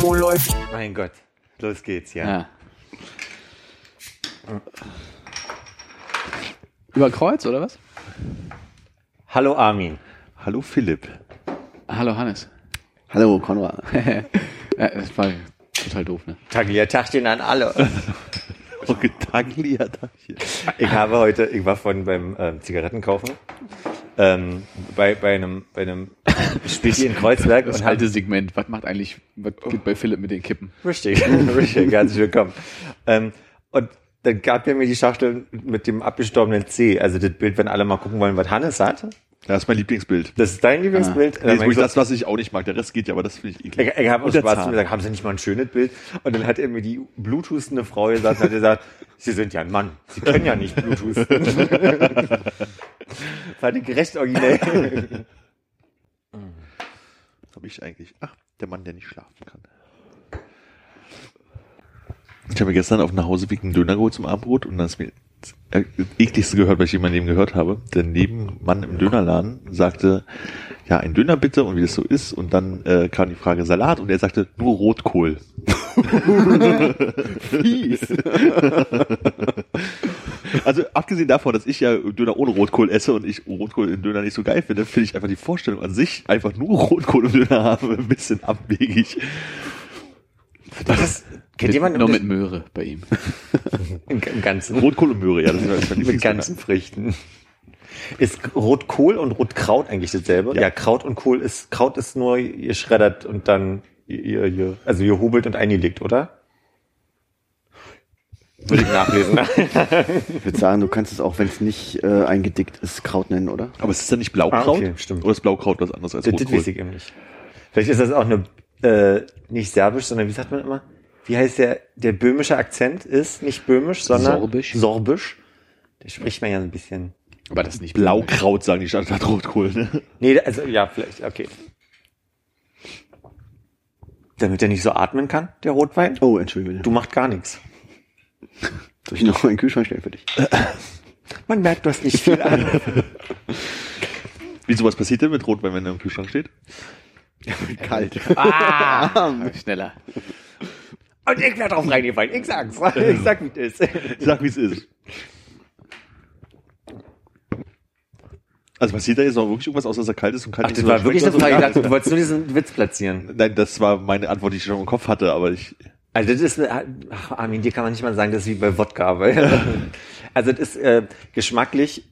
Wo läuft? Mein Gott. Los geht's, ja. Ja. Über Kreuz, oder was? Hallo Armin. Hallo Philipp. Hallo Hannes. Hallo, Konrad. Ja, das war total doof, ne? Taglia Tachchen an alle. Ich habe heute, ich war vorhin beim ähm, Zigaretten kaufen, ähm, bei, bei einem, bei einem Spielchen in Kreuzberg Das alte Segment. Was macht eigentlich, was geht bei Philipp mit den Kippen? Richtig, richtig, herzlich willkommen. Ähm, und dann gab er mir die Schachtel mit dem abgestorbenen C, also das Bild, wenn alle mal gucken wollen, was Hannes hat. Das ist mein Lieblingsbild. Das ist dein Lieblingsbild. Nee, ist mein wirklich Gott, das, was ich auch nicht mag. Der Rest geht ja, aber das finde ich eklig. ich, ich habe auch Und der Spaß zu mir gesagt, haben Sie nicht mal ein schönes Bild? Und dann hat er mir die Bluetoothende Frau gesagt, hat er gesagt, Sie sind ja ein Mann, Sie können ja nicht Bluetooth. Fand ich recht originell. Was habe ich eigentlich? Ach, der Mann, der nicht schlafen kann. Ich habe mir gestern auf dem Nachhauseweg einen Döner geholt zum Abendbrot und dann ist mir das ekligste gehört, was ich in Leben gehört habe. Der Nebenmann im Dönerladen sagte, ja, ein Döner bitte und wie das so ist. Und dann äh, kam die Frage Salat und er sagte, nur Rotkohl. Fies. also abgesehen davon, dass ich ja Döner ohne Rotkohl esse und ich Rotkohl im Döner nicht so geil finde, finde ich einfach die Vorstellung an sich, einfach nur Rotkohl im Döner haben, ein bisschen abwegig. Was? Kennt jemand Nur das- mit Möhre bei ihm. im, im Ganzen? Rotkohl und Möhre, ja, das ist mein mit ganzen Früchten. Ist Rotkohl und Rotkraut eigentlich dasselbe? Ja. Ja. Kraut und Kohl ist, Kraut ist nur ihr schreddert und dann ihr, ihr, also ihr hobelt und eingelegt, oder? Würde ich nachlesen. Ich würde sagen, du kannst es auch, wenn es nicht äh, eingedickt ist, Kraut nennen, oder? Aber es ist ja nicht Blaukraut? Ah, okay, stimmt. Oder ist Blaukraut was anderes als das, das Rotkohl? weiß ich eben nicht. Vielleicht ist das auch eine, äh, nicht serbisch, sondern wie sagt man immer? Wie heißt der, der böhmische Akzent ist nicht böhmisch, sondern Sorbisch. Sorbisch. Da spricht man ja ein bisschen. Aber das ist nicht Blaukraut sagen die statt Rotkohl, ne? Nee, also ja, vielleicht, okay. Damit er nicht so atmen kann, der Rotwein. Oh, entschuldige. Du machst gar nichts. Soll ich noch mal einen Kühlschrank stellen für dich? Man merkt, du hast nicht viel an. Wie sowas passiert denn mit Rotwein, wenn er im Kühlschrank steht? Kalt. Ah, schneller. Und ich werde drauf reingefallen. Ich sag's. Ich sag, wie es ist. Sag, wie es ist. Also passiert da jetzt noch wirklich irgendwas, außer dass er kalt ist und kalt Ach, nicht das war wirklich eine Frage. Ich dachte, du wolltest nur diesen Witz platzieren. Nein, das war meine Antwort, die ich schon im Kopf hatte, aber ich. Also das ist, eine- ach, Armin, dir kann man nicht mal sagen, das ist wie bei Wodka, weil, also das ist äh, geschmacklich,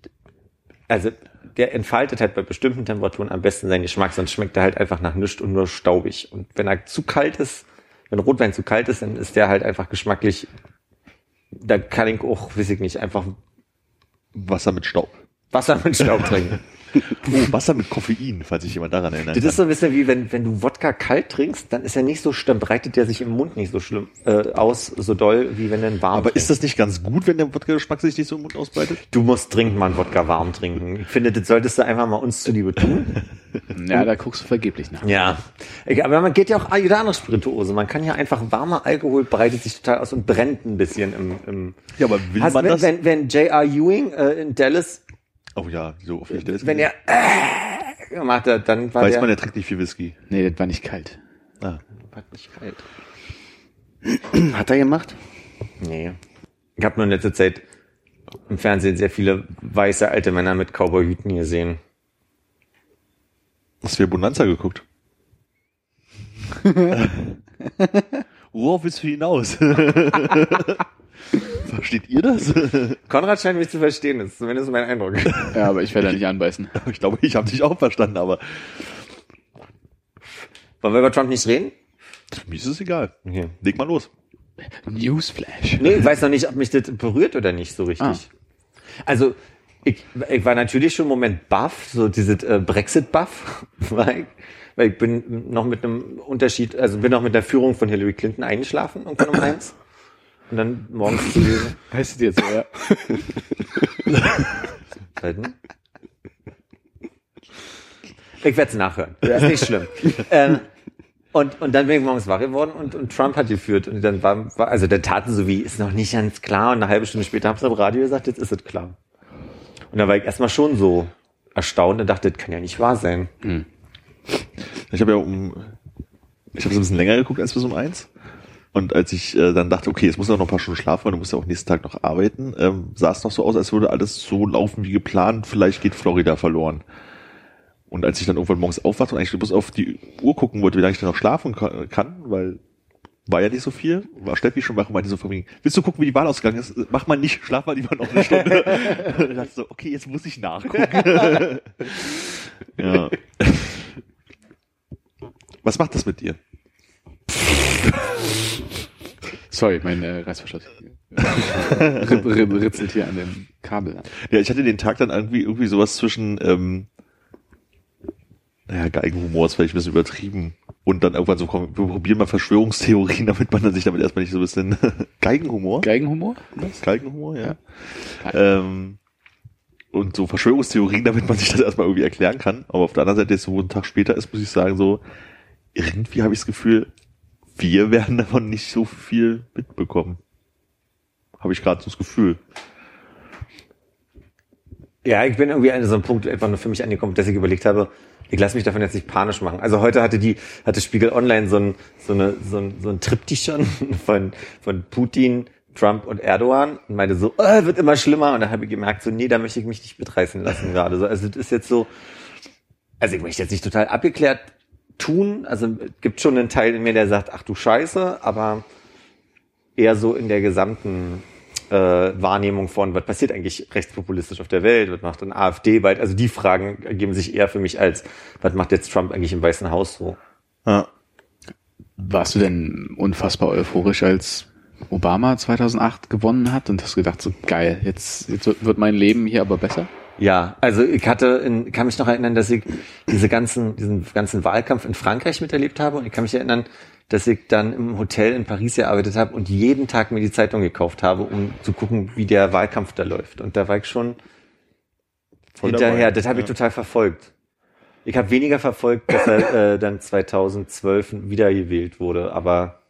also der entfaltet halt bei bestimmten Temperaturen am besten seinen Geschmack, sonst schmeckt er halt einfach nach nichts und nur staubig. Und wenn er zu kalt ist, wenn Rotwein zu kalt ist, dann ist der halt einfach geschmacklich, da kann ich auch, weiß ich nicht, einfach Wasser mit Staub. Wasser mit Staub trinken. Oh, Wasser mit Koffein, falls sich jemand daran erinnert. Das ist so ein bisschen wie wenn, wenn du Wodka kalt trinkst, dann ist er nicht so, dann breitet der sich im Mund nicht so schlimm äh, aus, so doll, wie wenn ihn warm aber trinkst. ist das nicht ganz gut, wenn der Wodka-Geschmack sich nicht so im Mund ausbreitet? Du musst dringend mal einen Wodka warm trinken. Ich finde, das solltest du einfach mal uns zuliebe tun. Ja, da guckst du vergeblich nach. Ja. Aber man geht ja auch jede andere Spirituose. Man kann ja einfach warmer Alkohol breitet sich total aus und brennt ein bisschen im, im Ja, aber will Hast, man wenn, das? wenn, wenn J.R. Ewing äh, in Dallas, oh ja, so auf der ist wenn er äh, gemacht hat, dann war Weiß der man, er trinkt nicht viel Whisky. Nee, das war nicht kalt. Ah. War nicht kalt. Hat er gemacht? Nee. Ich habe nur in letzter Zeit im Fernsehen sehr viele weiße alte Männer mit Cowboyhüten gesehen. Hast du für Bonanza geguckt? Worauf willst du hinaus? Versteht ihr das? Konrad scheint mich zu verstehen, das ist zumindest mein Eindruck. Ja, aber ich werde da nicht anbeißen. Ich glaube, ich habe dich auch verstanden, aber Wollen wir über Trump nicht reden? mir ist es egal. Okay. Leg mal los. Newsflash. Nee, ich weiß noch nicht, ob mich das berührt oder nicht so richtig. Ah. Also, Ich, ich war natürlich schon im Moment baff, so dieses äh, Brexit-Buff, weil, ich- weil ich bin noch mit einem Unterschied, also bin noch mit der Führung von Hillary Clinton eingeschlafen, irgendwann um eins. Und dann morgens zu lesen. Heißt es jetzt so, ja? Zeiten. Ich werde es nachhören. Ist nicht schlimm. ähm, und, und dann bin ich morgens wach geworden und, und Trump hat geführt. Und dann war, war also der Taten so wie, ist noch nicht ganz klar. Und eine halbe Stunde später haben sie am Radio gesagt, jetzt ist es klar. Und da war ich erstmal schon so erstaunt und dachte, das kann ja nicht wahr sein. Ich habe ja um, ich habe so ein bisschen länger geguckt als bis um eins. Und als ich äh, dann dachte, okay, jetzt muss noch ein paar Stunden schlafen, weil du musst ja auch nächsten Tag noch arbeiten, ähm, sah es noch so aus, als würde alles so laufen wie geplant. Vielleicht geht Florida verloren. Und als ich dann irgendwann morgens aufwachte und eigentlich bloß auf die Uhr gucken wollte, wie lange ich dann noch schlafen ka- kann, weil war ja nicht so viel, war Steffi schon wach und meinte so von mir, willst du gucken, wie die Wahl ausgegangen ist? Mach mal nicht, schlaf mal lieber noch eine Stunde. und ich dachte so, okay, jetzt muss ich nachgucken. ja. Was macht das mit dir? Sorry, mein äh, Reißverschluss. Ritzelt hier an dem Kabel an. Ja, ich hatte den Tag dann irgendwie irgendwie sowas zwischen, ähm, naja, Geigenhumor ist vielleicht ein bisschen übertrieben. Und dann irgendwann so, komm, wir probieren mal Verschwörungstheorien, damit man dann sich damit erstmal nicht so ein bisschen Geigenhumor? Geigenhumor? Was? Geigenhumor, ja. Ähm, und so Verschwörungstheorien, damit man sich das erstmal irgendwie erklären kann. Aber auf der anderen Seite, jetzt so wo ein Tag später ist, muss ich sagen, so, irgendwie habe ich das Gefühl, wir werden davon nicht so viel mitbekommen. Habe ich gerade so das Gefühl. Ja, ich bin irgendwie an so einem Punkt einfach nur für mich angekommen, dass ich überlegt habe, ich lasse mich davon jetzt nicht panisch machen. Also heute hatte die, hatte Spiegel Online so ein, so eine, so ein, so ein Triptychon von, von Putin, Trump und Erdogan und meinte so, oh, wird immer schlimmer. Und dann habe ich gemerkt, so, nee, da möchte ich mich nicht mitreißen lassen gerade. So, also das ist jetzt so, also ich möchte jetzt nicht total abgeklärt tun. Also gibt schon einen Teil in mir, der sagt, ach du Scheiße, aber eher so in der gesamten äh, Wahrnehmung von, was passiert eigentlich rechtspopulistisch auf der Welt, was macht dann AfD bald, also die Fragen ergeben sich eher für mich als, was macht jetzt Trump eigentlich im Weißen Haus so? Ja. Warst du denn unfassbar euphorisch, als Obama 2008 gewonnen hat und hast gedacht, so geil, jetzt, jetzt wird mein Leben hier aber besser? Ja, also ich hatte, in, kann mich noch erinnern, dass ich diese ganzen, diesen ganzen Wahlkampf in Frankreich miterlebt habe und ich kann mich erinnern, dass ich dann im Hotel in Paris gearbeitet habe und jeden Tag mir die Zeitung gekauft habe, um zu gucken, wie der Wahlkampf da läuft. Und da war ich schon Voll hinterher, dabei. das habe ich Ja. total verfolgt. Ich habe weniger verfolgt, dass er äh, dann 2012 wiedergewählt wurde, aber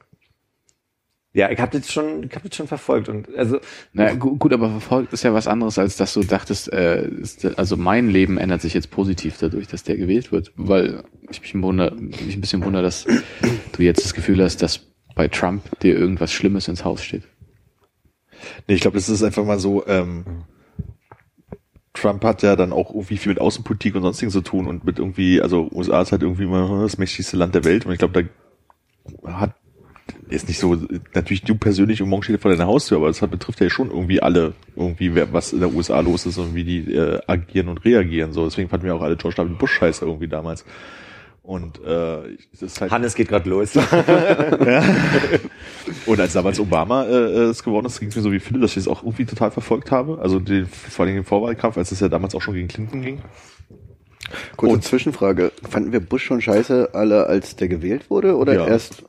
ja, ich habe das schon, ich habe das schon verfolgt und also Na gu- gut, aber verfolgt ist ja was anderes, als dass du dachtest, äh, ist, also mein Leben ändert sich jetzt positiv dadurch, dass der gewählt wird. Weil ich mich, wunder, mich ein bisschen wundere, dass du jetzt das Gefühl hast, dass bei Trump dir irgendwas Schlimmes ins Haus steht. Nee, ich glaube, das ist einfach mal so, ähm, Trump hat ja dann auch irgendwie viel mit Außenpolitik und sonstigen zu tun und mit irgendwie, also USA ist halt irgendwie immer das mächtigste Land der Welt und ich glaube, da hat ist nicht so, natürlich du persönlich und morgen steht er vor deiner Haustür, aber das hat, betrifft ja schon irgendwie alle, irgendwie, wer, was in der USA los ist und wie die äh, agieren und reagieren. So, deswegen fanden wir auch alle George W. Bush scheiße irgendwie damals. Und äh, das ist halt Hannes geht gerade los. und als damals Obama äh, es geworden ist, ging es mir so wie Philipp, dass ich es auch irgendwie total verfolgt habe. Also den, vor allem den Vorwahlkampf, als es ja damals auch schon gegen Clinton ging. Kurze Und- Zwischenfrage. Fanden wir Bush schon scheiße, alle als der gewählt wurde? Oder Ja. erst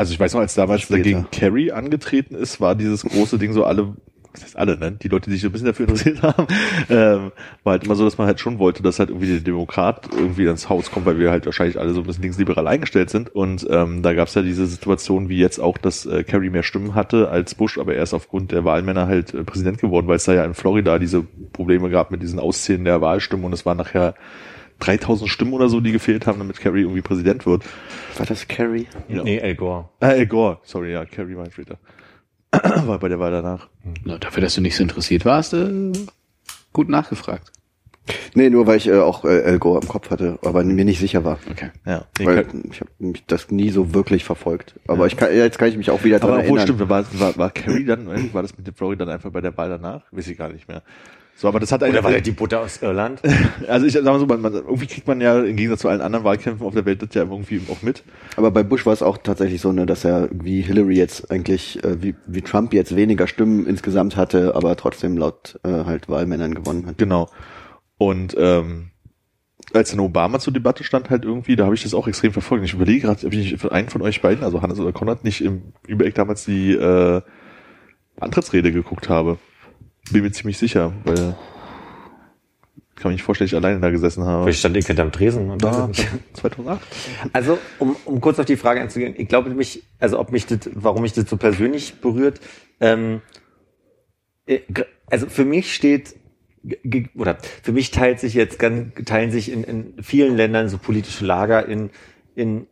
Also ich weiß noch, als damals Später. dagegen Kerry angetreten ist, war dieses große Ding so alle, was heißt alle, ne? Die Leute, die sich so ein bisschen dafür interessiert haben, ähm, war halt immer so, dass man halt schon wollte, dass halt irgendwie der Demokrat irgendwie ins Haus kommt, weil wir halt wahrscheinlich alle so ein bisschen linksliberal eingestellt sind. Und ähm, da gab es ja diese Situation wie jetzt auch, dass äh, Kerry mehr Stimmen hatte als Bush, aber er ist aufgrund der Wahlmänner halt äh, Präsident geworden, weil es da ja in Florida diese Probleme gab mit diesen Auszählen der Wahlstimmen und es waren nachher 3000 Stimmen oder so, die gefehlt haben, damit Kerry irgendwie Präsident wird. war das Carrie? nee, Al Gore. Ah, Al Gore, sorry, ja, Kerry war später. war bei der Wahl danach. Na, dafür, dass du nicht so interessiert warst, äh, gut nachgefragt. Nee, nur weil ich äh, auch äh, Al Gore im Kopf hatte, aber mir nicht sicher war. Okay. Ja. Weil ich habe das nie so wirklich verfolgt. Aber ich kann, jetzt kann ich mich auch wieder dran aber obwohl, erinnern. stimmt, war, war, war Kerry dann, war das mit dem Florida dann einfach bei der Wahl danach? Weiß ich gar nicht mehr. So, aber das hat Oder war der die Butter aus Irland? also ich sag mal so, man, man, irgendwie kriegt man ja im Gegensatz zu allen anderen Wahlkämpfen auf der Welt das ja irgendwie auch mit. Aber bei Bush war es auch tatsächlich so, ne, dass er wie Hillary jetzt eigentlich, äh, wie, wie Trump jetzt weniger Stimmen insgesamt hatte, aber trotzdem laut äh, halt Wahlmännern gewonnen hat. Genau. Und ähm, als dann Obama zur Debatte stand, halt irgendwie, da habe ich das auch extrem verfolgt. Und Ich überlege gerade, ob ich für einen von euch beiden, also Hannes oder Konrad, nicht im Übereck damals die äh, Antrittsrede geguckt habe. Bin mir ziemlich sicher, weil kann mir nicht vorstellen, dass ich alleine da gesessen habe. Ich stand ich hinterm Tresen und Da, weiß nicht. 2008? Also, um, um kurz auf die Frage einzugehen, ich glaube mich, also ob mich das, warum mich das so persönlich berührt, ähm, äh, also für mich steht oder für mich teilt sich jetzt ganz, teilen sich in, in vielen Ländern so politische Lager in, in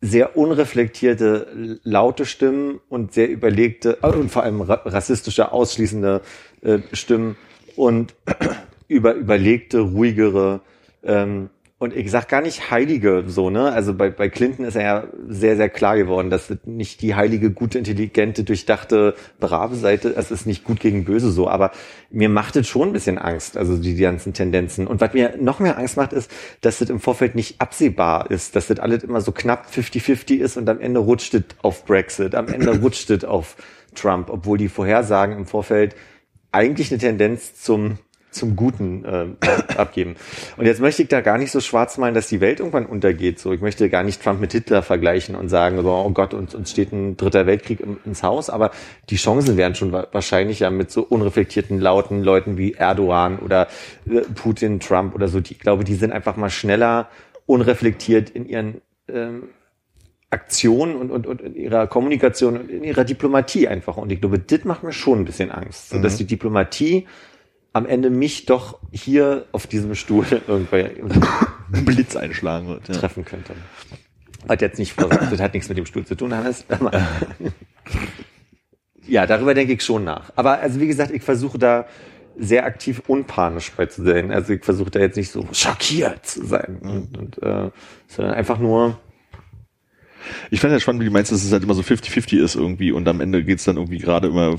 sehr unreflektierte, laute Stimmen und sehr überlegte äh, und vor allem ra rassistische, ausschließende äh, Stimmen und über überlegte, ruhigere ähm, und ich sag gar nicht heilige so, ne? Also bei, bei Clinton ist er ja sehr, sehr klar geworden, dass nicht die heilige, gute, intelligente, durchdachte, brave Seite, es ist nicht gut gegen böse so, aber mir macht es schon ein bisschen Angst, also die, die ganzen Tendenzen. Und was mir noch mehr Angst macht, ist, dass das im Vorfeld nicht absehbar ist, dass das alles immer so knapp 50-50 ist und am Ende rutscht es auf Brexit, am Ende rutscht es auf Trump, obwohl die Vorhersagen im Vorfeld eigentlich eine Tendenz zum zum Guten äh, abgeben. Und jetzt möchte ich da gar nicht so schwarz malen, dass die Welt irgendwann untergeht. So, ich möchte gar nicht Trump mit Hitler vergleichen und sagen, so, oh Gott, uns, uns steht ein dritter Weltkrieg im, ins Haus. Aber die Chancen wären schon wa- wahrscheinlich ja mit so unreflektierten, lauten Leuten wie Erdogan oder äh, Putin, Trump oder so. Die, ich glaube, die sind einfach mal schneller, unreflektiert in ihren ähm, Aktionen und, und, und in ihrer Kommunikation und in ihrer Diplomatie einfach. Und ich glaube, das macht mir schon ein bisschen Angst. So, dass die Diplomatie am Ende mich doch hier auf diesem Stuhl irgendwann Blitz einschlagen wird. Ja. treffen könnte. Hat jetzt nicht das hat nichts mit dem Stuhl zu tun, Hannes. Ja, darüber denke ich schon nach. Aber also wie gesagt, ich versuche da sehr aktiv unpanisch bei zu sein. Also ich versuche da jetzt nicht so schockiert zu sein, und, und, äh, sondern einfach nur Ich fand ja spannend, wie du meinst, dass es halt immer so 50-50 ist irgendwie und am Ende geht's dann irgendwie gerade immer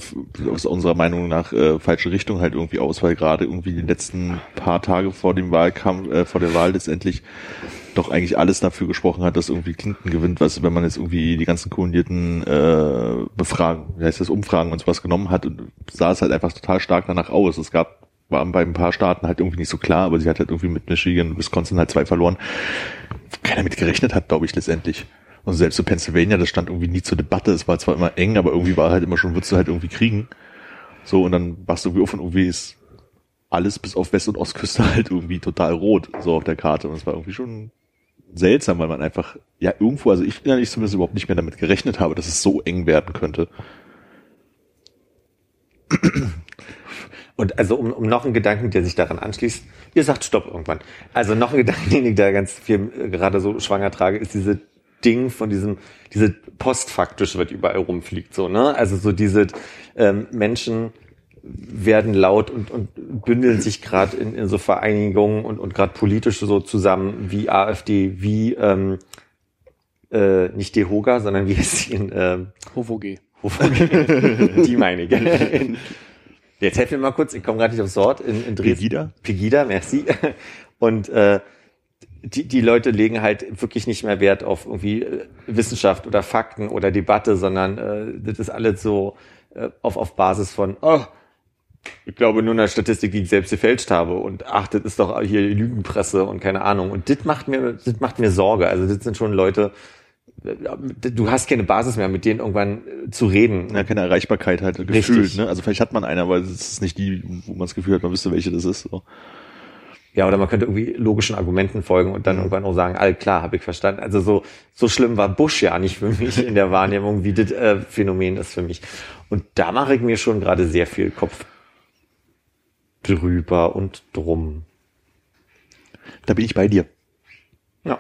aus unserer Meinung nach äh, falsche Richtung halt irgendwie aus, weil gerade irgendwie die letzten paar Tage vor dem Wahlkampf, äh, vor der Wahl letztendlich doch eigentlich alles dafür gesprochen hat, dass irgendwie Clinton gewinnt, was, wenn man jetzt irgendwie die ganzen koordinierten äh, Befragen, wie heißt das, Umfragen und sowas genommen hat, sah es halt einfach total stark danach aus. Es gab, war bei ein paar Staaten halt irgendwie nicht so klar, aber sie hat halt irgendwie mit Michigan und Wisconsin halt zwei verloren. Keiner mit gerechnet hat, glaube ich, letztendlich. Und selbst so Pennsylvania, das stand irgendwie nie zur Debatte. Es war zwar immer eng, aber irgendwie war halt immer schon, würdest du halt irgendwie kriegen. So, und dann warst du irgendwie auf und irgendwie ist alles bis auf West- und Ostküste halt irgendwie total rot, so auf der Karte. Und es war irgendwie schon seltsam, weil man einfach, ja, irgendwo, also ich innerlich zumindest überhaupt nicht mehr damit gerechnet habe, dass es so eng werden könnte. Und also um, um noch einen Gedanken, der sich daran anschließt, ihr sagt Stopp irgendwann. Also noch ein Gedanken, den ich da ganz viel äh, gerade so schwanger trage, ist diese Ding von diesem, diese postfaktische, was überall rumfliegt, so, ne? Also so diese ähm, Menschen werden laut und, und bündeln sich gerade in, in so Vereinigungen und, und gerade politisch so zusammen wie AfD, wie ähm, äh, nicht DeHoga, sondern wie ist sie in ähm, Hovoge. die meine ich. Jetzt helf mir mal kurz, ich komme gerade nicht aufs Wort. In, in Dresden. Pegida? Pegida, merci. Und äh, die, die Leute legen halt wirklich nicht mehr Wert auf irgendwie äh, Wissenschaft oder Fakten oder Debatte, sondern äh, das ist alles so äh, auf, auf Basis von, oh, ich glaube nur eine Statistik, die ich selbst gefälscht habe und ach, das ist doch hier Lügenpresse und keine Ahnung. Und das macht mir, das macht mir Sorge. Also das sind schon Leute, äh, du hast keine Basis mehr, mit denen irgendwann äh, zu reden. Ja, keine Erreichbarkeit halt Richtig. gefühlt, ne? Also vielleicht hat man eine, aber es ist nicht die, wo man das Gefühl hat, man wüsste, welche das ist. So. Ja, oder man könnte irgendwie logischen Argumenten folgen und dann irgendwann auch sagen, all klar, habe ich verstanden. Also so, so schlimm war Bush ja nicht für mich in der Wahrnehmung, wie das äh, Phänomen ist für mich. Und da mache ich mir schon gerade sehr viel Kopf drüber und drum. Da bin ich bei dir. Ja.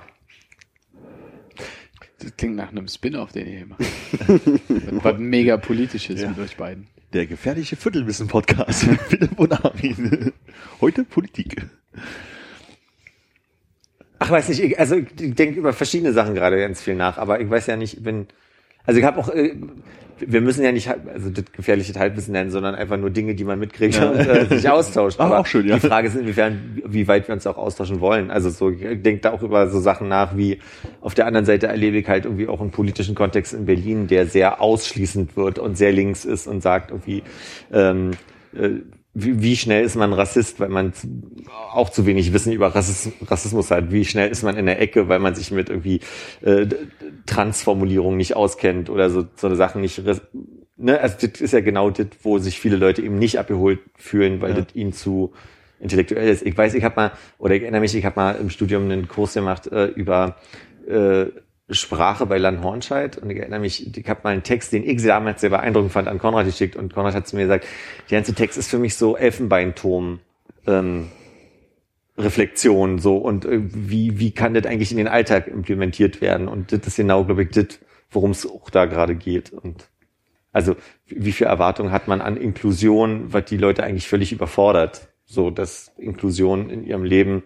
Das klingt nach einem Spin-off, den ihr hier macht. Was mega politisches mit euch beiden. Der gefährliche Viertelwissen-Podcast mit Philipp und Armin. Heute Politik. Ach, weiß nicht, ich, also ich denke über verschiedene Sachen gerade ganz viel nach, aber ich weiß ja nicht, wenn, Also ich habe auch, äh, wir müssen ja nicht also das gefährliche Halbwissen nennen, sondern einfach nur Dinge, die man mitkriegt und äh, sich austauscht. Aber auch schön, ja. Die Frage ist, inwiefern, wie weit wir uns auch austauschen wollen. Also so, ich denke da auch über so Sachen nach, wie auf der anderen Seite erlebe ich halt irgendwie auch einen politischen Kontext in Berlin, der sehr ausschließend wird und sehr links ist und sagt irgendwie, ähm, äh, wie, wie schnell ist man Rassist, weil man auch zu wenig Wissen über Rassismus, hat? Wie schnell ist man in der Ecke, weil man sich mit irgendwie äh, Transformulierungen nicht auskennt oder so, so eine Sachen nicht. Ne? Also das ist ja genau das, wo sich viele Leute eben nicht abgeholt fühlen, weil das ihnen zu intellektuell ist. Ich weiß, ich habe mal, oder ich erinnere mich, ich habe mal im Studium einen Kurs gemacht äh, über äh, Sprache bei Lan Hornscheid und ich erinnere mich, ich habe mal einen Text, den ich damals sehr beeindruckend fand, an Konrad geschickt und Konrad hat zu mir gesagt, der ganze Text ist für mich so Elfenbeinturm ähm, Reflexion so und äh, wie wie kann das eigentlich in den Alltag implementiert werden? Und das ist genau glaube ich das worum es auch da gerade geht. Und also wie viel Erwartung hat man an Inklusion, was die Leute eigentlich völlig überfordert, so dass Inklusion in ihrem Leben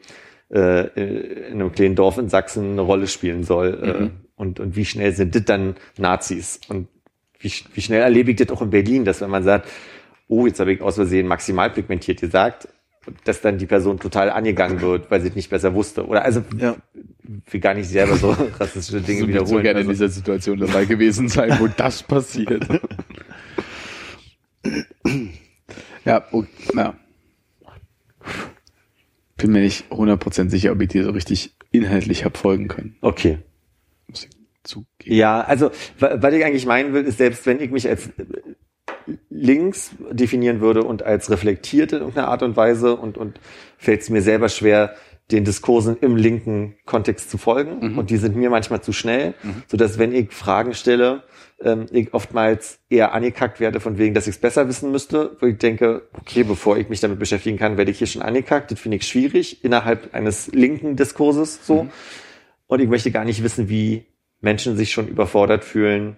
äh, in einem kleinen Dorf in Sachsen eine Rolle spielen soll äh, und und wie schnell sind das dann Nazis und wie, wie schnell erlebe ich das auch in Berlin, dass wenn man sagt, oh, jetzt habe ich aus Versehen maximal pigmentiert gesagt, dass dann die Person total angegangen wird, weil sie es nicht besser wusste. Oder also Ja. will gar nicht selber so rassistische Dinge Ich würde so wiederholen. gerne in also, dieser Situation dabei gewesen sein, wo das passiert. ja, oh, ja. Bin mir nicht 100% sicher, ob ich dir so richtig inhaltlich hab folgen können. okay. Muss ich zugeben. Ja, also wa- was ich eigentlich meinen will, ist, selbst wenn ich mich als äh, links definieren würde und als reflektiert in irgendeiner Art und Weise und, und fällt es mir selber schwer, den Diskursen im linken Kontext zu folgen und die sind mir manchmal zu schnell, so dass wenn ich Fragen stelle, ähm, ich oftmals eher angekackt werde von wegen, dass ich es besser wissen müsste, wo ich denke, okay, bevor ich mich damit beschäftigen kann, werde ich hier schon angekackt, das finde ich schwierig innerhalb eines linken Diskurses so und ich möchte gar nicht wissen, wie Menschen sich schon überfordert fühlen,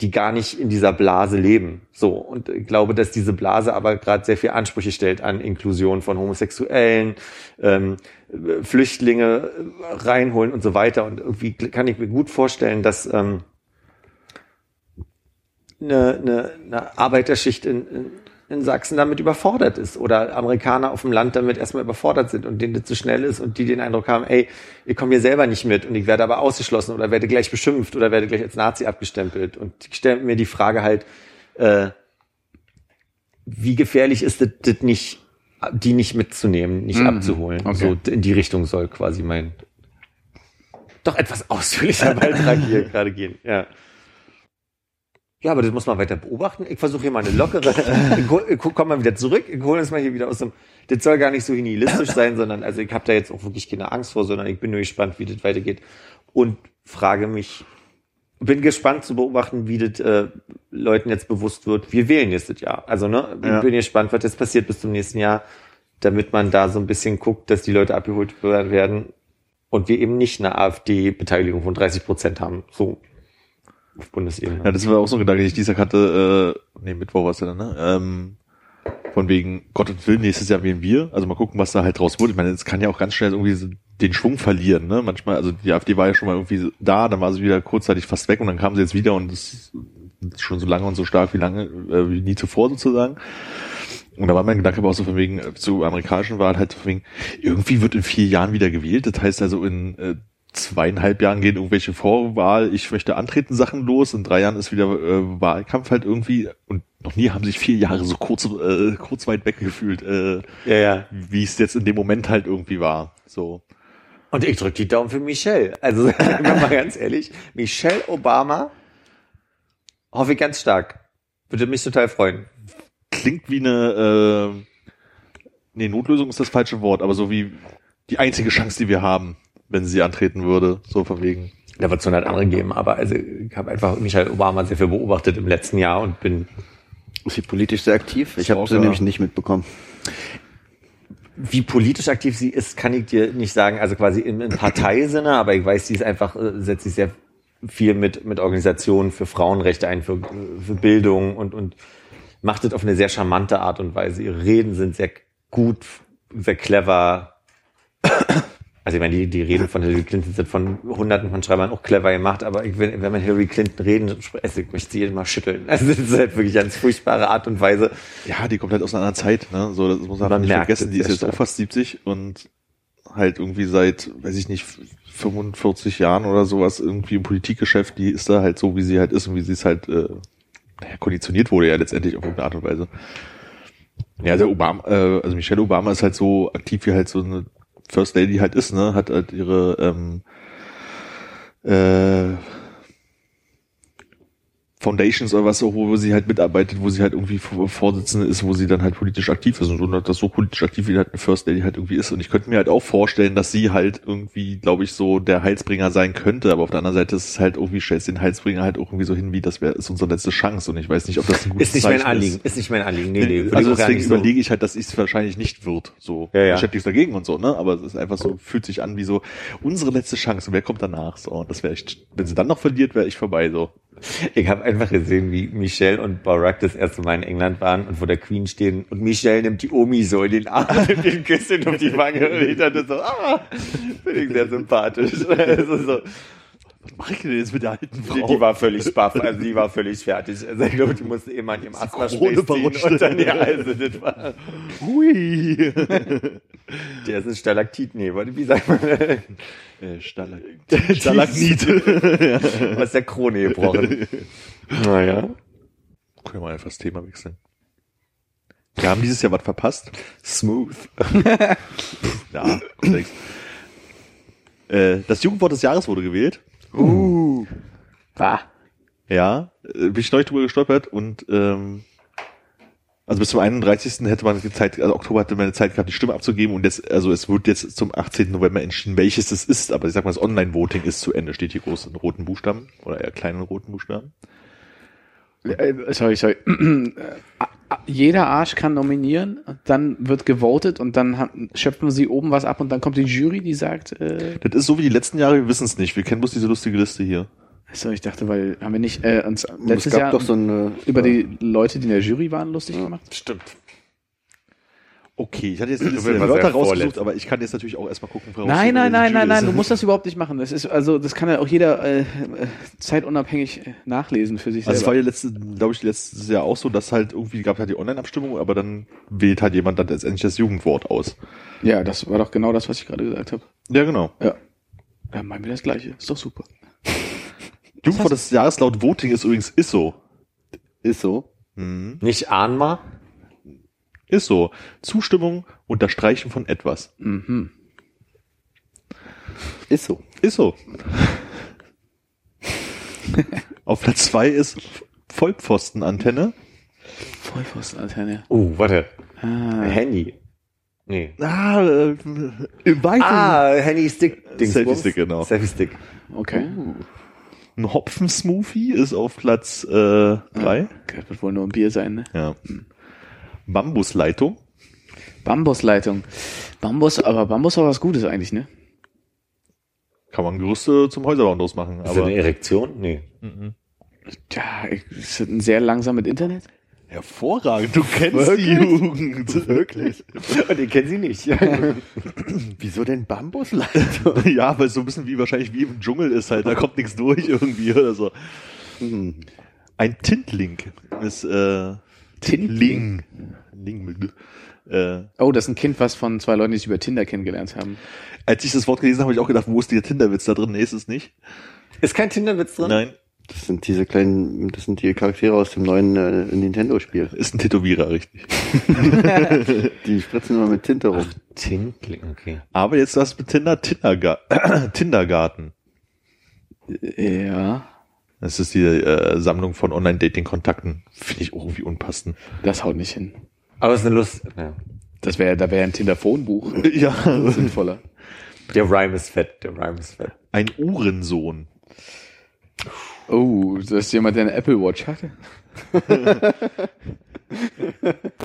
die gar nicht in dieser Blase leben. So. Und ich glaube, dass diese Blase aber gerade sehr viel Ansprüche stellt an Inklusion von Homosexuellen, ähm, äh, Flüchtlinge reinholen und so weiter. Und irgendwie kann ich mir gut vorstellen, dass ähm, eine, eine, eine Arbeiterschicht in, in, in Sachsen damit überfordert ist oder Amerikaner auf dem Land damit erstmal überfordert sind und denen das zu schnell ist und die den Eindruck haben, ey, ich komme hier selber nicht mit und ich werde aber ausgeschlossen oder werde gleich beschimpft oder werde gleich als Nazi abgestempelt. Und ich stelle mir die Frage halt, äh, wie gefährlich ist das, das nicht, die nicht mitzunehmen, nicht Mhm, abzuholen. okay. So in die Richtung soll quasi mein doch etwas ausführlicher Beitrag hier gerade gehen. Ja. Ja, aber das muss man weiter beobachten. Ich versuche hier mal eine lockere. ich hol- ich komme mal wieder zurück. Ich hole uns mal hier wieder aus dem. Das soll gar nicht so nihilistisch sein, sondern also ich habe da jetzt auch wirklich keine Angst vor, sondern ich bin nur gespannt, wie das weitergeht und frage mich. Bin gespannt zu beobachten, wie das äh, Leuten jetzt bewusst wird. Wir wählen nächstes Jahr. Also ne, Ja. bin gespannt, was jetzt passiert bis zum nächsten Jahr, damit man da so ein bisschen guckt, dass die Leute abgeholt werden und wir eben nicht eine AfD-Beteiligung von 30 Prozent haben. So auf Bundesebene. Ja, das war auch so ein Gedanke, den ich Dienstag hatte, äh, nee, Mittwoch war es ja dann, ne? Ähm, von wegen Gott und Will, nächstes Jahr wählen wir. Also mal gucken, was da halt draus wird. Ich meine, es kann ja auch ganz schnell irgendwie so den Schwung verlieren, ne? Manchmal, also die AfD war ja schon mal irgendwie da, dann war sie wieder kurzzeitig fast weg und dann kam sie jetzt wieder und das ist schon so lange und so stark wie lange, äh, wie nie zuvor sozusagen. Und da war mein Gedanke aber auch so von wegen, äh, zu amerikanischen Wahlen halt von wegen, irgendwie wird in vier Jahren wieder gewählt. Das heißt also in äh, zweieinhalb Jahren gehen irgendwelche Vorwahl, ich möchte antreten Sachen los, in drei Jahren ist wieder äh, Wahlkampf halt irgendwie und noch nie haben sich vier Jahre so kurz, äh, kurz weit weg gefühlt, äh, Ja, ja. wie es jetzt in dem Moment halt irgendwie war. So. Und ich drücke die Daumen für Michelle. Also mal ganz ehrlich, Michelle Obama hoffe ich ganz stark. Würde mich total freuen. Klingt wie eine, äh, nee, Notlösung ist das falsche Wort, aber so wie die einzige Chance, die wir haben, wenn sie antreten würde, so von wegen. Da wird es 100 andere geben, aber also ich habe einfach Michelle Obama sehr viel beobachtet im letzten Jahr und bin Ist sie politisch sehr aktiv? Ich habe sie nämlich nicht mitbekommen. wie politisch aktiv sie ist, kann ich dir nicht sagen. Also quasi im, im Parteisinne, aber ich weiß, sie ist einfach, äh, setzt sich sehr viel mit, mit Organisationen für Frauenrechte ein, für, für Bildung und, und macht das auf eine sehr charmante Art und Weise. Ihre Reden sind sehr gut, sehr clever. Also ich meine, die, die Reden von Hillary Clinton sind von hunderten von Schreibern auch clever gemacht, aber ich, wenn, wenn man Hillary Clinton reden, also ich möchte sie jedes Mal schütteln. Also das ist halt wirklich eine ganz furchtbare Art und Weise. Ja, die kommt halt aus einer anderen Zeit, ne? So, das muss man, Man nicht vergessen, es die ist jetzt auch fast 70 und halt irgendwie seit, weiß ich nicht, 45 Jahren oder sowas irgendwie im Politikgeschäft, die ist da halt so, wie sie halt ist und wie sie es halt, äh, naja, konditioniert wurde ja letztendlich auf irgendeine Art und Weise. Ja, also Obama, äh, also Michelle Obama ist halt so aktiv, wie halt so eine First Lady halt ist, ne, hat halt ihre, ähm, äh, Foundations oder was, auch, wo sie halt mitarbeitet, wo sie halt irgendwie Vor- Vorsitzende ist, wo sie dann halt politisch aktiv ist und so, das so politisch aktiv wie halt eine First Lady halt irgendwie ist. Und ich könnte mir halt auch vorstellen, dass sie halt irgendwie, glaube ich, so der Heilsbringer sein könnte, aber auf der anderen Seite ist es halt irgendwie, stellst den Heilsbringer halt auch irgendwie so hin, wie das wäre, ist unsere letzte Chance. Und ich weiß nicht, ob das ein gutes Ist nicht mein Zeichen Anliegen, ist nicht mein Anliegen. Nee, nee, also ich deswegen so- überlege ich halt, dass es wahrscheinlich nicht wird. So, Ja, ja. ich hätte nichts dagegen und so, ne? Aber es ist einfach so, fühlt sich an wie so unsere letzte Chance. Und wer kommt danach? So, und das wäre echt, wenn sie dann noch verliert, wäre ich vorbei. So. Ich habe einfach gesehen, wie Michelle und Barack das erste Mal in England waren und vor der Queen stehen und Michelle nimmt die Omi so in den Arm und den Küsschen um die Wange und ich dachte so, ah, finde ich sehr sympathisch. Also so, Was mache ich denn jetzt mit der alten die, die war völlig baff, also die war völlig fertig. Also ich glaube, die musste immer an ihrem Asthma verrutscht. und dann, ja, also das war, Hui. der ist ein Stalaktit, nee, warte, wie sagt man, äh, Stalagmit. Stalagmit. aus der Krone gebrochen. Naja. Können wir mal einfach das Thema wechseln. Wir haben dieses Jahr was verpasst. Smooth. Ja, Kontext. Äh, das Jugendwort des Jahres wurde gewählt. Ah. Ja, äh, bin ich neulich drüber gestolpert und ähm, also bis zum 31. hätte man die Zeit, also Oktober hatte man eine Zeit gehabt, die Stimme abzugeben und jetzt, also es wird jetzt zum 18. November entschieden, welches es ist, aber ich sag mal, das Online-Voting ist zu Ende, steht hier groß in roten Buchstaben oder eher kleinen roten Buchstaben. Äh, sorry, sorry. Jeder Arsch kann nominieren, dann wird gewotet und dann haben- schöpfen sie oben was ab und dann kommt die Jury, die sagt, äh, Das ist so wie die letzten Jahre, wir wissen es nicht, wir kennen bloß diese lustige Liste hier. so, ich dachte, weil haben wir nicht äh, uns es letztes gab Jahr doch so eine über die Leute, die in der Jury waren, lustig gemacht? Stimmt. Okay, ich hatte jetzt man Wörter rausgesucht, aber ich kann jetzt natürlich auch erstmal gucken, woraus Nein, nein, nein, nein, nein, du musst das überhaupt nicht machen. Das ist also, das kann ja auch jeder äh, äh, zeitunabhängig äh, nachlesen für sich Also es selber. war ja letzte, glaube ich, letztes Jahr auch so, dass halt irgendwie gab halt die Online-Abstimmung, aber dann wählt halt jemand dann letztendlich das Jugendwort aus. ja, das war doch genau das, was ich gerade gesagt habe. Ja, genau. Ja. Ja, meinen wir das Gleiche. Ist doch super. Jugendwort des Jahres laut Voting ist übrigens ISSO. Ist so. Mhm. Nicht Ahnma? Ist so. Zustimmung, Unterstreichen von etwas. Mhm. Ist so. Ist so. Auf Platz zwei ist Vollpfostenantenne. Vollpfostenantenne. Oh, warte. Ah. Handy. Nee. Ah, äh, im Weiteren Ah, Handy Stick. Selfie Stick, genau. Selfie Stick. Okay. ein Hopfensmoothie ist auf Platz äh, drei. Das wird wohl nur ein Bier sein, ne? Ja. Bambusleitung. Bambusleitung. Bambus, aber Bambus war was Gutes eigentlich, ne? Kann man Gerüste zum Häuserbauen draus machen. Ist das Aber eine Erektion? Nee. Ja, ist das ein sehr langsames Internet? hervorragend, du kennst die Jugend. Wirklich? Und den kennen Sie nicht. Wieso denn Bambusleitung? ja, weil es so ein bisschen wie wahrscheinlich wie im Dschungel ist halt, da kommt nichts durch irgendwie oder so. Hm. Ein Tintlink ist äh, Tintling. Ling äh, Oh, das ist ein Kind, was von zwei Leuten, die sich über Tinder kennengelernt haben. als ich das Wort gelesen habe, habe ich auch gedacht, wo ist der Tinderwitz da drin? Nee, ist es nicht. Ist kein Tinderwitz drin? Nein, Das sind diese kleinen, das sind die Charaktere aus dem neuen äh, Nintendo-Spiel. ist ein Tätowierer, richtig. Die spritzen immer mit Tinte rum. Tintling, okay. Aber jetzt das mit Tinder, Tinderga Tindergarten. Ja, Das ist die äh, Sammlung von Online-Dating-Kontakten. Finde ich auch irgendwie unpassend. das haut nicht hin. Aber es ist eine Lust. Ja. Das wäre, da wäre ein Tinderphone-Buch Ja. sinnvoller. Der Rhyme ist fett, der Rhyme ist fett. Ein Uhrensohn. Oh, das ist jemand, der eine Apple Watch hatte.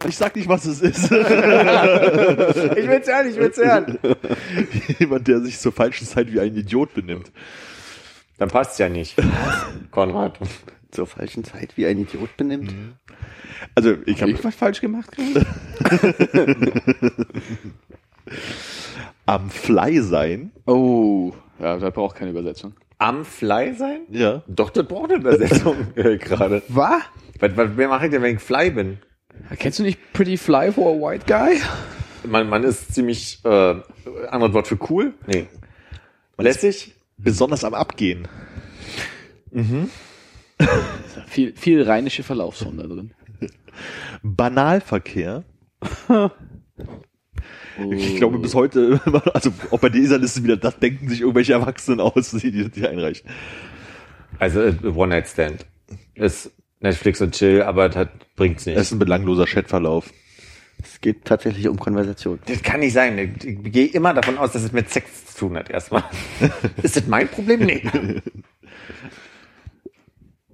Ich sag nicht, was es ist. Ich will's hören, ich will's hören. Jemand, der sich zur falschen Zeit wie ein Idiot benimmt. Dann passt's ja nicht. Konrad. Zur falschen Zeit wie ein Idiot benimmt. Also ich Hab habe ich was falsch gemacht? Am Fly sein. Oh, ja, das braucht keine Übersetzung. Am Fly sein? Ja. Doch, das braucht eine Übersetzung äh, gerade. Was? Was, was wer mache ich denn, wenn ich Fly bin? Kennst du nicht Pretty Fly for a White Guy? Man, man ist ziemlich, äh, anderes Wort für cool? Nee. Lässig? Besonders am Abgehen. Viel, viel rheinische Verlaufsform da drin. Banalverkehr. Ich glaube bis heute, also auch bei dieser Liste wieder, das denken sich irgendwelche Erwachsenen aus, die die, die einreichen. Also äh, One-Night-Stand. Ist Netflix und Chill, aber das bringt's nicht. Das ist ein belangloser Chatverlauf. Es geht tatsächlich um Konversation. Das kann nicht sein. Ich gehe immer davon aus, dass es mit Sex zu tun hat, erstmal. ist das mein Problem? Nee.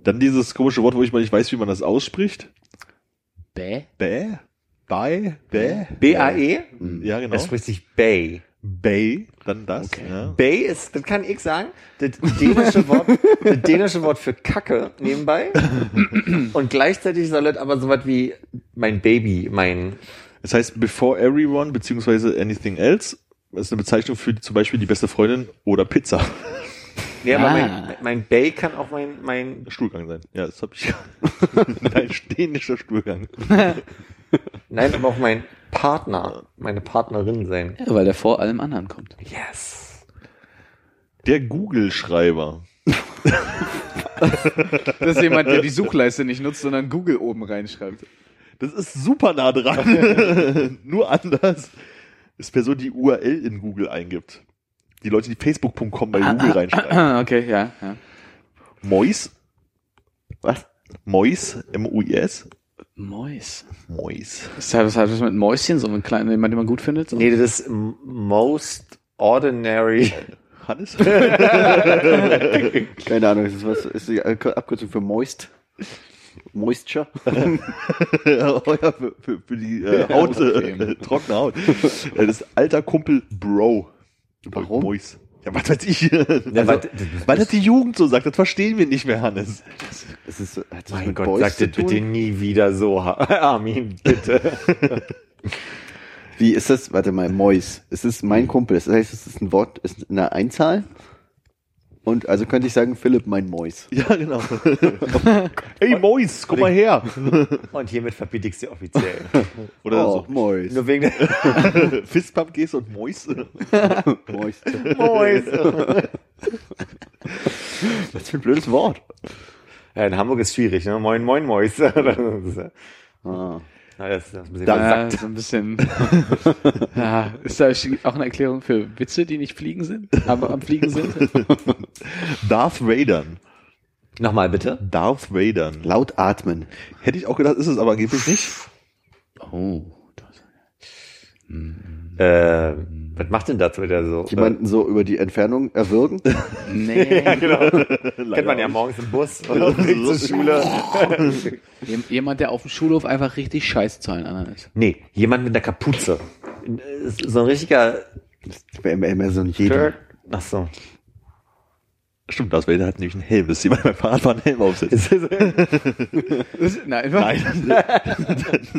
Dann dieses komische Wort, wo ich mal nicht weiß, wie man das ausspricht. Bäh? Bäh? Bei? Bäh? B-A-E? Ja, genau. Es spricht sich Bay. Bay, dann das. Ja. Bay ist, das kann ich sagen, das dänische Wort, das dänische Wort für Kacke nebenbei. Und gleichzeitig soll es aber sowas wie mein Baby, mein, Das heißt, before everyone, beziehungsweise anything else, das ist eine Bezeichnung für zum Beispiel die beste Freundin oder Pizza. nee, aber Ah. mein, mein Bay kann auch mein, mein, Stuhlgang sein. Ja, das habe ich. Nein, dänischer Stuhlgang. nein, aber auch mein Partner, meine Partnerin sein. Ja, weil der vor allem anderen kommt. Yes. Der Google-Schreiber. Das ist jemand, der die Suchleiste nicht nutzt, sondern Google oben reinschreibt. Das ist super nah dran. Nur anders. Ist Person, die URL in Google eingibt. Die Leute, die facebook.com bei Google reinschreiben. Ah, okay, ja, ja. Mois. Was? Mois. M-U-I-S. Mois. Mois. Ist das, was hat das mit Mäuschen, so ein kleiner, jemand, den man gut findet? So? Nee, das ist most ordinary. Hannes? Keine Ahnung, ist das was? Ist die Abkürzung für Moist? Moisture? ja, für, für, für die äh, Haut, äh, trockene Haut. Äh, Das ist alter Kumpel Bro. Warum? Mois. Ja, was weiß ich. Ja, also, weil das die Jugend so sagt, das verstehen wir nicht mehr, Hannes. Ist es, hat das mein Gott, Boys sag zu das bitte nie wieder so, Armin, bitte. Wie ist das? Warte mal, Mois. Es ist mein Kumpel. Das heißt, es ist ein Wort, es ist eine Einzahl. Und also könnte ich sagen, Philipp, mein Mois. Ja, genau. Ey, Mois, komm mal her. Und hiermit verbiete ich sie offiziell. Oder Oh, Mois. Nur wegen so. Fistpump gehst und Mois. Moisture. Mois. Was für ein blödes Wort. Ja, in Hamburg ist schwierig, ne? Moin, moin, Mois. Das ist Ah. Na, das ist ein bisschen versackt. so ein bisschen. ja, ist da auch eine Erklärung für Witze, die nicht fliegen sind, aber am Fliegen sind? Darth Vadern. Nochmal bitte. Darth Vadern. Laut atmen. Hätte ich auch gedacht, ist es aber angeblich nicht. Oh. Das. Äh, was macht denn dazu wieder so? Jemanden so über die Entfernung erwürgen. Nee. Ja, genau. Kennt man ja morgens im Bus Weg zur Schule. Jem- Jemand, der auf dem Schulhof einfach richtig scheiße zu allen anderen ist. Nee, jemand mit einer Kapuze. So ein richtiger Das wäre immer, immer so ein Jedi. Jerk. Ach so. Stimmt, Darth Vader hat nämlich einen Helm, dass jemand beim Fahrradfahren einen Helm aufsetzt. Nein, Nein,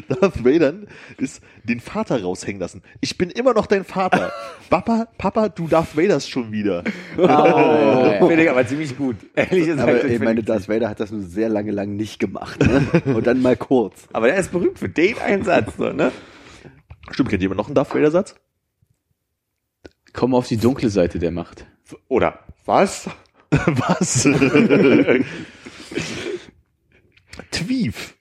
Darth Vader ist den Vater raushängen lassen. Ich bin immer noch dein Vater. Papa, Papa, du Darth Vaderst schon wieder. Oh, finde ich aber ziemlich gut. Ehrlich gesagt. Aber ich meine, Darth Vader hat das nur sehr lange lang nicht gemacht. Ne? Und dann mal kurz. aber der ist berühmt für den Einsatz, so, ne? Stimmt, kennt jemand noch einen Darth Vader Satz? Komm auf die dunkle Seite der Macht. Oder was? Was? Tweef.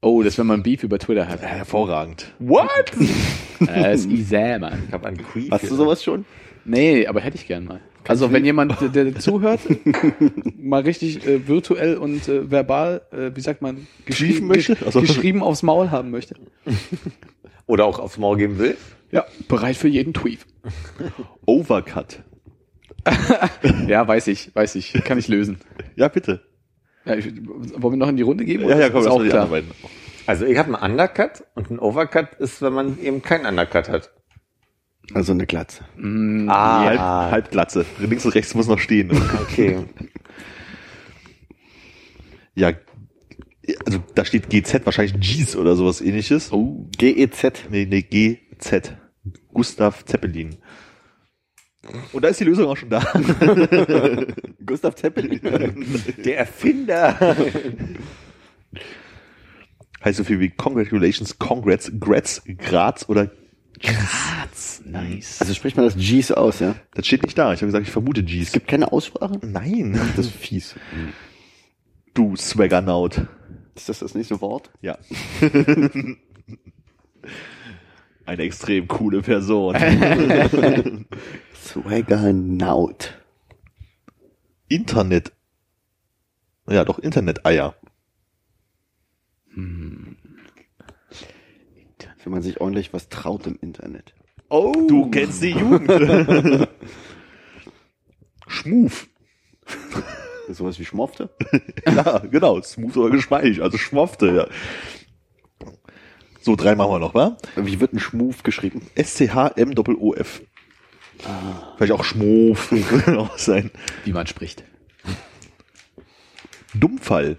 Oh, das wenn man Beef über Twitter hat. Hervorragend. What? Das ist easy, Mann. Ich habe an Queen. Hast du sowas schon? Nee, aber hätte ich gern mal. Also wenn jemand, der, der zuhört, mal richtig äh, virtuell und äh, verbal, äh, wie sagt man, Geschriefen möchte? Also- geschrieben aufs Maul haben möchte. Oder auch aufs Maul geben will. Ja, bereit für jeden Tweet. Overcut. Ja, weiß ich, weiß ich, kann ich lösen. Ja, bitte. Ja, ich, wollen wir noch in die Runde geben? Ja, ja, komm, lass auch klar. Also ich habe einen Undercut und ein Overcut ist, wenn man eben keinen Undercut hat. Also eine Glatze. Mm, Ah, Halb, Halbglatze. Links und rechts muss noch stehen. okay. Ja, also da steht GZ, wahrscheinlich G's oder sowas ähnliches. Oh, GEZ. Nee, nee, GZ. Gustav Zeppelin. Und da ist die Lösung auch schon da. Gustav Zeppelin. Der Erfinder. heißt so viel wie Congratulations, Congrats, Grats, Graz oder Graz. Nice. Also spricht man das G's aus, ja? das steht nicht da. Ich habe gesagt, ich vermute Gs. Es gibt keine Aussprache? Nein. Das ist fies. Du Swaggernaut. Ist das das nächste Wort? Ja. Eine extrem coole Person. Swaggernaut. Internet. Ja, doch, Internet-Eier. Wenn man sich ordentlich was traut im Internet. Oh. Du kennst die Jugend. Schmuf. Sowas wie Schmofte? Ja, genau. Smooth oder geschmeidig. Also Schmofte, ja. So, drei machen wir noch, wa? Wie wird ein Schmuf geschrieben? S-C-H-M-O-O-F. Vielleicht auch Schmof. Auch sein. Wie man spricht. Dummfall.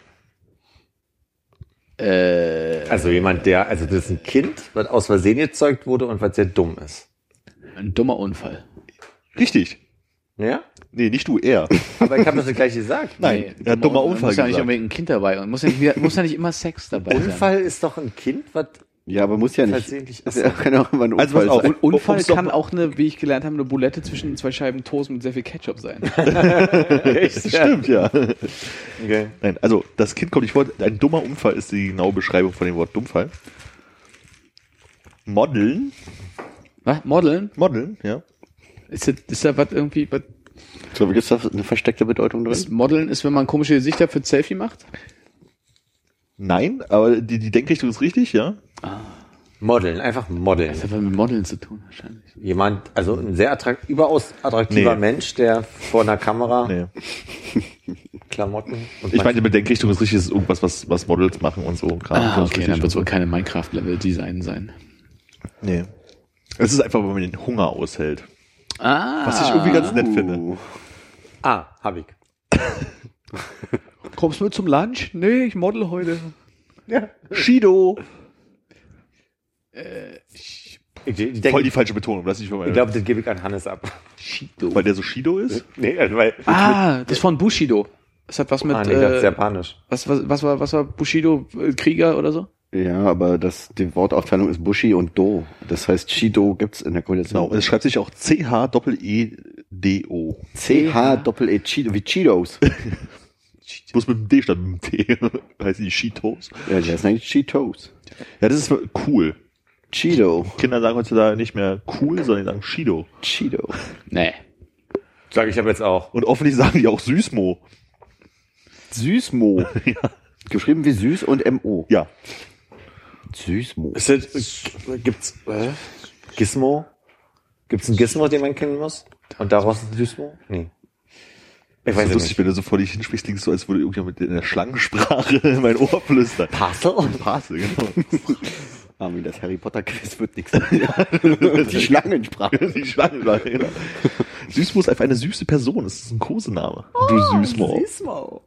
Äh, Also jemand, der, also das ist ein Kind, was aus Versehen gezeugt wurde und was sehr dumm ist. ein dummer Unfall. Richtig. Ja? Nee, nicht du, er. Aber ich habe das ja gleich gesagt. Nein, er hat dummer Unfall Muss ja nicht gesagt. unbedingt ein Kind dabei und muss ja nicht, muss ja nicht immer Sex dabei sein. Unfall ist doch ein Kind, was Ja, aber muss ja nicht. Versehentlich- Das ja, kann auch immer ein Also Unfall auf. sein. Unfall kann auch eine, wie ich gelernt habe, eine Bulette zwischen zwei Scheiben Toast mit sehr viel Ketchup sein. echt Stimmt, ja. Okay. Nein, also das Kind kommt nicht vor. Ein dummer Unfall ist die genaue Beschreibung von dem Wort Dummfall. Modeln. Was? Modeln? Modeln, ja. Ist das, ist da was irgendwie, was, So, wie ist da eine versteckte Bedeutung drin? ist Modeln ist, wenn man komische Gesichter für ein Selfie macht? Nein, aber die, die Denkrichtung ist richtig, ja. Modeln, einfach modeln. Das hat was mit Modeln zu tun, wahrscheinlich. Jemand, also ein sehr attrakt, überaus attraktiver Nee. Mensch, der vor einer Kamera Nee. Klamotten und Ich meine, die Denkrichtung ist richtig, ist irgendwas, was, was Models machen und so. Ah, okay, dann wird es wohl keine Minecraft-Level-Design sein. Nee. Es ist einfach, wenn man den Hunger aushält. Ah. Was ich irgendwie ganz nett finde. Uh, Ah, hab ich. Kommst du mit zum Lunch? Nee, ich model heute. Shido. Ich, ich, Voll die falsche Betonung, lass ich mal. ich glaube, das gebe ich an Hannes ab. Shido. weil der so Shido ist? Nee, also weil, Ah, das ist von Bushido. Das hat was mit, ah, nee, das ist äh, japanisch. was, was, was war, was war Bushido, äh, Krieger oder so? ja, aber das, die Wortaufteilung ist Bushi und Do. Das heißt, Shido gibt's in der Genau. Kombination. Es schreibt sich auch C-H-E-E-D-O. C-H-Doppel-E, Cheeto, wie Cheetos. Bloß mit dem D statt mit dem T. heißen die Cheetos. ja, die heißen eigentlich Cheetos. Ja, das ist cool. Cheeto. Kinder sagen heutzutage nicht mehr cool, sondern die sagen Shido. Cheeto. Nee. Sag ich aber jetzt auch. Und offensichtlich sagen die auch Süßmo. Süßmo. Geschrieben wie süß und M-O. Ja. Süßmo. Ist das, gibt's, äh, Gizmo? Gibt's ein Gizmo, den man kennen muss? Und daraus ein Süßmo? Nee. Ich weiß es lustig, nicht. wenn du so vor dich hinsprichst, klingt es so, als würde irgendjemand in der Schlangensprache in mein Ohr flüstern. Parcel? Parse, genau. Armin, das Harry Potter Quiz wird nichts. Die Schlangensprache. Die Schlangensprache, genau. Süßmo ist einfach eine süße Person. Das ist ein Kosename. du Süßmo. Süßmo.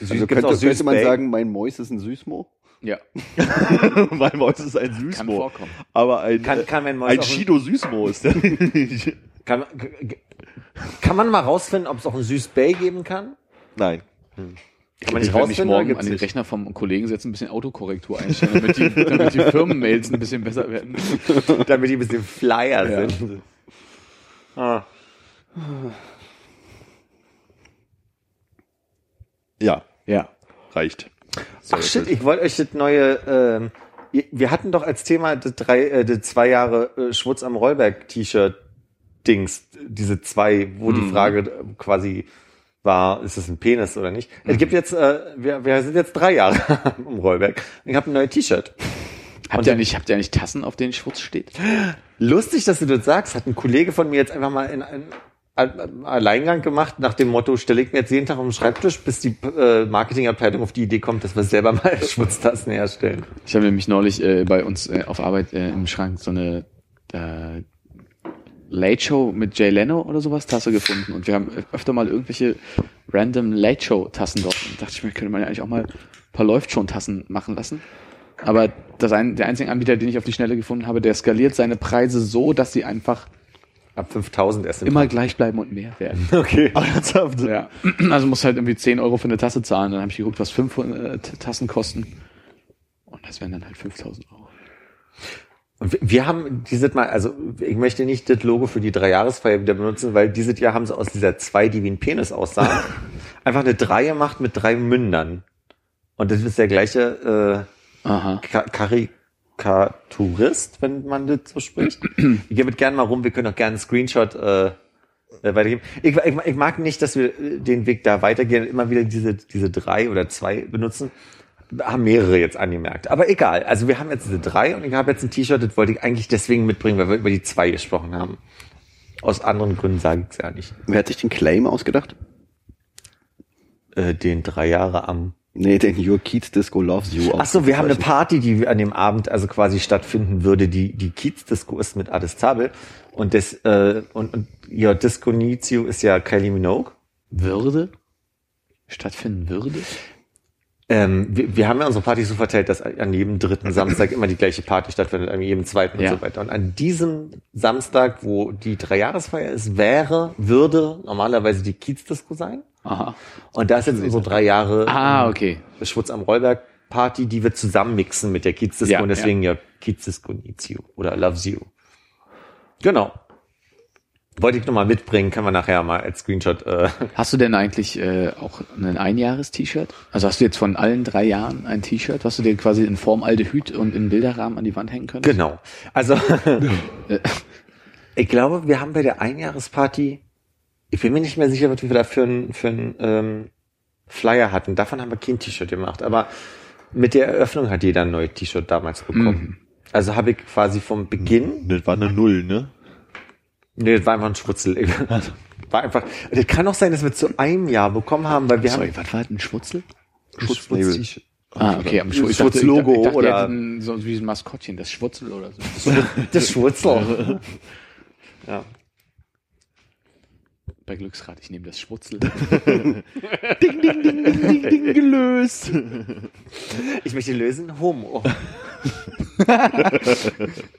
Also Gibt's könnte, auch könnte man sagen, mein Mäus ist ein Süßmo? Ja. mein Mäus ist ein Kann Süßmo. vorkommen. Aber ein, Kann- kann mein Mäus ein auch ein- Shido Süßmo ist der. Kann, man- g- g- kann man mal rausfinden, ob es auch ein Süß Bay geben kann? Nein. Kann man Ich nicht mich morgen an den? Rechner vom Kollegen setzen, ein bisschen Autokorrektur einstellen, damit die, damit die Firmenmails ein bisschen besser werden. Damit die ein bisschen Flyer Ja. sind. Ah. Ja, Ja. reicht. Ach shit, ich wollte euch das neue, ähm, wir hatten doch als Thema das drei, äh, das zwei Jahre äh, Schwutz am Rollberg T-Shirt Dings, diese zwei, wo die Frage äh, quasi war, ist das ein Penis oder nicht? Es gibt jetzt, äh, wir, wir sind jetzt drei Jahre am Rollberg. Ich habe ein neues T-Shirt. Habt ihr nicht, habt ihr nicht Tassen, auf denen Schwutz steht? Lustig, dass du das sagst, hat ein Kollege von mir jetzt einfach mal in einen Alleingang gemacht, nach dem Motto, stelle ich mir jetzt jeden Tag auf den Schreibtisch, bis die äh, Marketingabteilung auf die Idee kommt, dass wir selber mal Schmutztassen herstellen. Ich habe nämlich neulich äh, bei uns äh, auf Arbeit äh, im Schrank so eine äh, Late Show mit Jay Leno oder sowas Tasse gefunden und wir haben öfter mal irgendwelche random Late Show Tassen dort. Und dachte ich mir, könnte man ja eigentlich auch mal ein paar läuft schon Tassen machen lassen. Aber das ein, der einzige Anbieter, den ich auf die Schnelle gefunden habe, der skaliert seine Preise so, dass sie einfach Ab 5000 erst. im Immer gleich bleiben und mehr werden. Okay. Ernsthaft? Ja. Also musst halt irgendwie 10 Euro für eine Tasse zahlen. Dann habe ich geguckt, was 5 äh, Tassen kosten. Und das wären dann halt 5000 Euro. Wir- haben dieses Mal, also ich möchte nicht das Logo für die Dreijahresfeier wieder benutzen, weil dieses Jahr haben sie aus dieser 2, die wie ein Penis aussah, einfach eine 3 gemacht mit drei Mündern. Und das ist der gleiche äh. Ka Karikaturist, wenn man das so spricht. Ich gebe gerne mal rum, wir können auch gerne einen Screenshot äh, äh, weitergeben. Ich, ich, ich mag nicht, dass wir den Weg da weitergehen und immer wieder diese, diese drei oder zwei benutzen. Haben mehrere jetzt angemerkt. Aber egal. Also wir haben jetzt diese drei und ich habe jetzt ein T-Shirt, das wollte ich eigentlich deswegen mitbringen, weil wir über die zwei gesprochen haben. Aus anderen Gründen sage ich es ja nicht. Wer hat sich den Claim ausgedacht? Äh, den drei Jahre am Nee, den Your Kids Disco Loves You. Ach so, wir haben eine Party, die an dem Abend also quasi stattfinden würde. Die die Kiez Disco ist mit Ades Zabel und das äh, und und ja Disco Needs You ist ja Kylie Minogue. Würde? Stattfinden würde? Ähm, wir, wir haben ja unsere Party so verteilt, dass an jedem dritten Samstag immer die gleiche Party stattfindet, an jedem zweiten Ja. und so weiter. Und an diesem Samstag, wo die Dreijahresfeier ist, wäre, würde normalerweise die Kiez Disco sein. Aha. Und da ist jetzt unsere drei Jahre Ah, ähm, okay. Schwutz am Rollberg Party, die wir zusammen mixen mit der Kiez Disco Ja, und deswegen ja, Kiez Disco needs you oder loves you. Genau. Wollte ich nochmal mitbringen, kann man nachher mal als Screenshot. Äh, Hast du denn eigentlich äh, auch ein Einjahres-T-Shirt? Also hast du jetzt von allen drei Jahren ein T-Shirt, was du dir quasi in Form alte Hüt und in Bilderrahmen an die Wand hängen könntest? genau. Also ich glaube, wir haben bei der Einjahresparty, ich bin mir nicht mehr sicher, was wir da für einen für einen, ähm, Flyer hatten. Davon haben wir kein T-Shirt gemacht, aber mit der Eröffnung hat jeder ein neues T-Shirt damals bekommen. Also habe ich quasi vom Beginn Das war eine Null, ne? Nee, das war einfach ein Schwutzel. War einfach. Das kann auch sein, dass wir zu einem Jahr bekommen haben, weil wir Sorry, haben was war das, ein Schwutzel? Schwutzlabel. Schwutz- Ah, okay, am Schwutz. Schwutzlogo ich dachte, oder- die hätten so wie ein Maskottchen, das Schwutzel oder so. das Schwutzel. ja. Bei Glücksrad, ich nehme das Schwutzel. Ding, ding, gelöst. Ich möchte lösen Homo.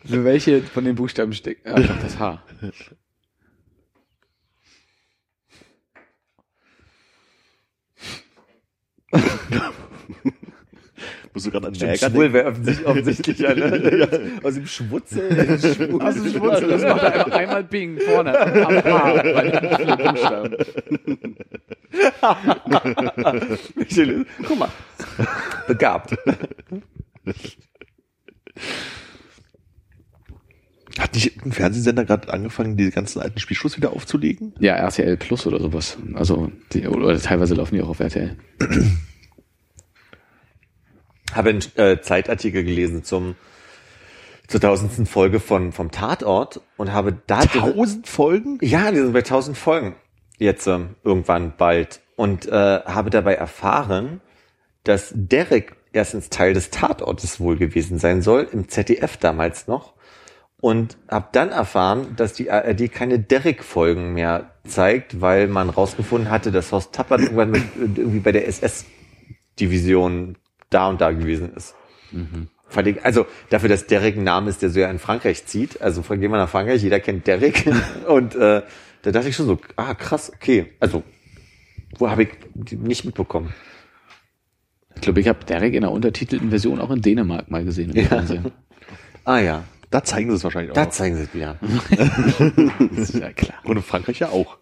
Für welche von den Buchstaben steckt? Ah, doch, das H. Musst du gerade an Stimmt, Näger schwul wäre offensichtlich, offensichtlich ja, ne? Aus dem Schwutzel. Schwul. Also Schwutzel, das macht einfach einmal Ping vorne am H bei den vier Buchstaben. Möchte lösen. Guck mal. Begabt. Hat nicht ein Fernsehsender gerade angefangen, diese ganzen alten Spielschuss wieder aufzulegen? Ja, RTL Plus oder sowas. Also, die, oder teilweise laufen die auch auf RTL. Habe einen äh, Zeitartikel gelesen zum zur tausendsten Folge von vom Tatort und habe da Tausend Folgen? Ja, die sind bei 1000 Folgen jetzt ähm, irgendwann bald und äh, habe dabei erfahren, dass Derek erstens Teil des Tatortes wohl gewesen sein soll, im ZDF damals noch. Und habe dann erfahren, dass die ARD keine Derek-Folgen mehr zeigt, weil man rausgefunden hatte, dass Horst Tappert irgendwann mit, irgendwie bei der SS-Division da und da gewesen ist. Ich, also dafür, dass Derek ein Name ist, der so ja in Frankreich zieht. Also gehen wir nach Frankreich, jeder kennt Derek. Und äh, da dachte ich schon so, ah krass, okay. Also wo habe ich nicht mitbekommen? Ich glaube, ich habe Derek in der untertitelten Version auch in Dänemark mal gesehen im Fernsehen. Ah ja, Da zeigen sie es wahrscheinlich auch. da zeigen sie es wieder. Das ist ja klar. Und in Frankreich ja auch.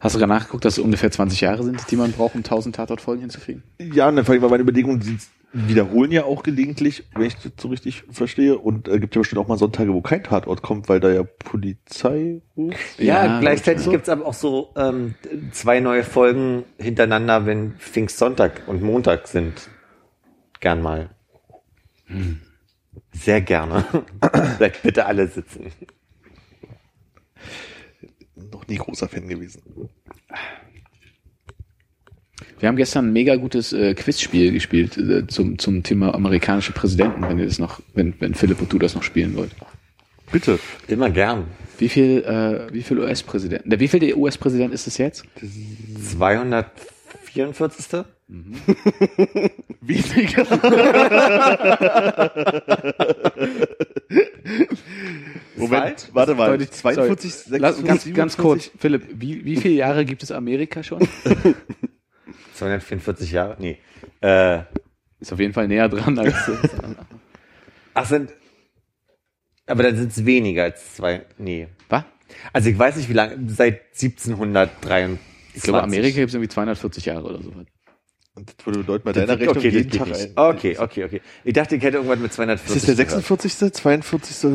Hast du gerade nachgeguckt, dass es ungefähr 20 Jahre sind, die man braucht, um 1000 Tatortfolgen hinzukriegen? Ja, und dann war meine Überlegung, wiederholen ja auch gelegentlich, wenn ich das so richtig verstehe. Und äh, gibt ja bestimmt auch mal Sonntage, wo kein Tatort kommt, weil da ja Polizei ruft. Ja, Ja, gleichzeitig gut, gibt's aber auch so ähm, zwei neue Folgen hintereinander, wenn Pfingstsonntag und Montag sind. Gern mal. Sehr gerne. Bleibt bitte alle sitzen. Noch nie großer Fan gewesen. Wir haben gestern ein mega gutes äh, Quizspiel gespielt äh, zum, zum Thema amerikanische Präsidenten, wenn ihr das noch, wenn, wenn Philipp und du das noch spielen wollt. Bitte. Immer gern. Wie viel, äh, wie viel US-Präsidenten? Der wie viel der US-Präsident ist es jetzt? 244. Weniger. Moment, warte mal. Deutlich- 42, sorry. Lass, 46, ganz, ganz 47? kurz, Philipp, wie, wie viele Jahre gibt es Amerika schon? 244 Jahre? Nee. Äh, Ist auf jeden Fall näher dran als. ach, sind. Aber dann sind es weniger als zwei. Nee. Was? Also ich weiß nicht, wie lange. Seit 1723. Ich glaube, Amerika gibt es irgendwie 240 Jahre oder so. Und das würde bedeuten, bei deiner Rechnung okay, jeden Tag ein. Okay, okay, okay. Ich dachte, ich hätte irgendwas mit 240. Ist das der gehört. 46., 42.,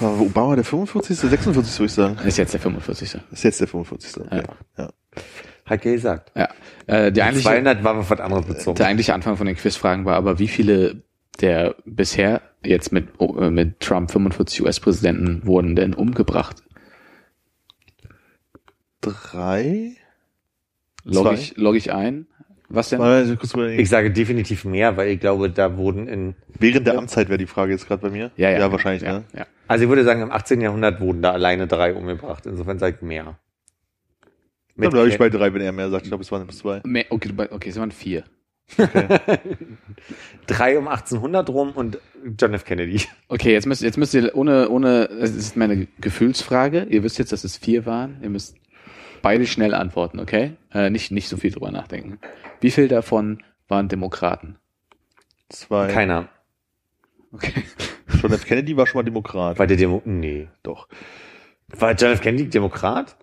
war Obama der 45., 46. würde ich sagen. Das ist jetzt der 45. Das ist jetzt der 45. Okay. Ja. Hat er gesagt. Ja. Äh, der, eigentliche, 200 war auf was anderes bezogen. der eigentliche Anfang von den Quizfragen war aber, wie viele der bisher jetzt mit, äh, mit Trump 45 US-Präsidenten wurden denn umgebracht? Drei? Log ich, log ich ein? Was denn? Mal kurz überlegen. Ich sage definitiv mehr, weil ich glaube, da wurden in, Während der Amtszeit wäre die Frage jetzt gerade bei mir. Ja, ja. Ja, wahrscheinlich, ja, ne? Ja. also ich würde sagen, im 18. Jahrhundert wurden da alleine drei umgebracht. Insofern sage ich mehr. Dann bleibe ich bei drei, wenn er mehr sagt. Ich glaube, es waren bis zwei. Mehr, okay, okay, es waren vier. drei um 1800 rum und John F. Kennedy. Okay, jetzt müsst, jetzt müsst ihr ohne, ohne, es ist meine Gefühlsfrage. Ihr wisst jetzt, dass es vier waren. Ihr müsst beide schnell antworten, okay? Äh, nicht, nicht so viel drüber nachdenken. Wie viel davon waren Demokraten? Zwei. Keiner. Okay. John F. Kennedy war schon mal Demokrat. War der Demo nee. Doch. War John F. Kennedy Demokrat?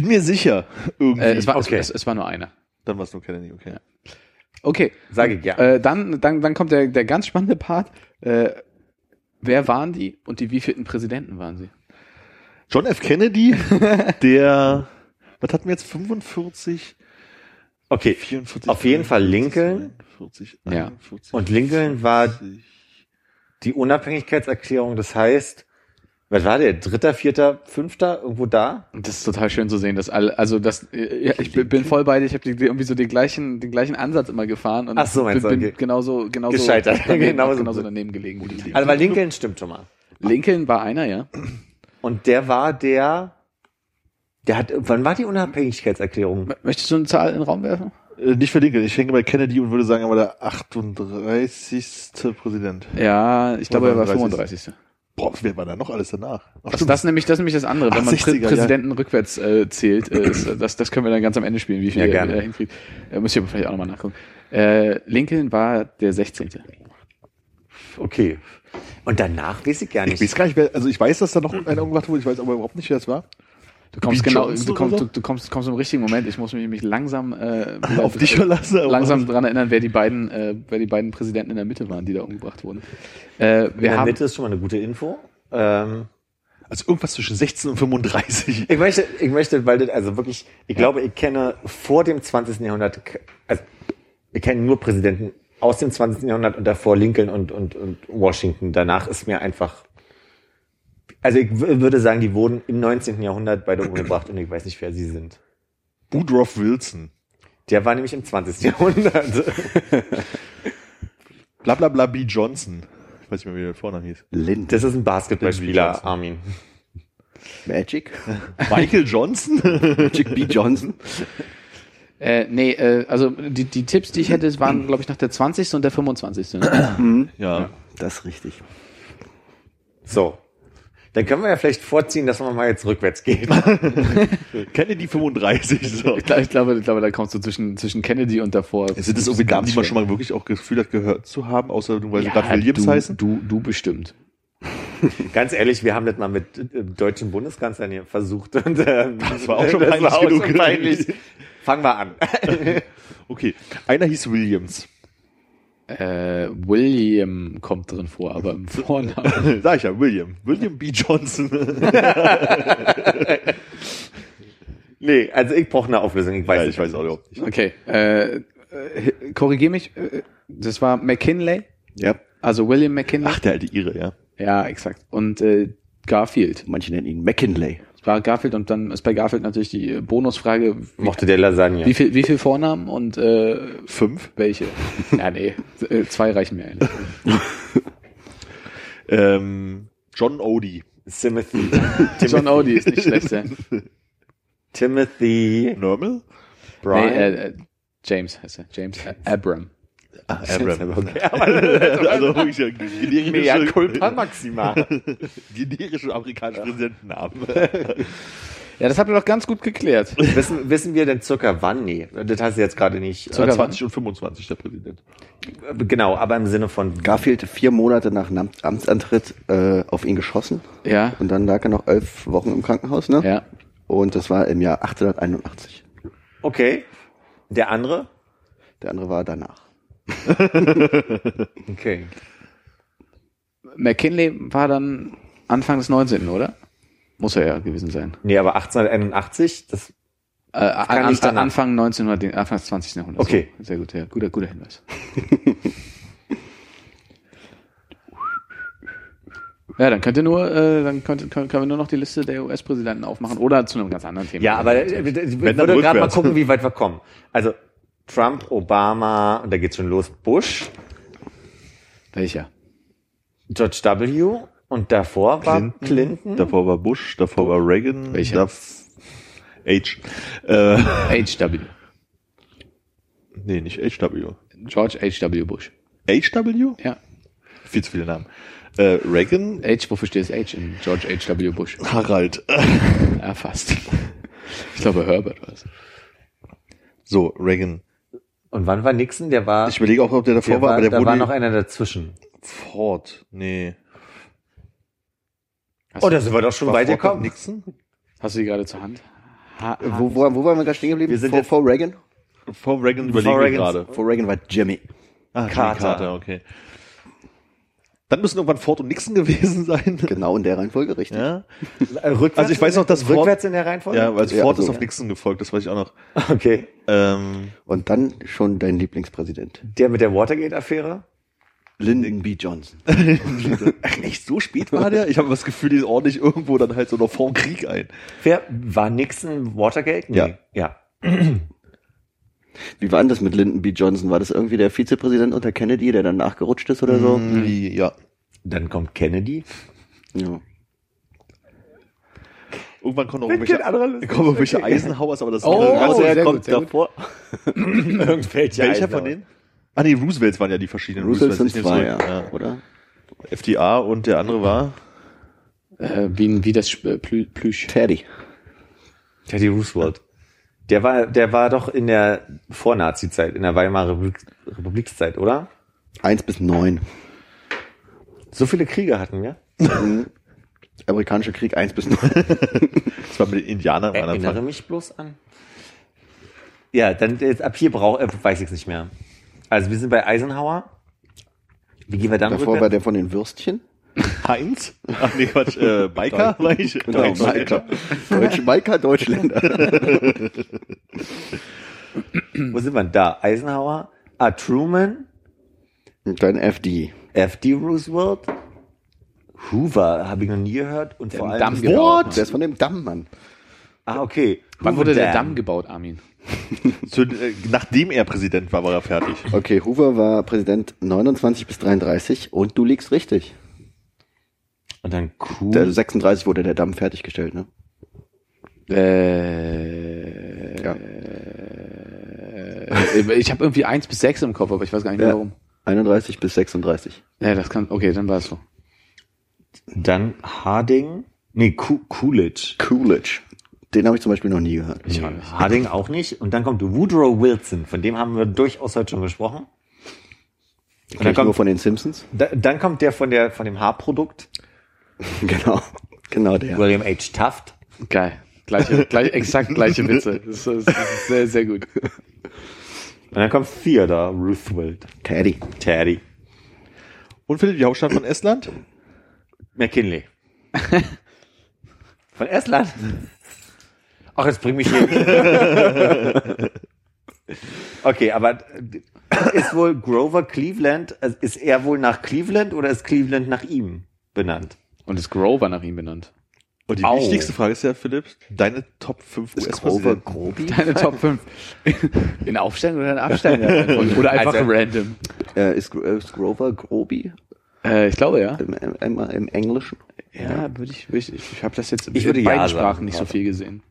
Bin mir sicher. Irgendwie. Äh, es, war, Okay. es, es war nur einer. Dann war es nur Kennedy, okay. Okay. Sage ich ja. Äh, dann, dann, dann kommt der, der ganz spannende Part. Äh, wer waren die und die wievielten Präsidenten waren sie? John F. Kennedy, der, was hatten wir jetzt? 45, Okay. 44? Auf jeden Fall Lincoln. 42, Ja. 41, Und Lincoln war 50. die Unabhängigkeitserklärung, das heißt, was war der? Dritter, vierter, fünfter, irgendwo da? Das ist total schön zu sehen, dass alle, also das, äh, ja, ich bin voll bei dir, ich habe irgendwie so den gleichen, den gleichen Ansatz immer gefahren und Ach so, meinst bin, bin okay. genauso, genauso Gescheitert. daneben, Genauso genauso daneben gelegen. Wo die Also weil Lincoln stimmt schon mal. Lincoln war einer, ja. Und der war der, der hat, wann war die Unabhängigkeitserklärung? Möchtest du eine Zahl in den Raum werfen? Äh, nicht für Lincoln, ich hänge bei Kennedy und würde sagen, er war der 38. Präsident. Ja, ich glaube, er war 35.. 35. Boah, wer war da noch alles danach? Ach, Das, das, nämlich, das ist nämlich das andere. Wenn Ach, man 60er, Prä ja. Präsidenten rückwärts äh, zählt, äh, ist, das, das können wir dann ganz am Ende spielen, wie viel Ja, gerne. ihr hinkriegt. Äh, müsst ihr aber vielleicht auch nochmal nachgucken. Äh, Lincoln war der 16. Okay. Und danach weiß ich gar ich nicht. weiß gar nicht, wer, also ich weiß, dass da noch einer umgebracht wurde, ich weiß aber überhaupt nicht, wer das war. Du kommst Wie genau, Johnson du kommst, so? du, du kommst, kommst im richtigen Moment. Ich muss mich, mich langsam äh, Auf dich verlassen. langsam dran erinnern, wer die beiden, äh, wer die beiden Präsidenten in der Mitte waren, die da umgebracht wurden. Äh, In wir der haben, Mitte ist schon mal eine gute Info. Ähm, Also irgendwas zwischen 16 und 35. ich möchte, ich möchte, weil das, also wirklich, ich glaube, ich kenne vor dem 20. Jahrhundert, also ich kenne nur Präsidenten aus dem 20. Jahrhundert und davor Lincoln und, und, und Washington. Danach ist mir einfach, also ich würde sagen, die wurden im 19. Jahrhundert beide umgebracht und ich weiß nicht, wer sie sind. Woodrow Wilson. Der war nämlich im 20. Jahrhundert. Bla bla bla B. Johnson. Ich weiß nicht mehr, wie der Vorname hieß. Lind. Das ist ein Basketballspieler. Armin. Magic. Michael Johnson? Magic B. Johnson. äh, nee, äh, also die, die Tipps, die ich hätte, waren, glaube ich, nach der 20. und der 25. Ne? ja. Das ist richtig. So. Dann können wir ja vielleicht vorziehen, dass man mal jetzt rückwärts geht. Kennedy 35. So. Ich, glaub, ich, glaube, ich glaube, da kommst du zwischen, zwischen Kennedy und davor. Sind das irgendwie Namen, die man schon mal wirklich auch Gefühl hat, gehört zu haben, außer weil sie gerade Williams du, heißen? Du, du bestimmt. Ganz ehrlich, wir haben das mal mit äh, deutschen Bundeskanzlern hier versucht. Und, ähm, das war auch schon peinlich auch genug. schon peinlich. Fangen wir an. Okay. Einer hieß Williams. Äh, William kommt drin vor, aber im Vornamen. Sag ich ja, William. William B. Johnson. Nee, also ich brauche eine Auflösung. Ich weiß ja, nicht. ich weiß auch überhaupt nicht. Okay, äh, äh, korrigier mich. äh, Das war McKinley, Ja. also William McKinley. Ach, der alte Ire, ja. Ja, exakt. Und äh, Garfield. Manche nennen ihn McKinley. War Garfield und dann ist bei Garfield natürlich die äh, Bonusfrage, wie, Mochte der Lasagne. wie viel, wie viel Vornamen und äh, Fünf. welche? ja, nee, äh, zwei reichen mir eigentlich. Ähm, John Odie. Timothy. John Odie ist nicht schlecht, ja. Timothy Normal? Nee, Brian. äh, äh, James heißt er. James äh, Abram. Ah, Abraham. Okay, also wirklich ein generische, Mea culpa maxima. generische amerikanische Präsidentennamen. Ja, das habt ihr doch ganz gut geklärt. wissen, wissen wir denn circa wann? Nee, das hast du jetzt gerade nicht. Circa 20 und 25 der Präsident. Genau, aber im Sinne von Garfield vier Monate nach Am- Amtsantritt äh, auf ihn geschossen. Ja, Und dann lag er noch elf Wochen im Krankenhaus, ne? ja. Und das war im Jahr 1881. Okay. Der andere? Der andere war danach. Okay. McKinley war dann Anfang des 19., oder? Muss er ja gewesen sein. Nee, aber 1881, das Äh, an, kann an. Anfang 1900, Anfang des 20. Jahrhunderts. Okay. So, sehr gut, ja. Guter, guter Hinweis. ja, dann könnte nur, äh, dann könnte, können, können wir nur noch die Liste der US-Präsidenten aufmachen oder zu einem ganz anderen Thema. Ja, aber äh, ich dann würde gerade mal gucken, wie weit wir kommen. Also Trump, Obama, und da geht's schon los, Bush, Welcher? George W. und davor war Clinton. Davor war Bush, davor war Reagan. Welcher? H. Äh, H.W. nee, nicht HW. George H.W. Bush. HW? Ja. Viel zu viele Namen. Äh, Reagan, H, wofür steht das H in George H.W. Bush? Harald. Ja, fast. Ich glaube Herbert war es. So, Reagan. Und wann war Nixon? Der war, Ich überlege auch, ob der davor der war, war, aber der da wurde war noch einer dazwischen. Ford. Nee. Hast, Oh, da sind wir doch schon weit gekommen. Nixon? hast du die gerade zur Hand? Ha, ha. Wo, wo, wo waren wir gerade stehen geblieben? Wir sind vor, vor Reagan? Vor Reagan überlegen gerade. Vor Reagan war Jimmy. Ah, Jimmy Carter. Carter, okay. Dann müssen irgendwann Ford und Nixon gewesen sein. Genau in der Reihenfolge, richtig. Ja, Äh, Rückwärts Also ich weiß noch, dass Ford- rückwärts in der Reihenfolge. ja also Ja, Ford so, ist auf ja. Nixon gefolgt, das weiß ich auch noch. Okay. Ähm, Und dann schon dein Lieblingspräsident. Der mit der Watergate-Affäre. Lyndon B. Johnson. Ach, echt, so spät war der? Ich habe das Gefühl, die ist ordentlich irgendwo dann halt so noch vor dem Krieg ein. Wer war Nixon Watergate? Ja. Ja. Wie war denn das mit Lyndon B. Johnson? War das irgendwie der Vizepräsident unter Kennedy, der dann nachgerutscht ist oder so? Wie, ja. Dann kommt Kennedy. Ja. Irgendwann kommen noch irgendwelche, kommen Eisenhowers, aber das Oh, wer gut, kommt gut. davor? Irgendwelche Welcher von denen? Ah nee, Roosevelts waren ja die verschiedenen. Roosevelt sind ich nehme zwei, zurück. ja. Oder? FDR und der andere war? Äh, wie, wie das Plü Plüsch. Teddy. Teddy Roosevelt. Der war, der war doch in der Vor-Nazi-Zeit, in der Weimarer Republik, Republikszeit, oder? Eins bis neun. So viele Kriege hatten wir. Amerikanischer Krieg eins bis neun. Das war mit den Indianern am Erinnere Anfang. mich bloß an. Ja, dann jetzt ab hier brauch, äh, weiß ich es nicht mehr. Also wir sind bei Eisenhower. Wie gehen wir dann Davor war rückwärts? der von den Würstchen. Heinz? Ach nee, Quatsch, äh, Biker? ich? Genau, Deutsch. Biker. Deutsche Biker, Deutschländer. Wo sind wir denn da? Eisenhower, ah, Truman, Und dann FD. FD Roosevelt, Hoover, habe ich noch nie gehört. Und vor Den allem... Damm gebaut. Der ist von dem Dammmann. Ah, okay. Wann Hoover wurde der Dam. Damm gebaut, Armin? Zu, äh, nachdem er Präsident war, war er fertig. Okay, Hoover war Präsident 29 bis 33 und du liegst richtig. Und dann cool. Der 36 wurde der Damm fertiggestellt, ne? Äh, Ja. äh, ich habe irgendwie eins bis sechs im Kopf, aber ich weiß gar nicht mehr Ja. warum. 31 bis 36. Ja, das kann, okay, dann war es so. Dann Harding, nee, Coo- Coolidge. Coolidge. Den habe ich zum Beispiel noch nie gehört. Nee, Harding auch nicht. Und dann kommt Woodrow Wilson, von dem haben wir durchaus heute schon gesprochen. Und dann ich nur kommt, von den Simpsons. da, dann kommt der von der von dem Haarprodukt, genau. Genau der. William H. Taft. Geil. Gleiche, gleich, exakt gleiche Witze. Das ist, das ist sehr, sehr gut. Und dann kommt Theodore Roosevelt. Teddy. Teddy. Und Philipp, die Hauptstadt von Estland? McKinley. Von Estland. Ach, jetzt bring mich hier. okay, aber ist wohl Grover Cleveland, also ist er wohl nach Cleveland oder ist Cleveland nach ihm benannt? Und ist Grover nach ihm benannt. Und die Au. wichtigste Frage ist ja, Philipp, deine Top 5 Ist Grover US-Präsidenten. Grobi? Deine Top 5. In Aufstellung oder in Abstellung? Oder einfach Also- random. Äh, ist, ist Grover Grobi Äh, ich glaube, ja. im, im, im, Englischen? Ja, würde ich, würde ich, ich habe das jetzt Ich würde in ja beiden sagen, Sprachen nicht so viel gesehen.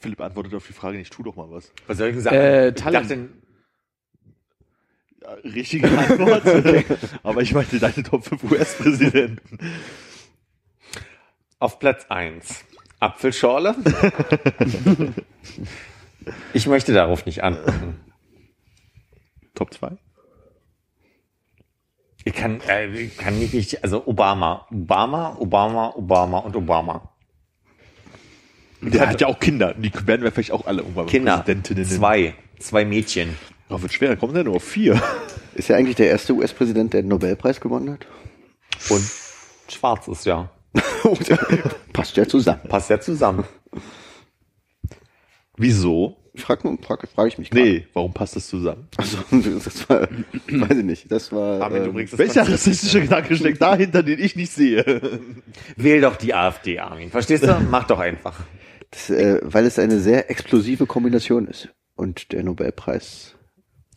Philipp antwortet auf die Frage nicht, tu doch mal was. Was soll ich denn sagen? Äh, ich Talent. dachte, Ja, richtige Antwort. Aber ich meinte deine Top 5 US-Präsidenten. auf Platz 1 Apfelschorle. ich möchte darauf nicht antworten. Top 2? Ich kann, äh, ich kann nicht, richtig- also Obama, Obama, Obama, Obama und Obama. Der hat ja auch Kinder. Die werden wir vielleicht auch alle irgendwann Kinder, Präsidentinnen. zwei, zwei Mädchen. Oh, wird schwer. Kommen denn nur auf vier? Ist er eigentlich der erste US-Präsident, der den Nobelpreis gewonnen hat? Und schwarz ist ja. Passt ja zusammen. Passt ja zusammen. Wieso? Frag, frag, frag ich mich gerade. Nee, warum passt das zusammen? Also, das war, weiß ich nicht, das war, Armin, du ähm, Welcher rassistische Gedanke steckt dahinter, den ich nicht sehe? Wähl doch die AfD, Armin. Verstehst du? Mach doch einfach. das, äh, weil es eine sehr explosive Kombination ist. Und der Nobelpreis,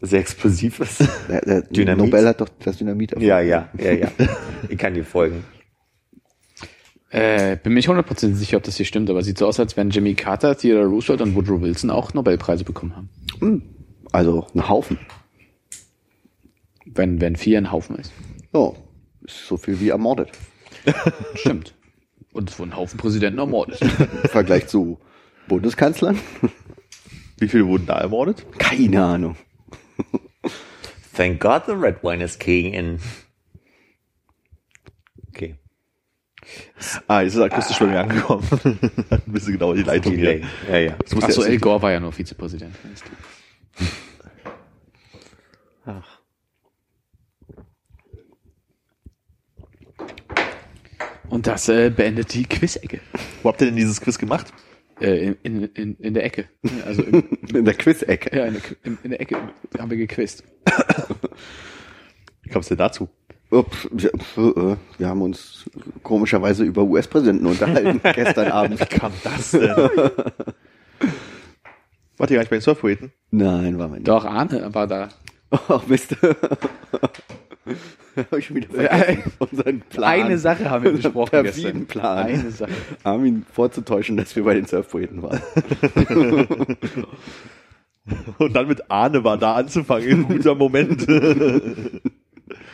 Sehr explosiv ist. der, der Dynamit? Nobel hat doch das Dynamit erfunden. Ja, ja, ja, ja. Ich kann dir folgen. Äh, bin mir nicht hundertprozentig sicher, ob das hier stimmt, aber sieht so aus, als wenn Jimmy Carter, Theodore Roosevelt und Woodrow Wilson auch Nobelpreise bekommen haben. Also, ein Haufen. Wenn, wenn vier ein Haufen ist. Oh, ist so viel wie ermordet. Stimmt. Und es wurden ein Haufen Präsidenten ermordet. Im Vergleich zu Bundeskanzlern? Wie viele wurden da ermordet? Keine Ahnung. Thank God the red wine is king in. Okay. Ah, jetzt ist akustisch bei mir angekommen. Ein bisschen genau die Leitung hier. Ja, ja. Das muss Achso, El Gore war ja nur Vizepräsident. weißt du. Ach. Und das äh, beendet die Quiz-Ecke. Wo habt ihr denn dieses Quiz gemacht? Äh, in, in, in, in der Ecke. Also im, In der Quiz-Ecke. ja, in der, in, in der Ecke haben wir gequizt. Wie kam es denn dazu? Wir, äh, wir haben uns komischerweise über US-Präsidenten unterhalten gestern Abend. Wie kam das denn? Wart ihr gar nicht bei den Surfpoeten? Nein, war mein Doch, Arne war da. Oh, Mist. Hab ich schon wieder vergessen. Unseren Plan. Eine Sache haben wir besprochen gestern. Plan. Eine Sache. Armin vorzutäuschen, dass wir bei den Surfpoeten waren. Und dann mit Arne war da anzufangen. Ein guter Moment.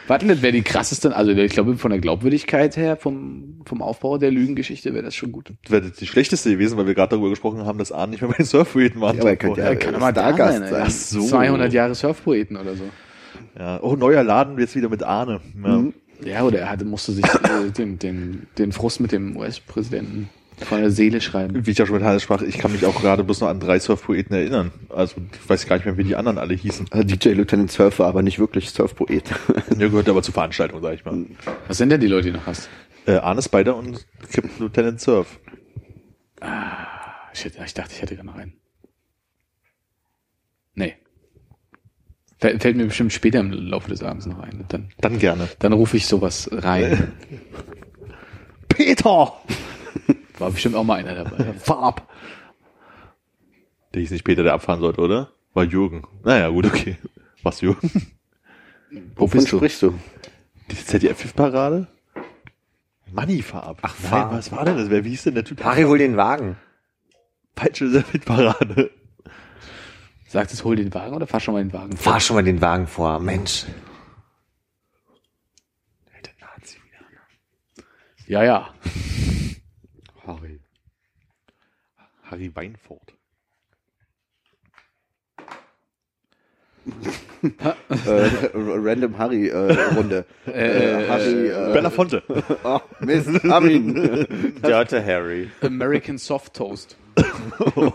Warte, das wäre die krasseste, also ich glaube von der Glaubwürdigkeit her, vom, vom Aufbau der Lügengeschichte wäre das schon gut. Das wäre die schlechteste gewesen, weil wir gerade darüber gesprochen haben, dass Arne nicht mehr bei den Surfpoeten war. Ja, aber er könnte ja- Er kann äh, aber da Stargast sein. Ach so. 200 Jahre Surfpoeten oder so. Ja. Oh, neuer Laden, jetzt wieder mit Arne. Ja. Mhm. Ja, oder er hatte, musste sich äh, den, den, den Frust mit dem US-Präsidenten von der Seele schreiben. Wie ich ja schon mit Hannes sprach, ich kann mich auch gerade bloß noch an drei Surfpoeten erinnern. Also ich weiß gar nicht mehr, wie die anderen alle hießen. Also DJ Lieutenant Surfer, aber nicht wirklich Surfpoet. Der gehört aber zur Veranstaltung, sag ich mal. Was sind denn die Leute, die du noch hast? Äh, Arne Spider und Captain Lieutenant Surf. Ich, hätte, ich dachte, ich hätte gar noch einen. Nee. Fällt, mir bestimmt später im Laufe des Abends noch ein. Dann, Dann gerne. dann rufe ich sowas rein. Peter! War bestimmt auch mal einer dabei. Farb! Der hieß nicht Peter, der abfahren sollte, oder? War Jürgen. Naja, gut, okay. Was, Jürgen? Wovon sprichst du? Die ZDF-Parade? Moneyfarb. Ach, Nein, Farb. was war denn das? Wer, wie hieß denn der Typ? Harry, hol den Wagen. Falsche Parade. Sagt es, hol den Wagen oder fahr schon mal den Wagen? Fahr schon mal den Wagen vor. Mensch. Alter Nazi wieder. Ja, ja. Harry. Harry Weinfurt. äh, Random Harry äh, Runde. Äh, Harry. Äh, Belafonte. oh, Mist, Armin. Dörte Harry. American Soft Toast. oh,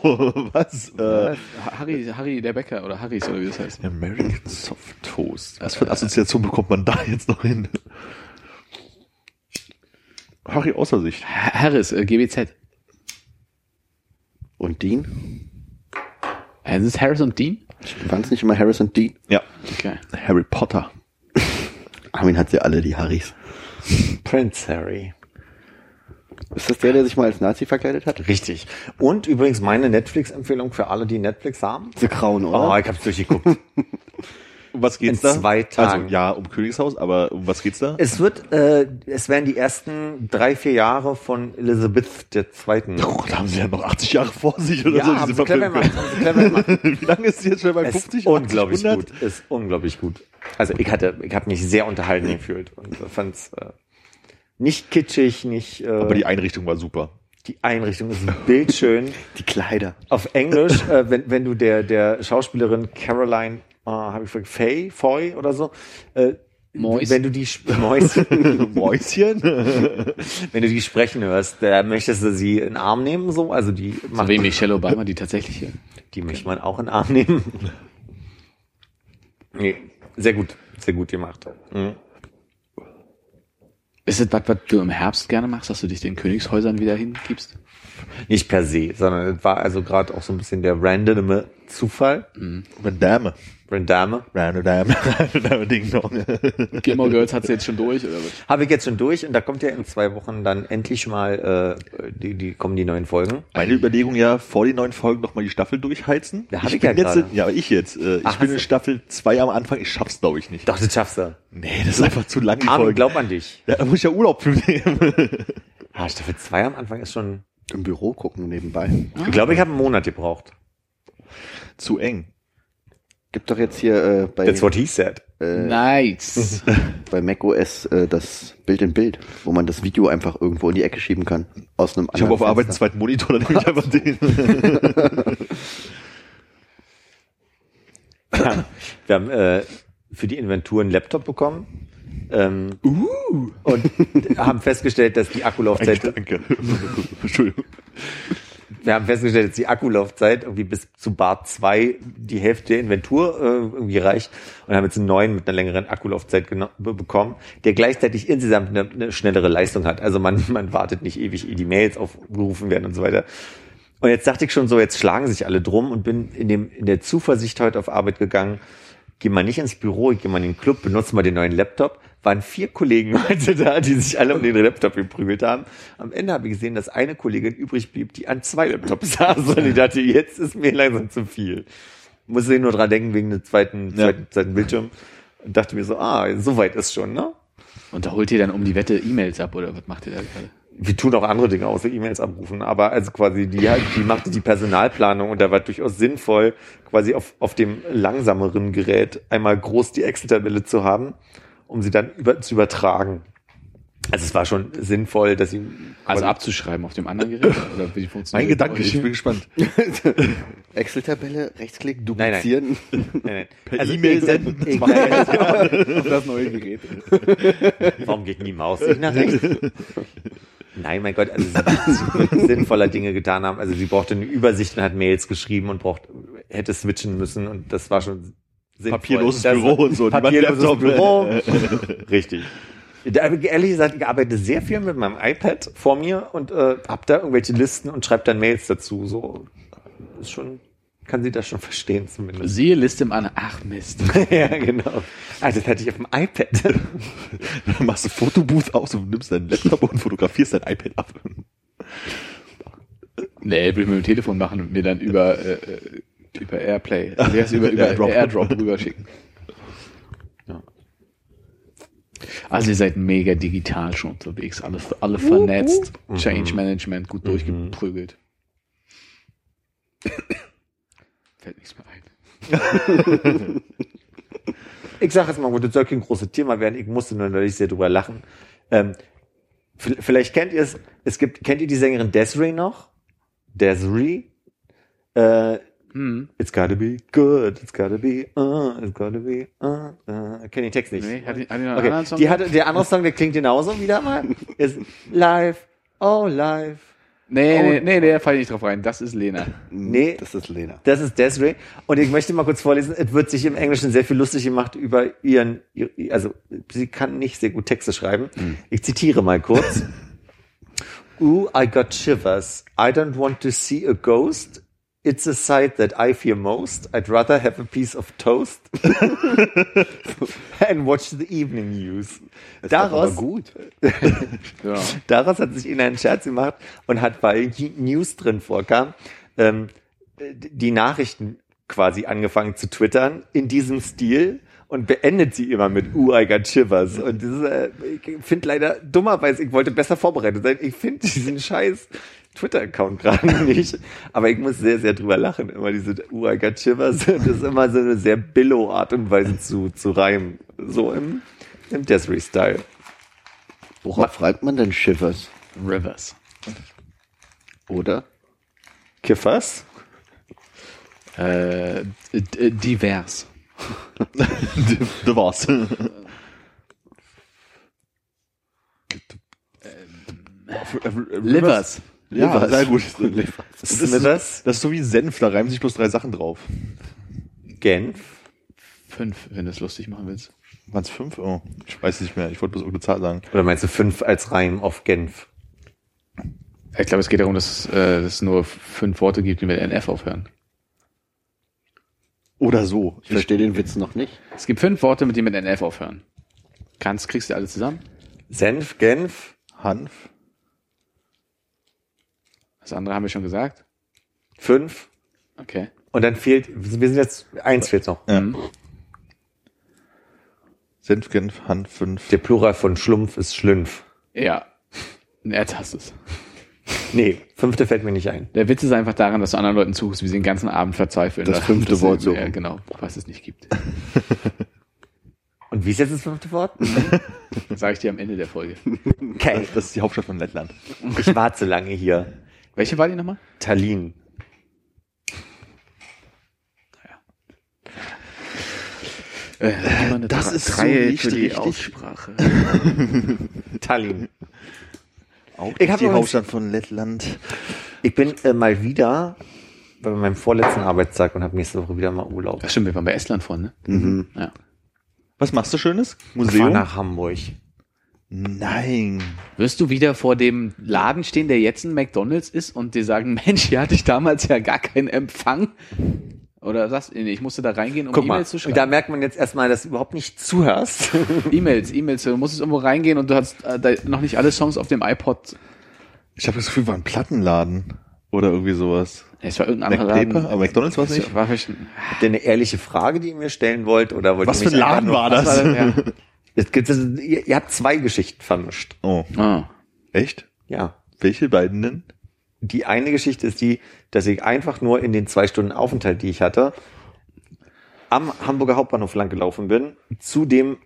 oh, was? Äh, Harry, Harry der Bäcker oder Harrys oder wie das heißt. American Soft Toast. Was für eine Assoziation bekommt man da jetzt noch hin? Harry außer sich. Ha- Harris, äh, GBZ. Und Dean? Äh, das ist Harris und Dean? Waren es nicht immer Harris und Dean? Ja. Okay. Harry Potter. Armin hat sie alle, die Harrys. Prince Harry. Ist das der, der sich mal als Nazi verkleidet hat? Richtig. Und übrigens meine Netflix-Empfehlung für alle, die Netflix haben. The Crown, Oh, oder? ich hab's durchgeguckt. Um was geht's In da? zwei Tagen. Also ja, um Königshaus, aber um was geht's da? Es wird, äh, es werden die ersten drei, vier Jahre von Elizabeth II. Oh, da haben sie ja noch 80 Jahre vor sich oder Ja, so. haben sie clever gemacht, haben sie clever gemacht. Wie lange ist sie jetzt schon bei Es 50? ist unglaublich 100? gut. Ist unglaublich gut. Also ich hatte, ich habe mich sehr unterhalten gefühlt und fand's äh, nicht kitschig, nicht. Äh, Aber die Einrichtung war super. die Einrichtung ist bildschön. Die Kleider. Auf Englisch, äh, wenn, wenn du der, der Schauspielerin Caroline, äh, habe ich vergessen, Faye, Foy oder so, äh, Mois. wenn du die Mäuschen, Mäuschen? wenn du die sprechen hörst, da möchtest du sie in den Arm nehmen, so, also die So wie Michelle Obama, die tatsächliche. die möchte man auch in den Arm nehmen. Nee, sehr gut, sehr gut gemacht. Mhm. Ist es was, was du im Herbst gerne machst, dass du dich den Königshäusern wieder hingibst? Nicht per se, sondern es war also gerade auch so ein bisschen der randome Zufall. Damme. Randame. Van Damme. Van Damme Ding Dong. Gilmore Girls hat sie jetzt schon durch, oder was? Habe ich jetzt schon durch und da kommt ja in zwei Wochen dann endlich mal, äh, die, die kommen die neuen Folgen. Meine Überlegung ja, vor die neuen Folgen nochmal die Staffel durchheizen. Da hab ich bin ja jetzt, in- ja, aber ich jetzt. Äh, ich Ach, bin hast in? Staffel 2 am Anfang, ich schaff's glaube ich nicht. Doch, das schaffst du. Nee, das ist einfach zu lang, Folge. glaub an dich. Ja, da muss ich ja Urlaub für nehmen. Ah, Staffel 2 am Anfang ist schon. Im Büro gucken nebenbei. Ich glaube, ich habe einen Monat gebraucht. zu eng. Gibt doch jetzt hier äh, bei, That's what he said. Nice. bei macOS äh, das Bild in Bild, wo man das Video einfach irgendwo in die Ecke schieben kann. Aus einem Ich habe auf Arbeit einen zweiten Monitor, dann nehme ich einfach den. Wir haben äh, für die Inventur einen Laptop bekommen. Ähm, Und haben festgestellt, dass die Akkulaufzeit, Danke. Entschuldigung. wir haben festgestellt, dass die Akkulaufzeit irgendwie bis zu Bar 2 die Hälfte der Inventur äh, irgendwie reicht und haben jetzt einen neuen mit einer längeren Akkulaufzeit bekommen, der gleichzeitig insgesamt eine, eine schnellere Leistung hat. Also man, man wartet nicht ewig, ehe die Mails aufgerufen werden und so weiter. Und jetzt dachte ich schon so, jetzt schlagen sich alle drum und bin in dem, in der Zuversicht heute auf Arbeit gegangen, geh mal nicht ins Büro, ich geh mal in den Club, benutze mal den neuen Laptop. Waren vier Kollegen heute da, die sich alle um den Laptop geprügelt haben. Am Ende habe ich gesehen, dass eine Kollegin übrig blieb, die an zwei Laptops saß und ich dachte, jetzt ist mir langsam zu viel. Musste ich nur dran denken wegen des zweiten, Ja. zweiten, zweiten Bildschirm und dachte mir so, ah, so weit ist schon, ne? Und da holt ihr dann um die Wette E-Mails ab, oder was macht ihr da gerade? wir tun auch andere Dinge außer E-Mails abrufen, aber also quasi die, die machte die Personalplanung und da war durchaus sinnvoll, quasi auf, auf dem langsameren Gerät einmal groß die Excel-Tabelle zu haben, um sie dann über, zu übertragen. Also es war schon sinnvoll, dass sie Also abzuschreiben auf dem anderen Gerät? Oder wie funktioniert Mein Gedanke, ich bin gespannt. Excel-Tabelle, Rechtsklick, Nein, nein. duplizieren. Nein, nein. Per Also E-Mail senden. ich- auf das neue Gerät. Warum geht nie Maus nicht nach rechts? Nein, mein Gott, also sie sinnvoller Dinge getan haben. Also sie brauchte eine Übersicht und hat Mails geschrieben und braucht, hätte switchen müssen und das war schon sinnvoll. Papierloses Das- Büro und so, Papierloses. Büro. Richtig. Da, hab ich ehrlich gesagt, ich arbeite sehr viel mit meinem iPad vor mir und äh, hab da irgendwelche Listen und schreibe dann Mails dazu. So ist schon, kann sie das schon verstehen zumindest. Siehe Liste im An. Ach Mist. ja, genau. Ah, das hatte ich auf dem iPad. Dann machst du Fotobooth aus und nimmst deinen Laptop und fotografierst dein iPad ab. Nee, will ich mit dem Telefon machen und mir dann über, äh, äh, über Airplay, also erst über, über Airdrop. Airdrop. rüberschicken. Ja. Also ihr seid mega digital schon unterwegs, alle, alle vernetzt, Change Management gut durchgeprügelt. Fällt nichts mehr ein. ich sage jetzt mal, das soll kein großes Thema werden. Ich musste nur natürlich sehr drüber lachen. Ähm, vielleicht kennt ihr es. Es gibt, kennt ihr die Sängerin Desiree noch? Desiree? Äh, Hm. It's gotta be good, it's gotta be, uh, it's gotta be, uh, uh. Ich kenne den Text nicht. Nee, hat die, hat die noch einen Okay, anderen Song? die hatte, der andere Song, der klingt genauso wieder mal. Ist live, oh live. nee, Oh. nee, nee, nee, da falle ich nicht drauf rein. Das ist Lena. Nee, Das ist Lena. Das ist Desiree. Und ich möchte mal kurz vorlesen. Es wird sich im Englischen sehr viel lustig gemacht über ihren, ihr- also sie kann nicht sehr gut Texte schreiben. Ich zitiere mal kurz. Ooh, I got shivers. I don't want to see a ghost. It's a sight that I fear most. I'd rather have a piece of toast and watch the evening news. Daraus, gut. Ja. Daraus hat sich ihnen einen Scherz gemacht und hat, weil News drin vorkam, ähm, die Nachrichten quasi angefangen zu twittern in diesem Stil. Und und beendet sie immer mit Ooh, I got shivers. Und das ist, äh, ich finde leider dummerweise, ich wollte besser vorbereitet sein. Ich finde diesen scheiß Twitter-Account gerade nicht. Aber ich muss sehr, sehr drüber lachen. Immer diese Ooh, I got shivers. Das ist immer so eine sehr billow-Art und Weise zu, zu reimen. So im, im Desiree-Style. Worauf schreibt man denn Shivers? Rivers. Oder? Kiffers? Äh, d- divers. Du war's. Livers. Ja, Livers. sehr gut. Das ist, Smithers? das ist so wie Senf, da reimen sich bloß drei Sachen drauf. Genf? Fünf, wenn du es lustig machen willst. Waren es fünf? Oh, ich weiß nicht mehr. Ich wollte bloß irgendeine Zahl sagen. Oder meinst du fünf als Reim auf Genf? Ich glaube, es geht darum, dass, äh, dass es nur fünf Worte gibt, die mit NF aufhören. Oder so. Ich verstehe den Witz noch nicht. Es gibt fünf Worte, mit die mit NF aufhören. Kannst, kriegst du alle zusammen? Senf, Genf, Hanf. Das andere haben wir schon gesagt. fünf. Okay. Und dann fehlt, wir sind jetzt, eins fehlt noch. Ja. Mhm. Senf, Genf, Hanf, fünf. Der Plural von Schlumpf ist Schlümpf. Ja. Er hast es. Nee, fünfte fällt mir nicht ein. Der Witz ist einfach daran, dass du anderen Leuten zuhörst, wie sie den ganzen Abend verzweifeln. Das fünfte dass Wort suchen. Ja, genau, was es nicht gibt. Und wie ist jetzt das fünfte Wort? Sage ich dir am Ende der Folge. Okay. Das ist die Hauptstadt von Lettland. Ich war zu lange hier. Welche war die nochmal? Tallinn. Äh, Das ist so nicht richtig. Aussprache. Tallinn. Auch Ich die Hauptstadt von Lettland. Ich bin äh, mal wieder bei meinem vorletzten Arbeitstag und habe nächste Woche wieder mal Urlaub. Das stimmt, wir waren bei Estland vorhin, ne? Mhm. Ja. Was machst du Schönes? Ich Museum? nach Hamburg. Nein. Wirst du wieder vor dem Laden stehen, der jetzt ein McDonalds ist und dir sagen, Mensch, hier hatte ich damals ja gar keinen Empfang? Oder sagst du, nee, ich musste da reingehen, um E-Mails zu schreiben? da merkt man jetzt erstmal, dass du überhaupt nicht zuhörst. E-Mails, E-Mails, du musstest irgendwo reingehen und du hast äh, da noch nicht alle Songs auf dem iPod. Ich habe das Gefühl, war ein Plattenladen. Oder irgendwie sowas. Es war irgendein anderer? Laden. Aber McDonalds war es nicht? War Habt ihr eine ehrliche Frage, die ihr mir stellen wollt? Oder wollt Was ihr für mich ein Laden war das? war das? Ja. Es gibt, es, ihr, ihr habt zwei Geschichten vermischt. Oh, Ah. echt? Ja. Welche beiden denn? Die eine Geschichte ist die, dass ich einfach nur in den zwei Stunden Aufenthalt, die ich hatte, am Hamburger Hauptbahnhof lang gelaufen bin, zu dem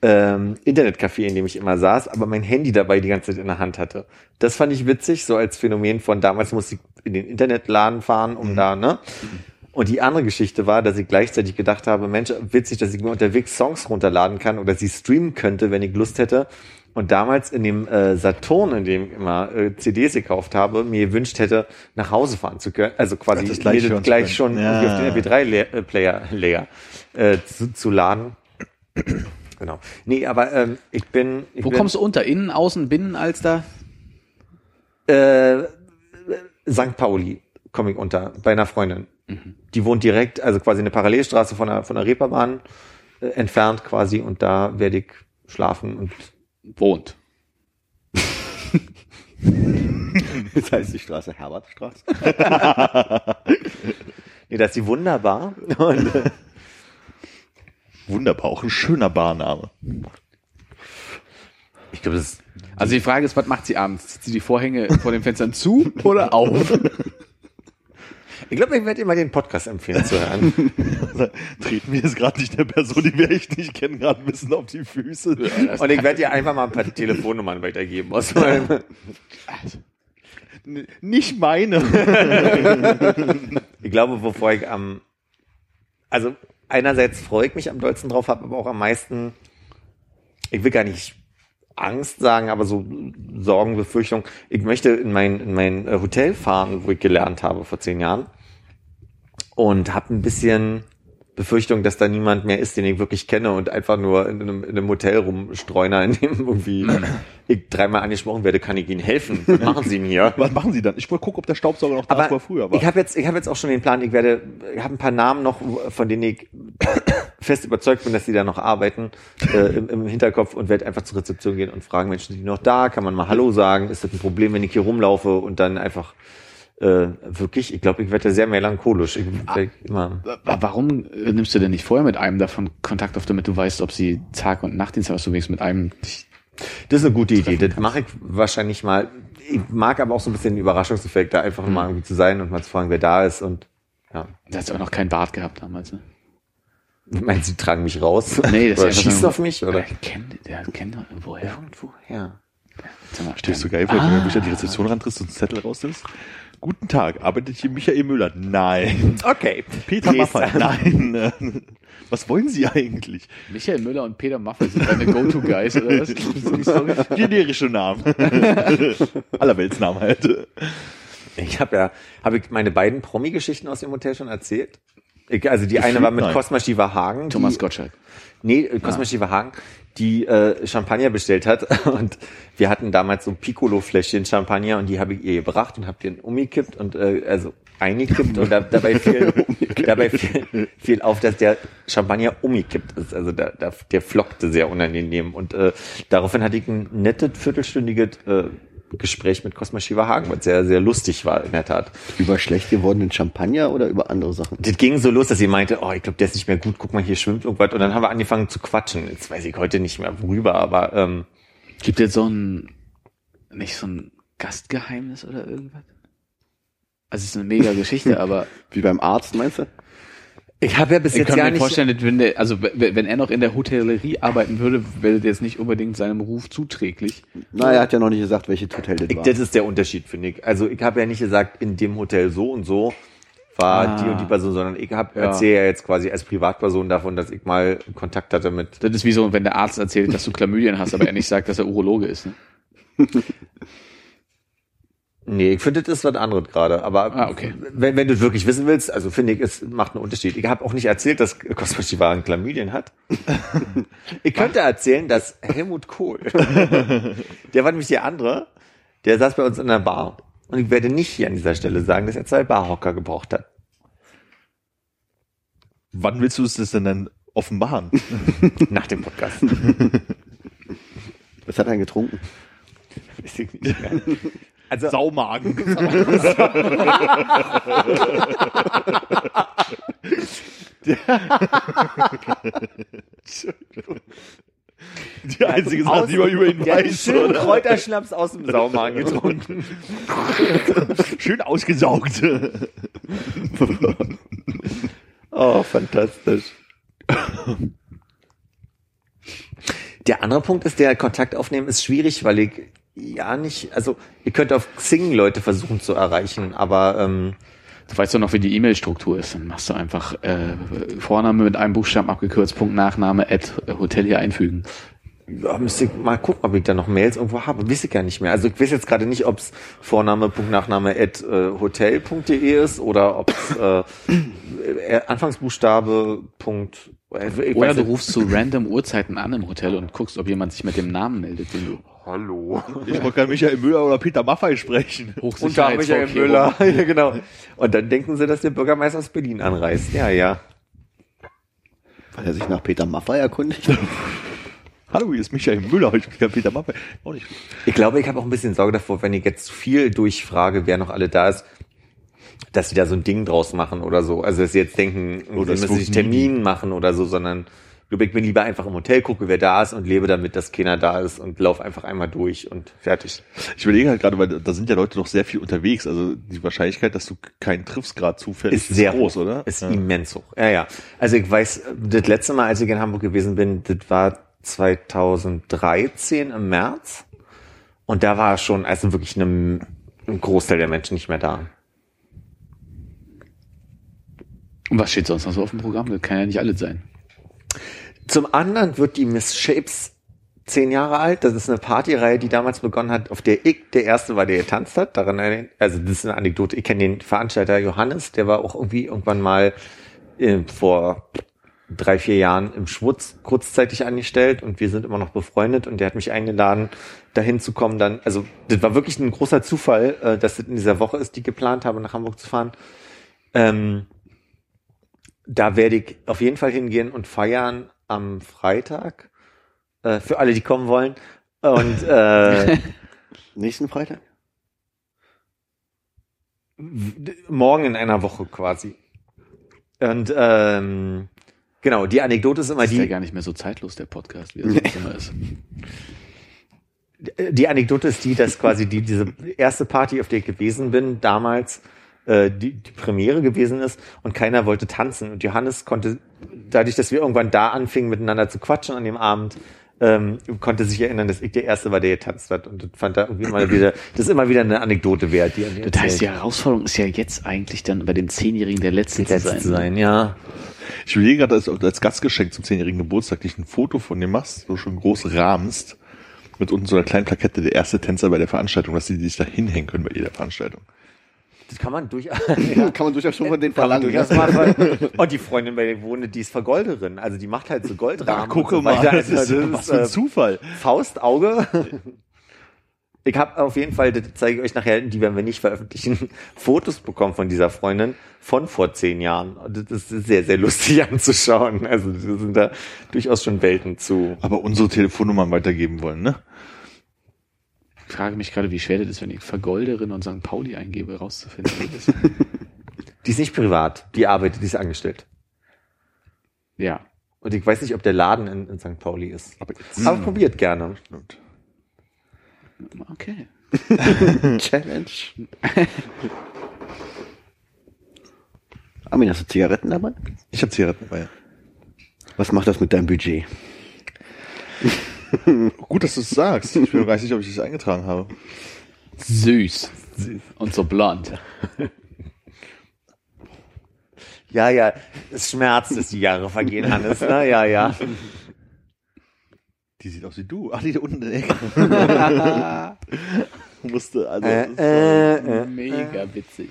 ähm, Internetcafé, in dem ich immer saß, aber mein Handy dabei die ganze Zeit in der Hand hatte. Das fand ich witzig, so als Phänomen von damals musste ich in den Internetladen fahren, um da, ne? Und die andere Geschichte war, dass ich gleichzeitig gedacht habe, Mensch, witzig, dass ich mir unterwegs Songs runterladen kann oder sie streamen könnte, wenn ich Lust hätte. Und damals in dem äh, Saturn, in dem ich immer äh, CDs gekauft habe, mir gewünscht hätte, nach Hause fahren zu können. Also quasi das gleich zu gleich schon Ja. auf den MP3-Player Layer, äh, zu, zu laden. genau. Nee, aber ähm, ich bin. Ich Wo bin, kommst du unter? Innen, außen, binnen, Alster? Äh, St. Pauli komme ich unter, bei einer Freundin. Die wohnt direkt, also quasi eine Parallelstraße von der, von der Reeperbahn äh, entfernt quasi und da werde ich schlafen und Wohnt. Das heißt die Straße Herbertstraße. nee, das ist sie wunderbar. Und, äh, Wunderbar, auch ein schöner Barname. ich glaube, das ist Also die Frage ist, was macht sie abends? Zieht sie die Vorhänge vor den Fenstern zu oder auf? Ich glaube, ich werde immer den Podcast empfehlen zu hören. Treten wir jetzt gerade nicht der Person, die wir echt nicht kennen, gerade ein bisschen auf die Füße. Und ich werde dir einfach mal ein paar Telefonnummern weitergeben aus meinem. Nicht meine. Ich glaube, wovor ich am, also einerseits freue ich mich am dollsten drauf, habe aber auch am meisten, ich will gar nicht Angst sagen, aber so Sorgen, Befürchtung. Ich möchte in mein, in mein äh, Hotel fahren, wo ich gelernt habe vor zehn Jahren und habe ein bisschen Befürchtung, dass da niemand mehr ist, den ich wirklich kenne und einfach nur in einem, in einem Hotel rumstreuner, in dem irgendwie ich dreimal angesprochen werde, kann ich Ihnen helfen? Was machen Sie denn hier? Was machen Sie dann? Ich wollte gucken, ob der Staubsauger noch da ist, wo er Aber früher war. ich habe jetzt, ich habe jetzt auch schon den Plan. Ich werde, ich habe ein paar Namen noch, von denen ich fest überzeugt bin, dass die da noch arbeiten äh, im, im Hinterkopf und werde einfach zur Rezeption gehen und fragen, Menschen, sind die noch da? Kann man mal Hallo sagen? Ist das ein Problem, wenn ich hier rumlaufe und dann einfach äh, wirklich, ich glaube, ich werde sehr melancholisch. Ich werd immer, Wa- Warum äh, nimmst du denn nicht vorher mit einem davon Kontakt auf, damit du weißt, ob sie Tag- und Nachtdienst haben, dass du wenigstens mit einem das ist eine gute Idee. Das mache ich wahrscheinlich mal. Ich mag aber auch so ein bisschen den Überraschungseffekt, da einfach mal irgendwie zu sein und mal zu fragen, wer da ist und ja. Du hast auch noch keinen Bart gehabt damals, ne? Meinen Sie, tragen mich raus? Nee, das ist oder einfach schießt auf mich? Oder? Der kennt, der kennt doch woher. Irgendwo, ja. Sag mal, Stehst du geil, wenn du mich an die Rezeption rantrittst und einen Zettel rausnimmst? Guten Tag, arbeitet hier Michael Müller? Nein. Okay. Peter Maffay? Nein. Was wollen Sie eigentlich? Michael Müller und Peter Maffay sind deine Go-To-Guys, oder was? Sorry. Generische Namen. Allerweltsnamen halt. Ich habe ja, habe ich meine beiden Promi-Geschichten aus dem Hotel schon erzählt? Also die eine war mit Nein. Cosma Shiva Hagen. Thomas Gottschalk. Nee, äh, Cosma Shiva Hagen, die äh, Champagner bestellt hat und wir hatten damals so Piccolo-Fläschchen Champagner und die habe ich ihr gebracht und habe den umgekippt und äh, also eingekippt und da, dabei fiel, dabei fiel, fiel auf, dass der Champagner umgekippt ist. Also da, da, der flockte sehr unangenehm und äh, daraufhin hatte ich ein nettes viertelstündiges äh, Gespräch mit Cosma Shiva Hagen, was sehr, sehr lustig war in der Tat. Über schlecht gewordenen Champagner oder über andere Sachen? Das ging so los, dass sie meinte, oh, ich glaube, der ist nicht mehr gut, guck mal, hier schwimmt irgendwas. Und dann haben wir angefangen zu quatschen. Jetzt weiß ich heute nicht mehr worüber, aber ähm, Gibt jetzt so ein, nicht so ein Gastgeheimnis oder irgendwas? Also es ist eine mega Geschichte, aber Wie beim Arzt, meinst du? Ich habe ja bis ich jetzt kann ja mir nicht... vorstellen, dass wenn der, also wenn er noch in der Hotellerie arbeiten würde, wäre das jetzt nicht unbedingt seinem Ruf zuträglich. Na, er hat ja noch nicht gesagt, welches Hotel das Ich, war. das ist der Unterschied, finde ich. Also ich habe ja nicht gesagt, in dem Hotel so und so war Ah. die und die Person, sondern ich hab, Ja. erzähle ja jetzt quasi als Privatperson davon, dass ich mal Kontakt hatte mit... Das ist wie so, wenn der Arzt erzählt, dass du Chlamydien hast, aber er nicht sagt, dass er Urologe ist. Ne? Nee, ich finde, das ist was anderes gerade. Aber Ah, okay. wenn, wenn du es wirklich wissen willst, also finde ich, es macht einen Unterschied. Ich habe auch nicht erzählt, dass Cosmo Chivaran Chlamydien hat. ich könnte erzählen, dass Helmut Kohl, der war nämlich der andere, der saß bei uns in der Bar. Und ich werde nicht hier an dieser Stelle sagen, dass er zwei Barhocker gebraucht hat. Wann willst du es das denn dann offenbaren? Nach dem Podcast. Was hat er denn getrunken? Weiß ich nicht mehr. Also, Saumagen. Die einzige Sache, die man über ihn der weiß. schön oder? Kräuterschnaps aus dem Saumagen getrunken. Schön ausgesaugt. Oh, fantastisch. Der andere Punkt ist, der Kontakt aufnehmen ist schwierig, weil ich ja nicht, also ihr könnt auf Xing Leute versuchen zu erreichen, aber ähm, Du weißt doch noch, wie die E-Mail-Struktur ist. Dann machst du einfach äh, Vorname mit einem Buchstaben abgekürzt, Punkt Nachname, at Hotel hier einfügen. ja, müsste ich mal gucken, ob ich da noch Mails irgendwo habe. Weiß ich ja nicht mehr. Also ich weiß jetzt gerade nicht, ob es Vorname, Punkt, Nachname at äh, hotel.de ist oder ob es äh, äh, Anfangsbuchstabe, Punkt. äh, Ich Oder du rufst zu random Uhrzeiten an im Hotel und guckst, ob jemand sich mit dem Namen meldet, den du Hallo. Ich wollte gerade Michael Müller oder Peter Maffay sprechen. Und da Michael Müller. ja, genau. Und dann denken sie, dass der Bürgermeister aus Berlin anreist. Ja, ja. Weil er sich nach Peter Maffay erkundigt. Hallo, hier ist Michael Müller. Ich bin gerade Peter Maffay. Auch nicht. Ich glaube, ich habe auch ein bisschen Sorge davor, wenn ich jetzt zu viel durchfrage, wer noch alle da ist, dass sie da so ein Ding draus machen oder so. Also dass sie jetzt denken, Oder sie es müssen sich Termin machen oder so, sondern ich glaube, ich bin lieber einfach im Hotel, gucke, wer da ist und lebe damit, dass keiner da ist und laufe einfach einmal durch und fertig. Ich überlege halt gerade, weil da sind ja Leute noch sehr viel unterwegs. Also die Wahrscheinlichkeit, dass du keinen triffst gerade zufällig, Ist sehr groß, hoch, oder? Ist Ja. immens hoch. Ja, ja. Also ich weiß, das letzte Mal, als ich in Hamburg gewesen bin, das war 2013 im März. Und da war schon, also wirklich eine, ein Großteil der Menschen nicht mehr da. Und was steht sonst noch so auf dem Programm? Das kann ja nicht alles sein. Zum anderen wird die Miss Shapes zehn Jahre alt. Das ist eine Partyreihe, die damals begonnen hat, auf der ich der Erste war, der getanzt hat. Daran, also das ist eine Anekdote. Ich kenne den Veranstalter Johannes, der war auch irgendwie irgendwann mal äh, vor drei, vier Jahren im Schwutz kurzzeitig angestellt und wir sind immer noch befreundet und der hat mich eingeladen, dahin zu kommen dann. Also das war wirklich ein großer Zufall, äh, dass das in dieser Woche ist, die geplant habe, nach Hamburg zu fahren. Ähm, da werde ich auf jeden Fall hingehen und feiern am Freitag. Äh, für alle, die kommen wollen. Und äh, Nächsten Freitag? morgen in einer Woche quasi. Und ähm, genau, die Anekdote ist immer ist ja die, gar nicht mehr so zeitlos, der Podcast, wie er sonst immer ist. die Anekdote ist die, dass quasi die, diese erste Party, auf der ich gewesen bin, damals äh, die, die Premiere gewesen ist und keiner wollte tanzen. Und Johannes konnte, dadurch, dass wir irgendwann da anfingen, miteinander zu quatschen an dem Abend, ähm, konnte sich erinnern, dass ich der Erste war, der getanzt hat. Und das fand er irgendwie mal wieder, das ist immer wieder eine Anekdote wert, die er mir Das heißt, die erzählt. Herausforderung ist ja jetzt eigentlich dann bei dem Zehnjährigen der Letzte, Die letzte zu sein. zu sein, ja. Ich überlege gerade, als, als Gastgeschenk zum 10-jährigen Geburtstag dich ein Foto von dir machst, so schon groß rahmst, mit unten so einer kleinen Plakette, der erste Tänzer bei der Veranstaltung, dass die sich da hinhängen können bei jeder Veranstaltung. Das kann man durchaus, Kann man durchaus schon von denen verlangen. ja. ver- Und die Freundin, bei der ich wohne, die ist Vergolderin. Also die macht halt so Goldrahmen. und so mal, das ist, Also was für ein äh, Zufall. Faust, Auge. Ich habe auf jeden Fall, das zeige ich euch nachher, die werden wir nicht veröffentlichen, Fotos bekommen von dieser Freundin von vor zehn Jahren. Und das ist sehr, sehr lustig anzuschauen. Also wir sind da durchaus schon Welten zu. Aber unsere Telefonnummern weitergeben wollen, ne? Ich frage mich gerade, wie schwer das ist, wenn ich Vergolderin und St. Pauli eingebe, rauszufinden. wie das ist. Die ist nicht privat, die arbeitet, die ist angestellt. ja. Und ich weiß nicht, ob der Laden in, in St. Pauli ist. Aber. Aber probiert gerne. Okay. Challenge. Armin, hast du Zigaretten dabei? Ich habe Zigaretten dabei. Was macht das mit deinem Budget? Gut, dass du es sagst. Ich bin mir gar nicht sicher, ob ich das eingetragen habe. Süß. Und so blond. Ja, ja, es schmerzt, dass die Jahre vergehen, Hannes. Ne? Ja, ja. Die sieht aus wie du. Ach, die da unten in der Ecke. Musste, also. Äh, das ist, äh, äh. Mega witzig.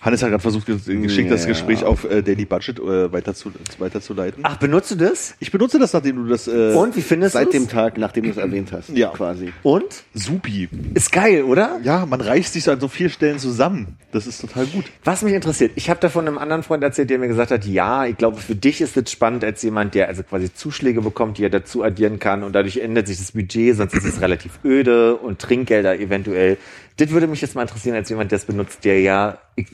Hannes hat gerade versucht, geschickt das. Gespräch auf äh, Daily Budget äh, weiter zu, weiterzuleiten. Ach, benutzt du das? Ich benutze das, nachdem du das. Äh, Und wie findest du Seit es? dem Tag, nachdem du es erwähnt hast. Ja. Quasi. Und? Supi. Ist geil, oder? Ja, man reißt sich so an so vielen Stellen zusammen. Das ist total gut. Was mich interessiert, ich habe da von einem anderen Freund erzählt, der mir gesagt hat, ja, ich glaube, für dich ist das spannend als jemand, der also quasi Zuschläge bekommt, die er dazu addieren kann und dadurch ändert sich das Budget, sonst ist es relativ öde und Trinkgelder eventuell. Das würde mich jetzt mal interessieren als jemand, der es benutzt, der ja, ich,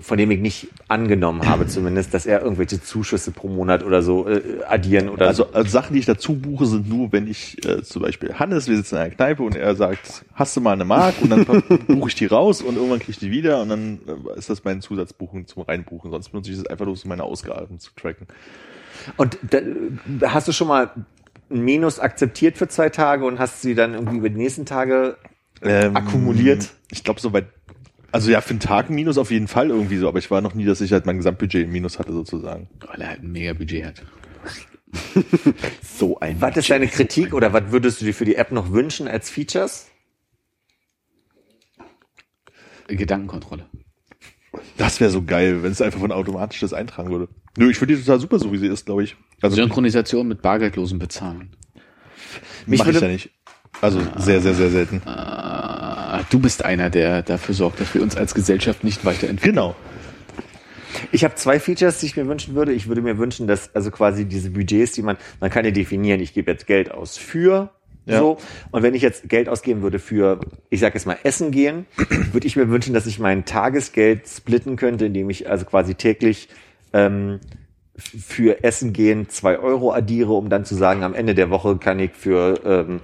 von dem ich nicht angenommen habe zumindest, dass er irgendwelche Zuschüsse pro Monat oder so äh, addieren oder Also, so. also Sachen, die ich dazu buche, sind nur, wenn ich äh, zum Beispiel Hannes, wir sitzen in einer Kneipe und er sagt, hast du mal eine Mark? Und dann buche ich die raus und irgendwann kriege ich die wieder und dann äh, ist das meine Zusatzbuchung zum Reinbuchen. Sonst benutze ich das einfach nur, um meine Ausgaben zu tracken. Und da, hast du schon mal ein Minus akzeptiert für zwei Tage und hast sie dann irgendwie über die nächsten Tage Ähm, akkumuliert? Ich glaube, soweit. Also ja, für einen Tag ein Minus auf jeden Fall irgendwie so, aber ich war noch nie, dass ich halt mein Gesamtbudget im Minus hatte sozusagen. Weil er halt ein mega Budget hat. So ein. Was ist deine Kritik oder was würdest du dir für die App noch wünschen als Features? Gedankenkontrolle. Das wäre so geil, wenn es einfach von automatisch das eintragen würde. Nö, ich finde die total super, so wie sie ist, glaube ich. Also Synchronisation mit bargeldlosem Bezahlen. Mich mache ich würde- ja nicht. Also sehr, sehr, sehr selten. Ah, du bist einer, der dafür sorgt, dass wir uns als Gesellschaft nicht weiterentwickeln. Genau. Ich habe zwei Features, die ich mir wünschen würde. Ich würde mir wünschen, dass also quasi diese Budgets, die man, man kann ja definieren, ich gebe jetzt Geld aus für Ja. so. Und wenn ich jetzt Geld ausgeben würde für, ich sage jetzt mal Essen gehen, würde ich mir wünschen, dass ich mein Tagesgeld splitten könnte, indem ich also quasi täglich ähm, für Essen gehen zwei Euro addiere, um dann zu sagen, am Ende der Woche kann ich für ähm,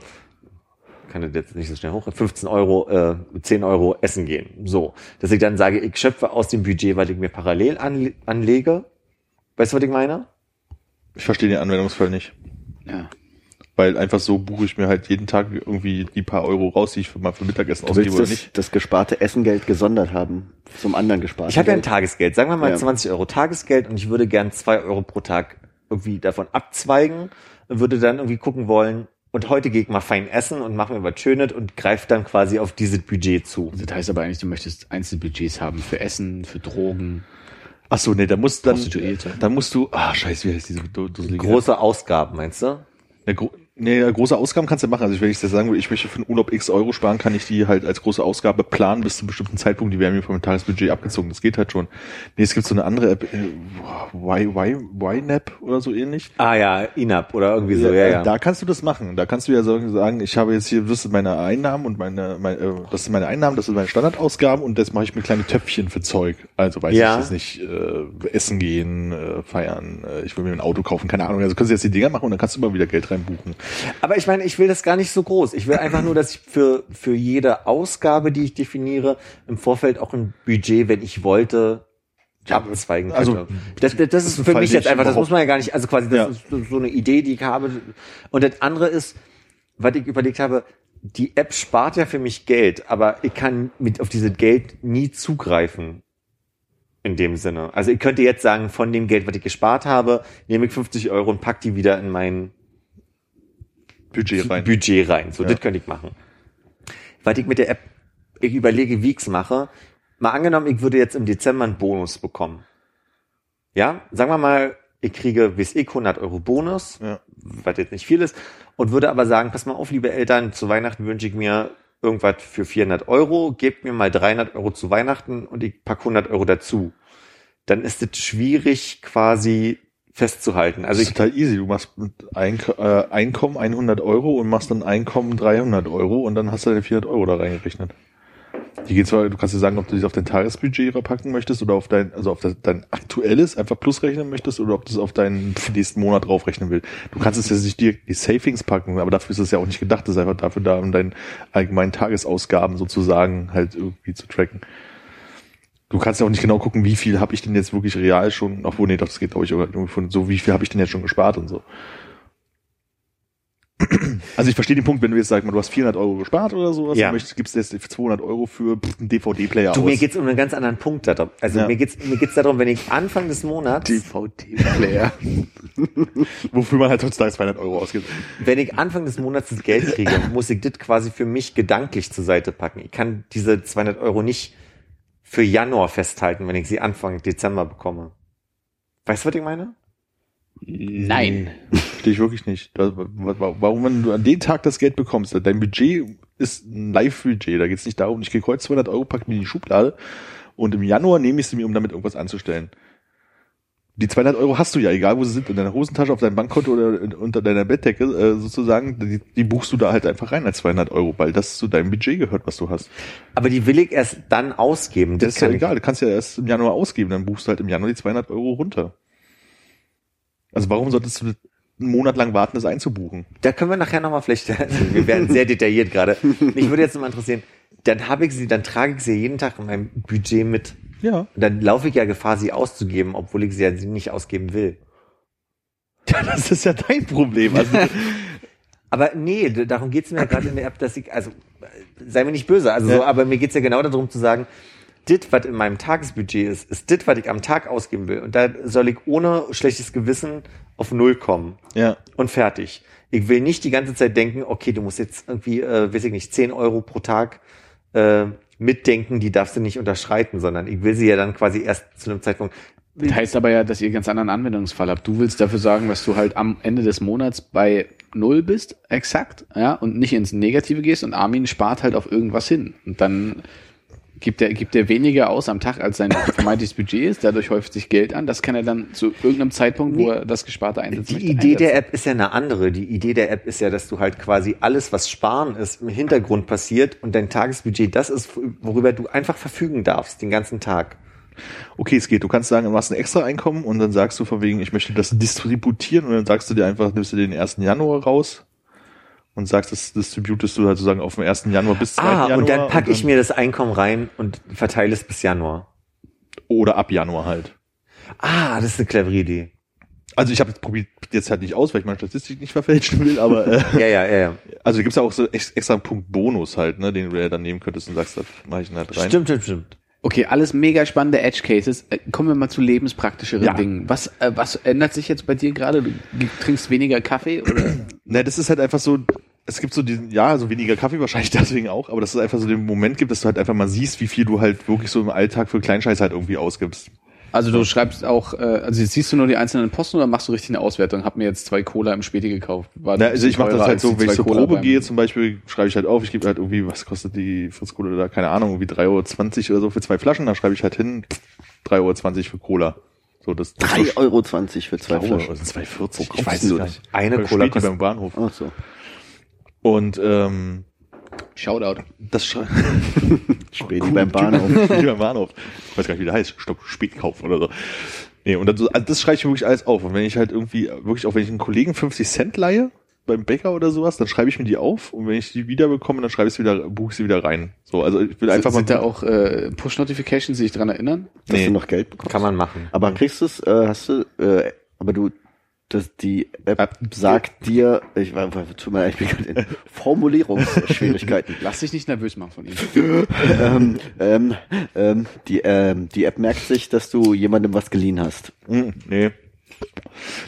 kann das jetzt nicht so schnell hoch, 15 Euro, äh, 10 Euro essen gehen. So. Dass ich dann sage, ich schöpfe aus dem Budget, weil ich mir parallel anle anlege. Weißt du, was ich meine? Ich verstehe den Anwendungsfall nicht. Ja. Weil einfach so buche ich mir halt jeden Tag irgendwie die paar Euro raus, die ich für mal für Mittagessen Du ausgebe willst oder das, nicht. das gesparte Essengeld gesondert haben. Zum anderen gesparten Ich habe ja ein Geld. Tagesgeld, sagen wir mal Ja. 20 Euro Tagesgeld und ich würde gern 2 Euro pro Tag irgendwie davon abzweigen und würde dann irgendwie gucken wollen, und heute gehe ich mal fein essen und mache mir was Schönes und greife dann quasi auf dieses Budget zu. Das heißt aber eigentlich, du möchtest Einzelbudgets haben für Essen, für Drogen. Ach so, nee, da musst dann, dann musst du, ah, scheiße, wie heißt diese du- dusselige Große Ausgaben, meinst du? Eine Nee, ja, große Ausgaben kannst du machen. Also wenn ich jetzt sagen würde, ich möchte für einen Urlaub x Euro sparen, kann ich die halt als große Ausgabe planen bis zu einem bestimmten Zeitpunkt. Die werden mir vom Tagesbudget abgezogen. Das geht halt schon. Nee, es gibt so eine andere App, äh, Y, y, YNAP oder so ähnlich. Ah ja, INAP oder irgendwie so, ja, ja. Da kannst du das machen. Da kannst du ja sagen, ich habe jetzt hier, das sind meine Einnahmen und meine, meine äh, das sind meine Einnahmen, das sind meine Standardausgaben und jetzt mache ich mir kleine Töpfchen für Zeug. Also weiß Ja. ich jetzt nicht, äh, essen gehen, äh, feiern, äh, ich will mir ein Auto kaufen, keine Ahnung. Also kannst du jetzt die Dinger machen und dann kannst du immer wieder Geld reinbuchen. Aber ich meine, ich will das gar nicht so groß. Ich will einfach nur, dass ich für, für jede Ausgabe, die ich definiere, im Vorfeld auch ein Budget, wenn ich wollte, abzweigen könnte. also, das, das, das ist für mich jetzt einfach, das muss man ja gar nicht, also quasi, das Ja. ist so- eine Idee, die ich habe. Und das andere ist, was ich überlegt habe, die App spart ja für mich Geld, aber ich kann mit auf diese Geld nie zugreifen. In dem Sinne. Also ich könnte jetzt sagen, von dem Geld, was ich gespart habe, nehme ich 50 Euro und pack die wieder in mein Budget rein. Budget rein. So, Ja. das könnte ich machen. Weil ich mit der App, ich überlege, wie ich's mache. Mal angenommen, ich würde jetzt im Dezember einen Bonus bekommen. Ja, sagen wir mal, ich kriege, weiß ich, 100 Euro Bonus, Ja. was jetzt nicht viel ist, und würde aber sagen, pass mal auf, liebe Eltern, zu Weihnachten wünsche ich mir irgendwas für 400 Euro, gebt mir mal 300 Euro zu Weihnachten und ich pack 100 Euro dazu. Dann ist es schwierig, quasi festzuhalten. Also Also ist ich, total easy. Du machst Eink äh, Einkommen 100 Euro und machst dann Einkommen 300 Euro und dann hast du deine 400 Euro da reingerechnet. Die geht zwar, du kannst dir sagen, ob du das auf dein Tagesbudget verpacken möchtest oder auf dein, also auf das, dein aktuelles einfach plus rechnen möchtest oder ob du es auf deinen nächsten Monat draufrechnen willst. Du kannst es ja nicht direkt die Savings packen, aber dafür ist es ja auch nicht gedacht. Das ist einfach dafür da, um deinen allgemeinen Tagesausgaben sozusagen halt irgendwie zu tracken. Du kannst ja auch nicht genau gucken, wie viel habe ich denn jetzt wirklich real schon, obwohl, nee, doch, das geht, glaube ich, irgendwie von so, wie viel habe ich denn jetzt schon gespart und so. Also ich verstehe den Punkt, wenn du jetzt sagst, du hast 400 Euro gespart oder sowas, Ja. ja. möchtest, gibst du jetzt 200 Euro für einen DVD-Player du, aus. mir geht's um einen ganz anderen Punkt darum. Also Ja. mir geht's, mir geht's darum, wenn ich Anfang des Monats, DVD-Player. wofür man halt heutzutage 200 Euro ausgibt. wenn ich Anfang des Monats das Geld kriege, muss ich das quasi für mich gedanklich zur Seite packen. Ich kann diese 200 Euro nicht für Januar festhalten, wenn ich sie Anfang Dezember bekomme. Weißt du, was ich meine? Nein. Verstehe ich wirklich nicht. Warum, wenn du an den Tag das Geld bekommst, dein Budget ist ein Live-Budget, da geht es nicht darum, ich kriege heute 200 Euro, pack mir in die Schublade und im Januar nehme ich sie mir, um damit irgendwas anzustellen. Die 200 Euro hast du ja, egal wo sie sind, in deiner Hosentasche, auf deinem Bankkonto oder in, unter deiner Bettdecke äh, sozusagen, die, die buchst du da halt einfach rein als 200 Euro, weil das zu deinem Budget gehört, was du hast. Aber die will ich erst dann ausgeben. Das ist ja egal, du kannst ja erst im Januar ausgeben, dann buchst du halt im Januar die 200 Euro runter. Also warum solltest du einen Monat lang warten, das einzubuchen? Da können wir nachher nochmal vielleicht, wir werden sehr detailliert gerade. Mich würde jetzt noch mal interessieren, dann habe ich sie, dann trage ich sie jeden Tag in meinem Budget mit. Ja. Und dann laufe ich ja Gefahr, sie auszugeben, obwohl ich sie ja nicht ausgeben will. Ja, das ist ja dein Problem. Also, Aber nee, darum geht's mir ja gerade in der App, dass ich, also sei mir nicht böse, also Ja. so, aber mir geht's ja genau darum zu sagen, dit, was in meinem Tagesbudget ist, ist dit, was ich am Tag ausgeben will. Und da soll ich ohne schlechtes Gewissen auf Null kommen. ja. und fertig. Ich will nicht die ganze Zeit denken, okay, du musst jetzt irgendwie, äh, weiß ich nicht, 10 Euro pro Tag äh, mitdenken, die darfst du nicht unterschreiten, sondern ich will sie ja dann quasi erst zu einem Zeitpunkt. Das heißt aber ja, dass ihr einen ganz anderen Anwendungsfall habt. Du willst dafür sagen, dass du halt am Ende des Monats bei Null bist, exakt, ja, und nicht ins Negative gehst und Armin spart halt auf irgendwas hin. Und dann gibt er, gibt er weniger aus am Tag, als sein vermeintliches Budget ist, dadurch häuft sich Geld an. Das kann er dann zu irgendeinem Zeitpunkt, wo er das Gesparte einsetzen Die möchte, Idee der einsetzen. App ist ja eine andere. Die Idee der App ist ja, dass du halt quasi alles, was Sparen ist, im Hintergrund passiert und dein Tagesbudget das ist, worüber du einfach verfügen darfst, den ganzen Tag. Okay, es geht. Du kannst sagen, du machst ein extra Einkommen und dann sagst du von wegen, ich möchte das distributieren und dann sagst du dir einfach, nimmst du den 1. Januar raus und sagst, das distributest du halt sozusagen auf dem 1. Januar bis 2. Ah, Januar. und dann packe ich dann- mir das Einkommen rein und verteile es bis Januar. Oder ab Januar halt. Ah, das ist eine clevere Idee. Also ich habe jetzt probiert jetzt halt nicht aus, weil ich meine Statistik nicht verfälschen will, aber äh, Ja, ja, ja, ja. also gibt's ja auch so ex extra einen Punkt Bonus halt, ne, den du ja dann nehmen könntest und sagst, das mache ich dann halt rein. Stimmt, stimmt, stimmt. Okay, alles mega spannende Edge Cases. Äh, Kommen wir mal zu lebenspraktischeren Ja. Dingen. Was, äh, was ändert sich jetzt bei dir gerade? Du trinkst weniger Kaffee oder? Ne, das ist halt einfach so, es gibt so diesen, ja, also weniger Kaffee wahrscheinlich deswegen auch, aber dass es einfach so den Moment gibt, dass du halt einfach mal siehst, wie viel du halt wirklich so im Alltag für Kleinscheiß halt irgendwie ausgibst. Also du schreibst auch, äh, also jetzt siehst du nur die einzelnen Posten oder machst du richtig eine Auswertung? Hab mir jetzt zwei Cola im Späti gekauft. War Na, also ich mache das halt so, wenn ich zur Probe gehe zum Beispiel, schreibe ich halt auf, ich gebe halt irgendwie, was kostet die Fritz Cola da, keine Ahnung, irgendwie 3,20 Euro oder so für zwei Flaschen, da schreibe ich halt hin, 3,20 Euro für Cola. So, das, das 3,20 Euro für zwei Euro, Flaschen. also 2,40, ich kommst weiß es nicht. Eine Cola kostet- beim Bahnhof. Ach so. Und, ähm, Shoutout. das schreibe Späti beim Bahnhof. Späti beim Bahnhof. Ich weiß gar nicht, wie der heißt. Stopp, Spätkauf oder so. Nee, und dann so, also das schreibe ich mir wirklich alles auf. Und wenn ich halt irgendwie, wirklich auch wenn ich einen Kollegen 50 Cent leihe, beim Bäcker oder sowas, dann schreibe ich mir die auf und wenn ich die wieder bekomme, dann schreibe ich sie wieder, buche ich sie wieder rein. So, also ich will einfach sind mal. da auch äh, Push-Notifications, die sich dran erinnern? Dass Nee. du noch Geld bekommst. Kann man machen. Aber kriegst du es, äh, hast du, äh, aber du, das, die App sagt dir, ich war, tut mir leid, ich bin gerade in Formulierungsschwierigkeiten. Lass dich nicht nervös machen von ihm. ähm, ähm, ähm, die, ähm, die App merkt sich, dass du jemandem was geliehen hast. Hm, nee.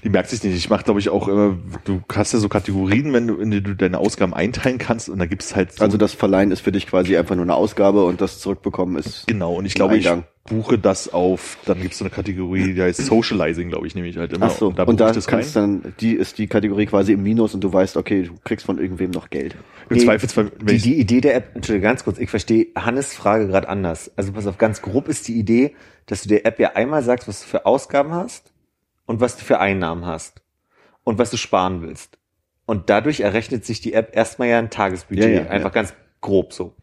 Die merkt sich nicht. Ich mache, glaube ich, auch immer, du hast ja so Kategorien, wenn du, in die du deine Ausgaben einteilen kannst und da gibt's halt so Also das Verleihen ist für dich quasi einfach nur eine Ausgabe und das Zurückbekommen ist. Genau, und ich glaube, ich buche das auf, dann gibt's so eine Kategorie, die heißt Socializing, glaube ich, nehme ich halt immer. Ach so, und da und da ich das rein. kannst dann, die ist die Kategorie quasi im Minus und du weißt, okay, du kriegst von irgendwem noch Geld. Im Zweifelsfall, Die, die Idee der App, Entschuldigung, ganz kurz, ich verstehe Hannes Frage gerade anders. Also pass auf, ganz grob ist die Idee, dass du der App ja einmal sagst, was du für Ausgaben hast und was du für Einnahmen hast und was du sparen willst. Und dadurch errechnet sich die App erstmal ja ein Tagesbudget, Ja, ja, einfach ganz grob so.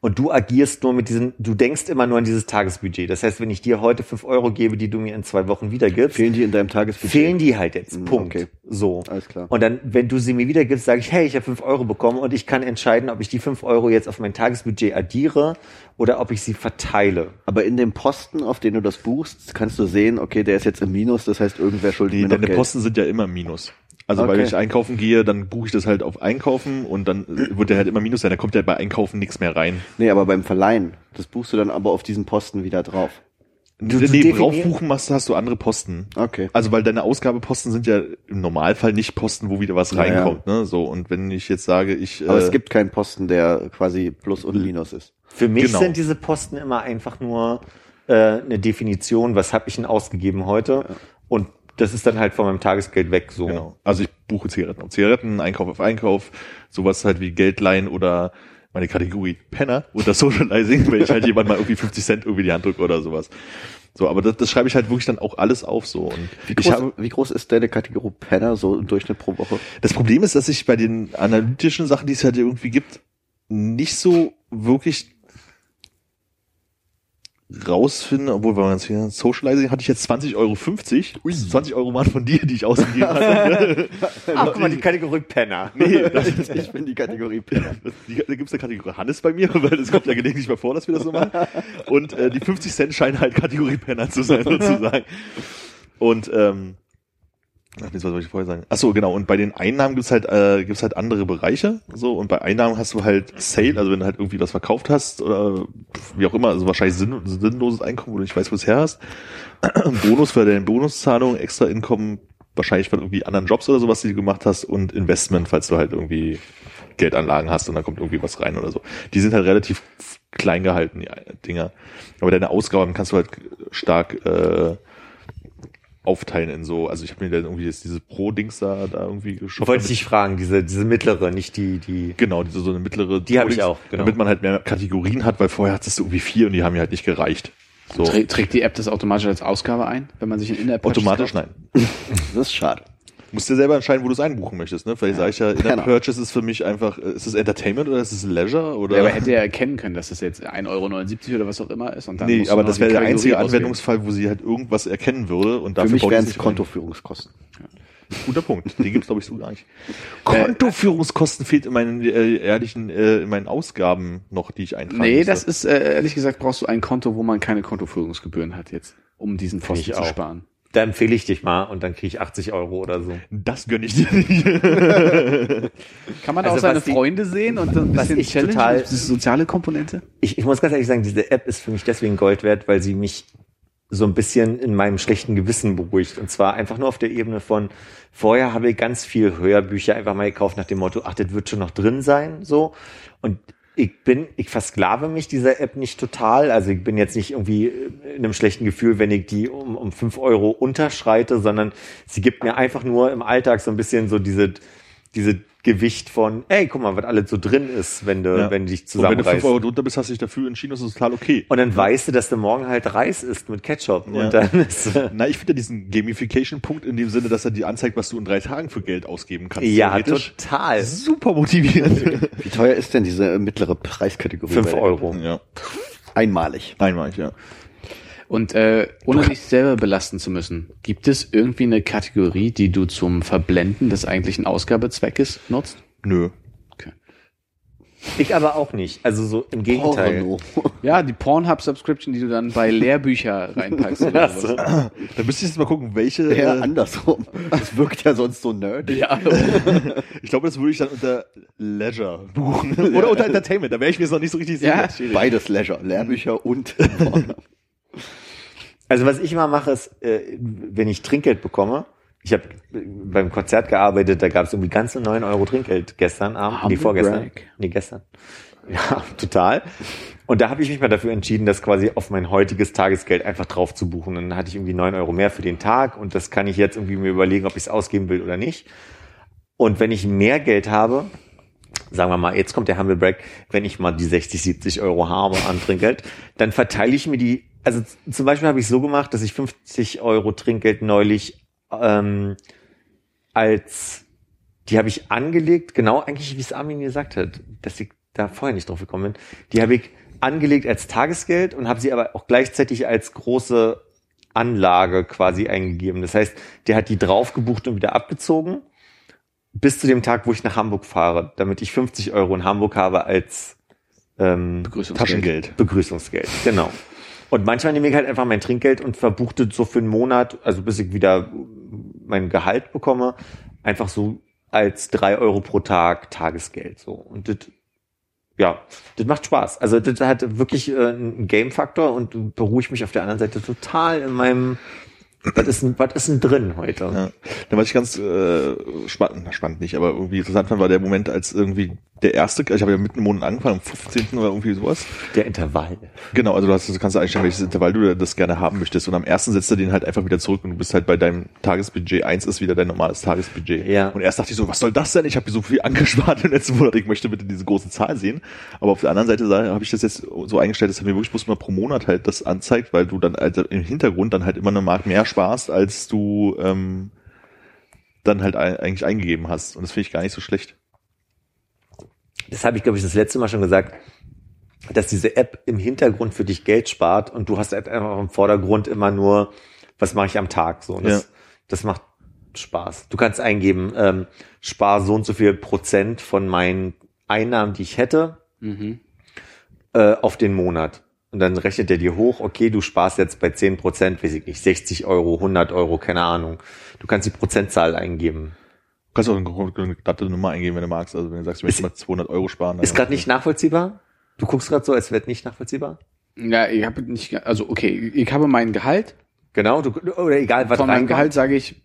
Und du agierst nur mit diesem, du denkst immer nur an dieses Tagesbudget. Das heißt, wenn ich dir heute fünf Euro gebe, die du mir in zwei Wochen wiedergibst, Fehlen die in deinem Tagesbudget? fehlen die halt jetzt. Mhm, Punkt. okay. So. Alles klar. Und dann, wenn du sie mir wiedergibst, sage ich, hey, ich habe fünf Euro bekommen und ich kann entscheiden, ob ich die fünf Euro jetzt auf mein Tagesbudget addiere oder ob ich sie verteile. Aber in dem Posten, auf den du das buchst, kannst du sehen, okay, der ist jetzt im Minus, das heißt, irgendwer schuldet die, mir noch deine Geld. Posten sind ja immer im Minus. Also weil Okay. ich einkaufen gehe, dann buche ich das halt auf Einkaufen und dann wird der halt immer Minus sein. Da kommt ja bei Einkaufen nichts mehr rein. Nee, aber beim Verleihen, das buchst du dann aber auf diesen Posten wieder drauf. Du- du nee draufbuchen machst, hast du andere Posten. Okay. Also weil deine Ausgabeposten sind ja im Normalfall nicht Posten, wo wieder was Ja, ja. reinkommt. Ne? So und wenn ich jetzt sage, ich Aber äh, es gibt keinen Posten, der quasi Plus und Minus ist. Für mich Genau. sind diese Posten immer einfach nur äh, eine Definition, was habe ich denn ausgegeben heute? Und das ist dann halt von meinem Tagesgeld weg so. Genau. Also ich buche Zigaretten auf Zigaretten, Einkauf auf Einkauf, sowas halt wie Geldleihen oder meine Kategorie Penner oder Socializing, wenn ich halt jemand mal irgendwie 50 Cent irgendwie die Hand drücke oder sowas. So, aber das, das schreibe ich halt wirklich dann auch alles auf so. Und Wie ich groß, habe, wie groß ist deine Kategorie Penner so im Durchschnitt pro Woche? das Problem ist, dass ich bei den analytischen Sachen, die es halt irgendwie gibt, nicht so wirklich rausfinde, obwohl, wenn man jetzt hier Socializing hatte ich jetzt 20,50 Euro. 20 Euro waren von dir, die ich ausgegeben hatte. Ach, guck mal, die Kategorie Penner. nee, das, Ich bin die Kategorie Penner. Die- Da gibt es eine Kategorie Hannes bei mir, weil das kommt ja gelegentlich mal vor, dass wir das so machen. Und äh, die 50 Cent scheinen halt Kategorie Penner zu sein, sozusagen. Und ähm, ach, was soll ich vorher sagen? Ach so, genau. Und bei den Einnahmen gibt's halt äh, gibt's halt andere Bereiche. So und bei Einnahmen hast du halt Sale, also wenn du halt irgendwie was verkauft hast oder wie auch immer, also wahrscheinlich sinn, sinnloses Einkommen, wo du nicht weißt, wo es her hast. Bonus für deine Bonuszahlung, extra Einkommen, wahrscheinlich von irgendwie anderen Jobs oder sowas, die du gemacht hast und Investment, falls du halt irgendwie Geldanlagen hast und dann kommt irgendwie was rein oder so. Die sind halt relativ klein gehalten, die Dinger. Aber deine Ausgaben kannst du halt stark äh, aufteilen in so, also ich habe mir dann irgendwie jetzt diese Pro-Dings da, da irgendwie Ich geschossen. wollte dich fragen, diese, diese mittlere, nicht die, die. Genau, diese so eine mittlere. Die hab ich auch, genau. Damit man halt mehr Kategorien hat, weil vorher hattest du irgendwie vier und die haben mir halt nicht gereicht. So. Trä- Trägt die App das automatisch als Ausgabe ein, wenn man sich ein In-App Automatisch nein. Das ist schade. Musst dir selber entscheiden, wo du es einbuchen möchtest, ne? Vielleicht sage ich ja, Genau. In-App-Purchase ist für mich einfach, äh, ist es Entertainment oder ist es Leisure oder? Ja, aber hätte er erkennen können, dass das jetzt 1,79 Euro oder was auch immer ist. Und dann nee, aber das wäre der einzige auswählen. Anwendungsfall, wo sie halt irgendwas erkennen würde und Für dafür mich baut wären es. Kontoführungskosten. Guter Punkt. Den gibt's glaube ich so gar nicht. Kontoführungskosten fehlt in meinen äh, ehrlichen, äh, in meinen Ausgaben noch, die ich eintragen Nee, müsste. das ist, äh, ehrlich gesagt, brauchst du ein Konto, wo man keine Kontoführungsgebühren hat jetzt, um diesen Posten ich zu auch. sparen. Da empfehle ich dich mal und dann kriege ich 80 Euro oder so. Das gönn ich dir nicht. Kann man Also auch seine was die- Freunde sehen und ein bisschen ich Challenge, total- diese soziale Komponente? Ich, ich muss ganz ehrlich sagen, diese App ist für mich deswegen Gold wert, weil sie mich so ein bisschen in meinem schlechten Gewissen beruhigt. Und zwar einfach nur auf der Ebene von, vorher habe ich ganz viel Hörbücher einfach mal gekauft nach dem Motto, ach, das wird schon noch drin sein, so. Und ich bin, ich versklave mich dieser App nicht total. Also ich bin jetzt nicht irgendwie in einem schlechten Gefühl, wenn ich die um, um fünf Euro unterschreite, sondern sie gibt mir einfach nur im Alltag so ein bisschen so diese, diese Gewicht von, ey, guck mal, was alles so drin ist, wenn du, Ja. wenn du dich Und wenn du 5 zusammenreißt. Euro drunter bist, hast du dich dafür entschieden, das ist total okay. Und dann weißt du, dass du morgen halt Reis isst mit Ketchup. Ja. Und dann ist, äh, Na, ich finde diesen Gamification-Punkt in dem Sinne, dass er dir anzeigt, was du in drei Tagen für Geld ausgeben kannst. ja, total. Super motivierend. Wie teuer ist denn diese mittlere Preiskategorie? Fünf Euro. ja. Einmalig. Einmalig, ja. Und äh, ohne dich selber belasten zu müssen, gibt es irgendwie eine Kategorie, die du zum Verblenden des eigentlichen Ausgabezweckes nutzt? Nö. Ich aber auch nicht. Also so im Gegenteil. Porno. Ja, die Pornhub-Subscription, die du dann bei Lehrbücher reinpackst. Oder so. Da müsste ich jetzt mal gucken, welche. Ja, äh, andersrum. Das wirkt ja sonst so nerdy. ja. ich glaube, das würde ich dann unter Leisure buchen. Oder unter Entertainment. Da wäre ich mir jetzt noch nicht so richtig Ja. sicher. Beides Leisure. Lehrbücher und Porno. Also was ich immer mache, ist, äh, wenn ich Trinkgeld bekomme, ich habe beim Konzert gearbeitet, da gab es irgendwie ganze 9 Euro Trinkgeld gestern Abend, nee, Humble vorgestern. brag. Nee, gestern. Ja, total. Und da habe ich mich mal dafür entschieden, das quasi auf mein heutiges Tagesgeld einfach drauf zu buchen. Und dann hatte ich irgendwie 9 Euro mehr für den Tag und das kann ich jetzt irgendwie mir überlegen, ob ich es ausgeben will oder nicht. Und wenn ich mehr Geld habe, sagen wir mal, jetzt kommt der Humble Break, wenn ich mal die 60, 70 Euro habe an Trinkgeld, dann verteile ich mir die, also zum Beispiel habe ich so gemacht, dass ich 50 Euro Trinkgeld neulich ähm, als, die habe ich angelegt, genau eigentlich wie es Armin gesagt hat, dass ich da vorher nicht drauf gekommen bin, die habe ich angelegt als Tagesgeld und habe sie aber auch gleichzeitig als große Anlage quasi eingegeben. Das heißt, der hat die drauf gebucht und wieder abgezogen bis zu dem Tag, wo ich nach Hamburg fahre, damit ich 50 Euro in Hamburg habe als ähm, Begrüßungsgeld. Taschengeld. Begrüßungsgeld. Genau. Und manchmal nehme ich halt einfach mein Trinkgeld und verbuchte so für einen Monat, also bis ich wieder mein Gehalt bekomme, einfach so als drei Euro pro Tag Tagesgeld. So. Und das, ja, das macht Spaß. Also das hat wirklich äh, einen Game-Faktor und beruhigt mich auf der anderen Seite total in meinem, was ist denn, was ist denn drin heute? Ja. Dann, was ich ganz äh, spannend, spannend nicht, aber irgendwie interessant fand, war der Moment, als irgendwie der erste, ich habe ja mitten im Monat angefangen, am 15. oder irgendwie sowas. Der Intervall. Genau, also du, hast, du kannst einstellen, welches Intervall du das gerne haben möchtest. Und am ersten setzt er den halt einfach wieder zurück und du bist halt bei deinem Tagesbudget. Eins ist wieder dein normales Tagesbudget. Ja. Und erst dachte ich so, was soll das denn? Ich habe hier so viel angespart im letzten Monat, ich möchte bitte diese große Zahl sehen. Aber auf der anderen Seite habe ich das jetzt so eingestellt, dass er mir wirklich bloß mal pro Monat halt das anzeigt, weil du dann also im Hintergrund dann halt immer eine Mark mehr sparst, als du ähm, dann halt eigentlich eingegeben hast. Und das finde ich gar nicht so schlecht. Das habe ich, glaube ich, das letzte Mal schon gesagt, dass diese App im Hintergrund für dich Geld spart und du hast halt einfach im Vordergrund immer nur, was mache ich am Tag? So, und das, Ja. das macht Spaß. Du kannst eingeben, ähm, spar so und so viel Prozent von meinen Einnahmen, die ich hätte, Mhm. äh, auf den Monat. Und dann rechnet er dir hoch, okay, du sparst jetzt bei 10 Prozent, weiß ich nicht, 60 Euro, 100 Euro, keine Ahnung. Du kannst die Prozentzahl eingeben. Du kannst auch eine, eine glatte Nummer eingeben, wenn du magst. Also wenn du sagst, ich möchte mal 200 Euro sparen. Ist gerade nicht nachvollziehbar? Du guckst gerade so, als wäre nicht nachvollziehbar? Ja, ich habe nicht, also okay, ich habe mein Gehalt. Genau, du, oder egal, was Von meinem. Gehalt sage ich,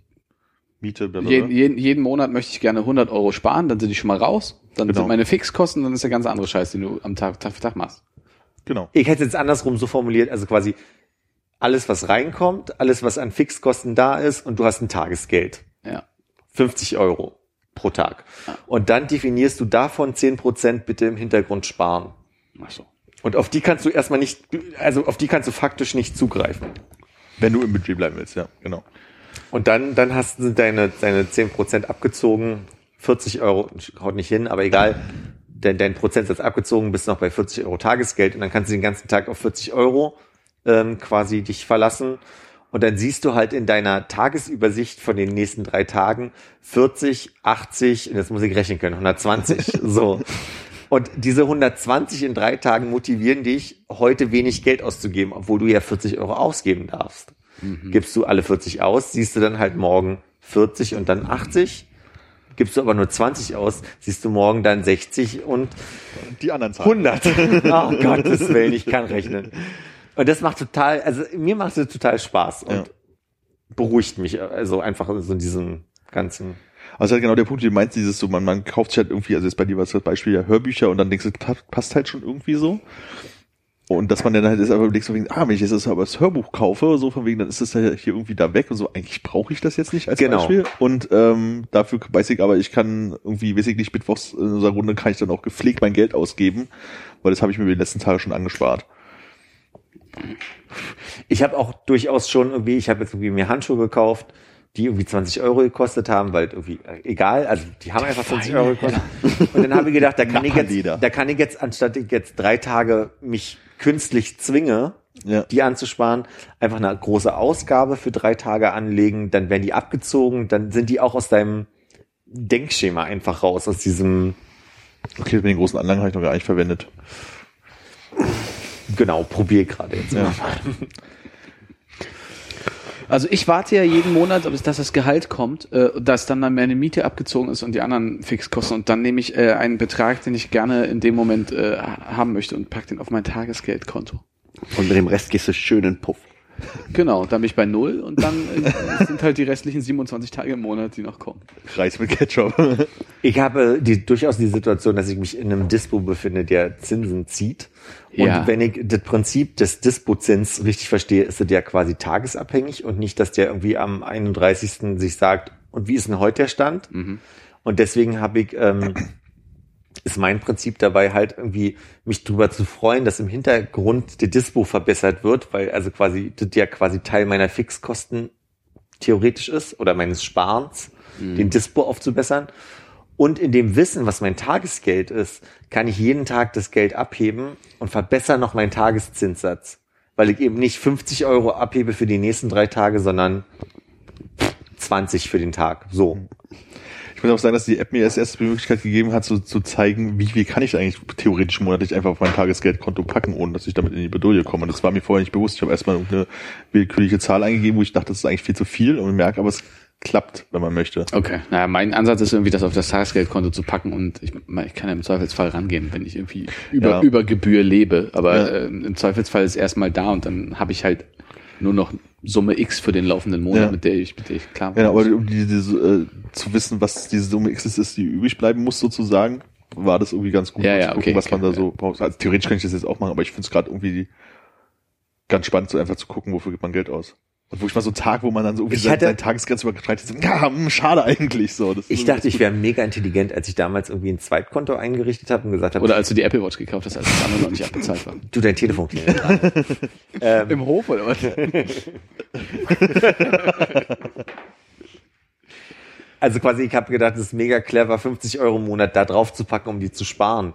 Miete, jeden, jeden, jeden Monat möchte ich gerne 100 Euro sparen, dann sind die schon mal raus. Dann Genau. sind meine Fixkosten, dann ist der ganz andere Scheiß, den du am Tag, Tag für Tag machst. Genau. Ich hätte es jetzt andersrum so formuliert, also quasi alles, was reinkommt, alles, was an Fixkosten da ist und du hast ein Tagesgeld. Ja. 50 Euro pro Tag. Und dann definierst du davon 10% bitte im Hintergrund sparen. Ach so. Und auf die kannst du erstmal nicht, also auf die kannst du faktisch nicht zugreifen. Wenn du im Budget bleiben willst, ja, genau. Und dann, dann hast sind deine, deine 10% abgezogen, 40 Euro, haut nicht hin, aber egal, dein, dein Prozentsatz abgezogen, bist noch bei 40 Euro Tagesgeld und dann kannst du den ganzen Tag auf 40 Euro ähm, quasi dich verlassen. Und dann siehst du halt in deiner Tagesübersicht von den nächsten drei Tagen 40, 80, und jetzt muss ich rechnen können, 120, so. Und diese 120 in drei Tagen motivieren dich, heute wenig Geld auszugeben, obwohl du ja 40 Euro ausgeben darfst. Gibst du alle 40 aus, siehst du dann halt morgen 40 und dann 80. Gibst du aber nur 20 aus, siehst du morgen dann 60 und Die anderen Zahlen. 100. Oh Gottes Willen, ich kann rechnen. Und das macht total, also mir macht es total Spaß und Ja. beruhigt mich, also einfach so in diesem ganzen. Also halt genau der Punkt, den du meinst, dieses so, man, man kauft sich halt irgendwie, also jetzt bei dir war das Beispiel ja Hörbücher und dann denkst du, pa- passt halt schon irgendwie so. Und dass man dann halt ist, aber überlegt so wegen, ah, wenn ich jetzt das, aber das Hörbuch kaufe, so von wegen, dann ist das ja hier irgendwie da weg und so, eigentlich brauche ich das jetzt nicht als Genau. Beispiel. Und ähm, dafür weiß ich aber, ich kann irgendwie, weiß ich nicht, mittwochs in unserer Runde kann ich dann auch gepflegt mein Geld ausgeben, weil das habe ich mir die letzten Tage schon angespart. Ich habe auch durchaus schon irgendwie, ich habe jetzt irgendwie mir Handschuhe gekauft, die irgendwie 20 Euro gekostet haben, weil irgendwie, äh, egal, also die haben einfach 20 Euro gekostet. Und dann habe ich gedacht, da kann ich jetzt, da kann ich jetzt, anstatt ich jetzt drei Tage mich künstlich zwinge, Ja. die anzusparen, einfach eine große Ausgabe für drei Tage anlegen, dann werden die abgezogen, dann sind die auch aus deinem Denkschema einfach raus, aus diesem, Okay, mit den großen Anlagen habe ich noch gar nicht verwendet. Genau, probier gerade jetzt. Ja. Also ich warte ja jeden Monat, bis dass das Gehalt kommt, äh, dass dann meine Miete abgezogen ist und die anderen Fixkosten und dann nehme ich äh, einen Betrag, den ich gerne in dem Moment äh, haben möchte und pack den auf mein Tagesgeldkonto. Und mit dem Rest gehst du schön in den Puff. Genau, dann bin ich bei null und dann sind halt die restlichen 27 Tage im Monat, die noch kommen. Reis mit Ketchup. Ich habe die, durchaus die Situation, dass ich mich in einem Dispo befinde, der Zinsen zieht. Und Ja. wenn ich das Prinzip des Dispo-Zins richtig verstehe, ist es ja quasi tagesabhängig und nicht, dass der irgendwie am 31. sich sagt, und wie ist denn heute der Stand? Und deswegen habe ich, ähm, ist mein Prinzip dabei halt irgendwie mich drüber zu freuen, dass im Hintergrund der Dispo verbessert wird, weil also quasi das ja quasi Teil meiner Fixkosten theoretisch ist oder meines Sparens, den Dispo aufzubessern. Und in dem Wissen, was mein Tagesgeld ist, kann ich jeden Tag das Geld abheben und verbessere noch meinen Tageszinssatz. Weil ich eben nicht 50 Euro abhebe für die nächsten drei Tage, sondern 20 für den Tag. So. Ich muss auch sagen, dass die App mir als erstes die Möglichkeit gegeben hat, so, zu zeigen, wie viel kann ich eigentlich theoretisch monatlich einfach auf mein Tagesgeldkonto packen, ohne dass ich damit in die Bedulie komme. Und das war mir vorher nicht bewusst. Ich habe erstmal irgendeine willkürliche Zahl eingegeben, wo ich dachte, das ist eigentlich viel zu viel und merke, aber es klappt, wenn man möchte. Okay, naja, mein Ansatz ist irgendwie, das auf das Tagesgeldkonto zu packen und ich, ich kann ja im Zweifelsfall rangehen, wenn ich irgendwie über, Ja. über Gebühr lebe. Aber Ja. äh, im Zweifelsfall ist erstmal da und dann habe ich halt nur noch Summe X für den laufenden Monat, Ja. mit der ich, mit der ich klar Ja, aber um diese, äh, zu wissen, was diese Summe X ist, die übrig bleiben muss sozusagen, war das irgendwie ganz gut, Ja, ja, zu gucken, okay, was okay, man da so braucht. Also theoretisch kann ich das jetzt auch machen, aber ich finde es gerade irgendwie ganz spannend, so einfach zu gucken, wofür gibt man Geld aus. Und wo ich mal so einen Tag, wo man dann so irgendwie seine, seine Tagesgrenze überschreitet, so, ja, hm, schade eigentlich so. Das Ich dachte, ich wäre mega intelligent, als ich damals irgendwie ein Zweitkonto eingerichtet habe und gesagt habe, Oder als du die Apple Watch gekauft hast, als das andere noch nicht abbezahlt war. du dein Telefon klingelt gerade. ähm, Im Hof oder was? Also quasi, ich habe gedacht, es ist mega clever, 50 Euro im Monat da drauf zu packen, um die zu sparen.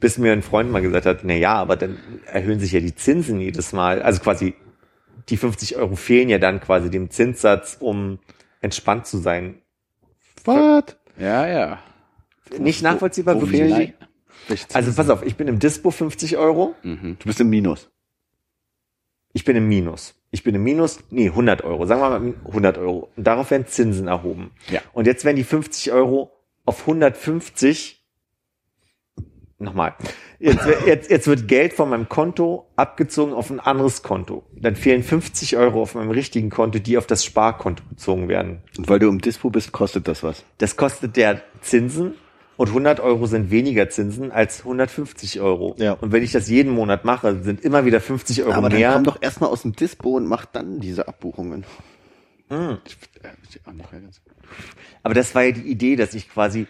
Bis mir ein Freund mal gesagt hat, na ja, aber dann erhöhen sich ja die Zinsen jedes Mal. Also quasi, die 50 Euro fehlen ja dann quasi dem Zinssatz, um entspannt zu sein. Was? Ja, ja. Nicht nachvollziehbar, wo die? Welche Also pass auf, ich bin im Dispo 50 Euro, Mhm. Du bist im Minus. ich bin im Minus. Ich bin im Minus, nee, 100 Euro, sagen wir mal 100 Euro. Und darauf werden Zinsen erhoben. Ja. Und jetzt werden die 50 Euro auf 150 Nochmal. Jetzt, jetzt, jetzt wird Geld von meinem Konto abgezogen auf ein anderes Konto. Dann fehlen 50 Euro auf meinem richtigen Konto, die auf das Sparkonto bezogen werden. Und weil du im Dispo bist, kostet das was. Das kostet der Zinsen und 100 Euro sind weniger Zinsen als 150 Euro. Ja. Und wenn ich das jeden Monat mache, sind immer wieder 50 Euro Aber dann mehr. komm doch erstmal aus dem Dispo und mach dann diese Abbuchungen. Hm. Mehr ganz- Aber das war ja die Idee, dass ich quasi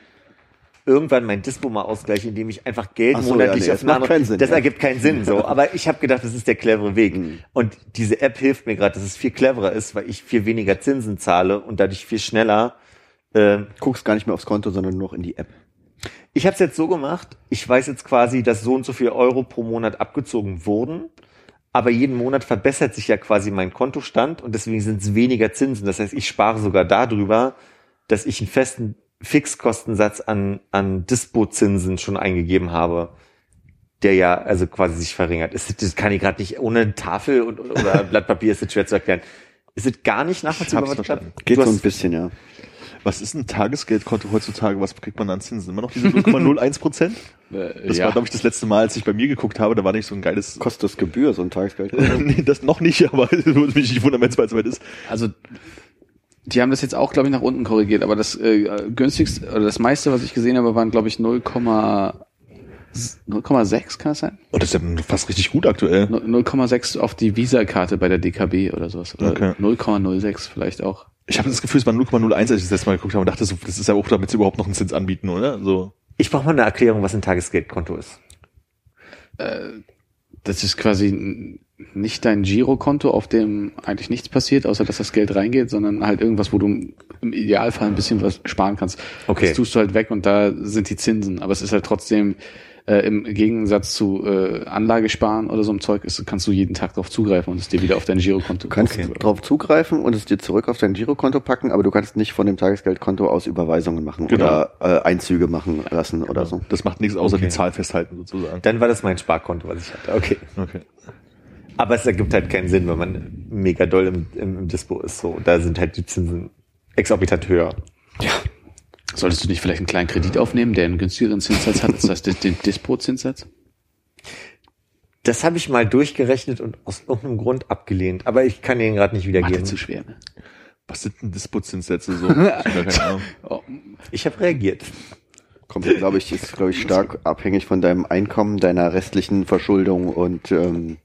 irgendwann mein Dispo mal ausgleiche, indem ich einfach Geld so, monatlich ja, nee, auf das eine andere- keinen Sinn, Das ja. ergibt keinen Sinn, so. Aber ich habe gedacht, das ist der clevere Weg. Mhm. Und diese App hilft mir gerade, dass es viel cleverer ist, weil ich viel weniger Zinsen zahle und dadurch viel schneller. Äh, Guckst gar nicht mehr aufs Konto, sondern nur noch in die App. ich habe es jetzt so gemacht, ich weiß jetzt quasi, dass so und so viel Euro pro Monat abgezogen wurden. Aber jeden Monat verbessert sich ja quasi mein Kontostand und deswegen sind es weniger Zinsen. Das heißt, ich spare sogar darüber, dass ich einen festen Fixkostensatz an, an Dispo-Zinsen schon eingegeben habe, der ja also quasi sich verringert. Ist, das kann ich gerade nicht ohne Tafel und, oder Blatt Papier ist das schwer zu erklären. Ist es gar nicht nachvollziehbar, was ich verstanden. hab? Geht so ein bisschen, ja. Was ist ein Tagesgeldkonto heutzutage? Was kriegt man an Zinsen? Immer noch diese 0,01 Prozent? Äh, Das ja. war, glaube ich, das letzte Mal, als ich bei mir geguckt habe. Da war nicht so ein geiles... Kostet das Gebühr, so ein Tagesgeld? nee, das noch nicht, aber es würde mich nicht wundern, wenn es bald soweit ist. Also Die haben das jetzt auch, glaube ich, nach unten korrigiert, aber das äh, günstigste oder das meiste, was ich gesehen habe, waren, glaube ich, 0, 0,6 kann das sein? Oh, das ist ja fast richtig gut aktuell. 0,6 auf die Visa-Karte bei der DKB oder sowas. Oder Okay. 0,06 vielleicht auch. Ich habe das Gefühl, es war 0,01, als ich das letzte Mal geguckt habe und dachte so, das ist ja auch, damit sie überhaupt noch einen Zins anbieten, oder? So. Ich brauche mal eine Erklärung, was ein Tagesgeldkonto ist. Das ist quasi nicht dein Girokonto, auf dem eigentlich nichts passiert, außer dass das Geld reingeht, sondern halt irgendwas, wo du im Idealfall ein bisschen was sparen kannst. Okay. Das tust du halt weg und da sind die Zinsen. Aber es ist halt trotzdem äh, im Gegensatz zu äh, Anlagesparen oder so einem Zeug, ist, kannst du jeden Tag darauf zugreifen und es dir wieder auf dein Girokonto. Du kannst drauf zugreifen und es dir zurück auf dein Girokonto packen, aber du kannst nicht von dem Tagesgeldkonto aus Überweisungen machen Genau. oder äh, Einzüge machen lassen oder so. Das macht nichts außer Okay. die Zahl festhalten sozusagen. Dann war das mein Sparkonto, was ich hatte. Okay. Okay. Aber es ergibt halt keinen Sinn, wenn man mega doll im, im, im Dispo ist. So, da sind halt die Zinsen exorbitant höher. Solltest du nicht vielleicht einen kleinen Kredit aufnehmen, der einen günstigeren Zinssatz hat als das, den Dispo-Zinssatz? Das habe ich mal durchgerechnet und aus irgendeinem Grund abgelehnt. Aber ich kann ihn gerade nicht Mathe wiedergeben. zu schwer, ne? Was sind denn Dispo-Zinssätze so? Ich hab. Oh, Ich habe reagiert. Kommt, glaube ich, ist, glaube ich, stark abhängig von deinem Einkommen, deiner restlichen Verschuldung und ähm,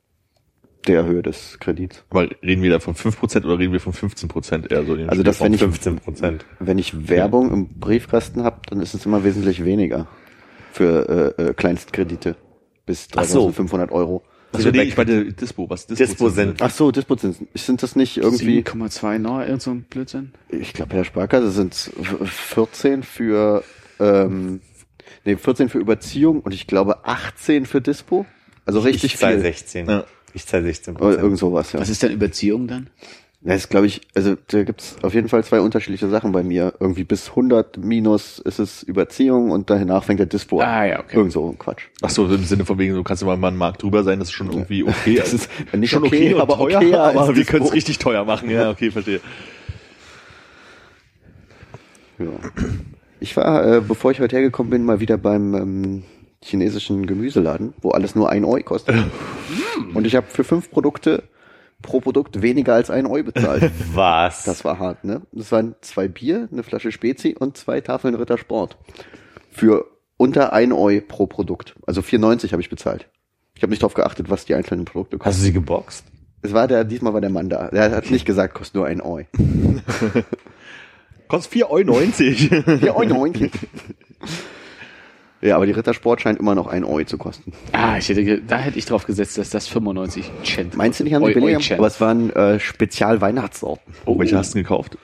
der Höhe des Kredits. Weil reden wir da von 5% oder reden wir von 15% eher so? den Also das, wenn ich, 15 Prozent. wenn ich Werbung im Briefkasten habe, dann ist es immer wesentlich weniger für äh, äh, Kleinstkredite bis Ach so. 3500 Euro. Also nee, ich meine Dispo, was Dispo, Dispo sind- Ach so, Dispozinsen. Sind das nicht irgendwie, 7,2 noch, irgend so ein Blödsinn? ich glaube, Herr Sparkasse sind 14 für, ähm, nee, 14 für Überziehung und ich glaube 18 für Dispo. Also richtig ich viel. 16. Ja. Ich zahle 16 Oder Prozent. irgend sowas, ja. Was ist denn Überziehung dann? Das ist, glaube ich, also da gibt's auf jeden Fall zwei unterschiedliche Sachen bei mir. Irgendwie bis 100 minus ist es Überziehung und danach fängt der Dispo an. Ah, ja, okay. Irgend so ein Quatsch. Ach so, im Sinne von wegen, du kannst immer mal einen Markt drüber sein, das ist schon irgendwie okay. Das ist nicht schon okay, und aber teuer, als aber wir können es richtig teuer machen. Ja, okay, verstehe. Ja. Ich war, äh, bevor ich heute hergekommen bin, mal wieder beim ähm, chinesischen Gemüseladen, wo alles nur ein Euro kostet. Und ich habe für fünf Produkte pro Produkt weniger als ein Euro bezahlt. Was? Das war hart, ne? Das waren zwei Bier, eine Flasche Spezi und zwei Tafeln Rittersport. Für unter ein Euro pro Produkt. Also 4,90 habe ich bezahlt. Ich habe nicht darauf geachtet, was die einzelnen Produkte kosten. Hast du sie geboxt? Es war der, diesmal war der Mann da. Der hat nicht gesagt, kostet nur ein Euro. Kostet 4,90 Euro. Ja, Euro. Ja, aber die Rittersport scheint immer noch ein Euro zu kosten. Ah, ich hätte, da hätte ich drauf gesetzt, dass das 95 Cent Meinst du nicht, haben die billiger? Aber es waren äh, Spezial-Weihnachtssorten. Oh, welche hast du denn gekauft?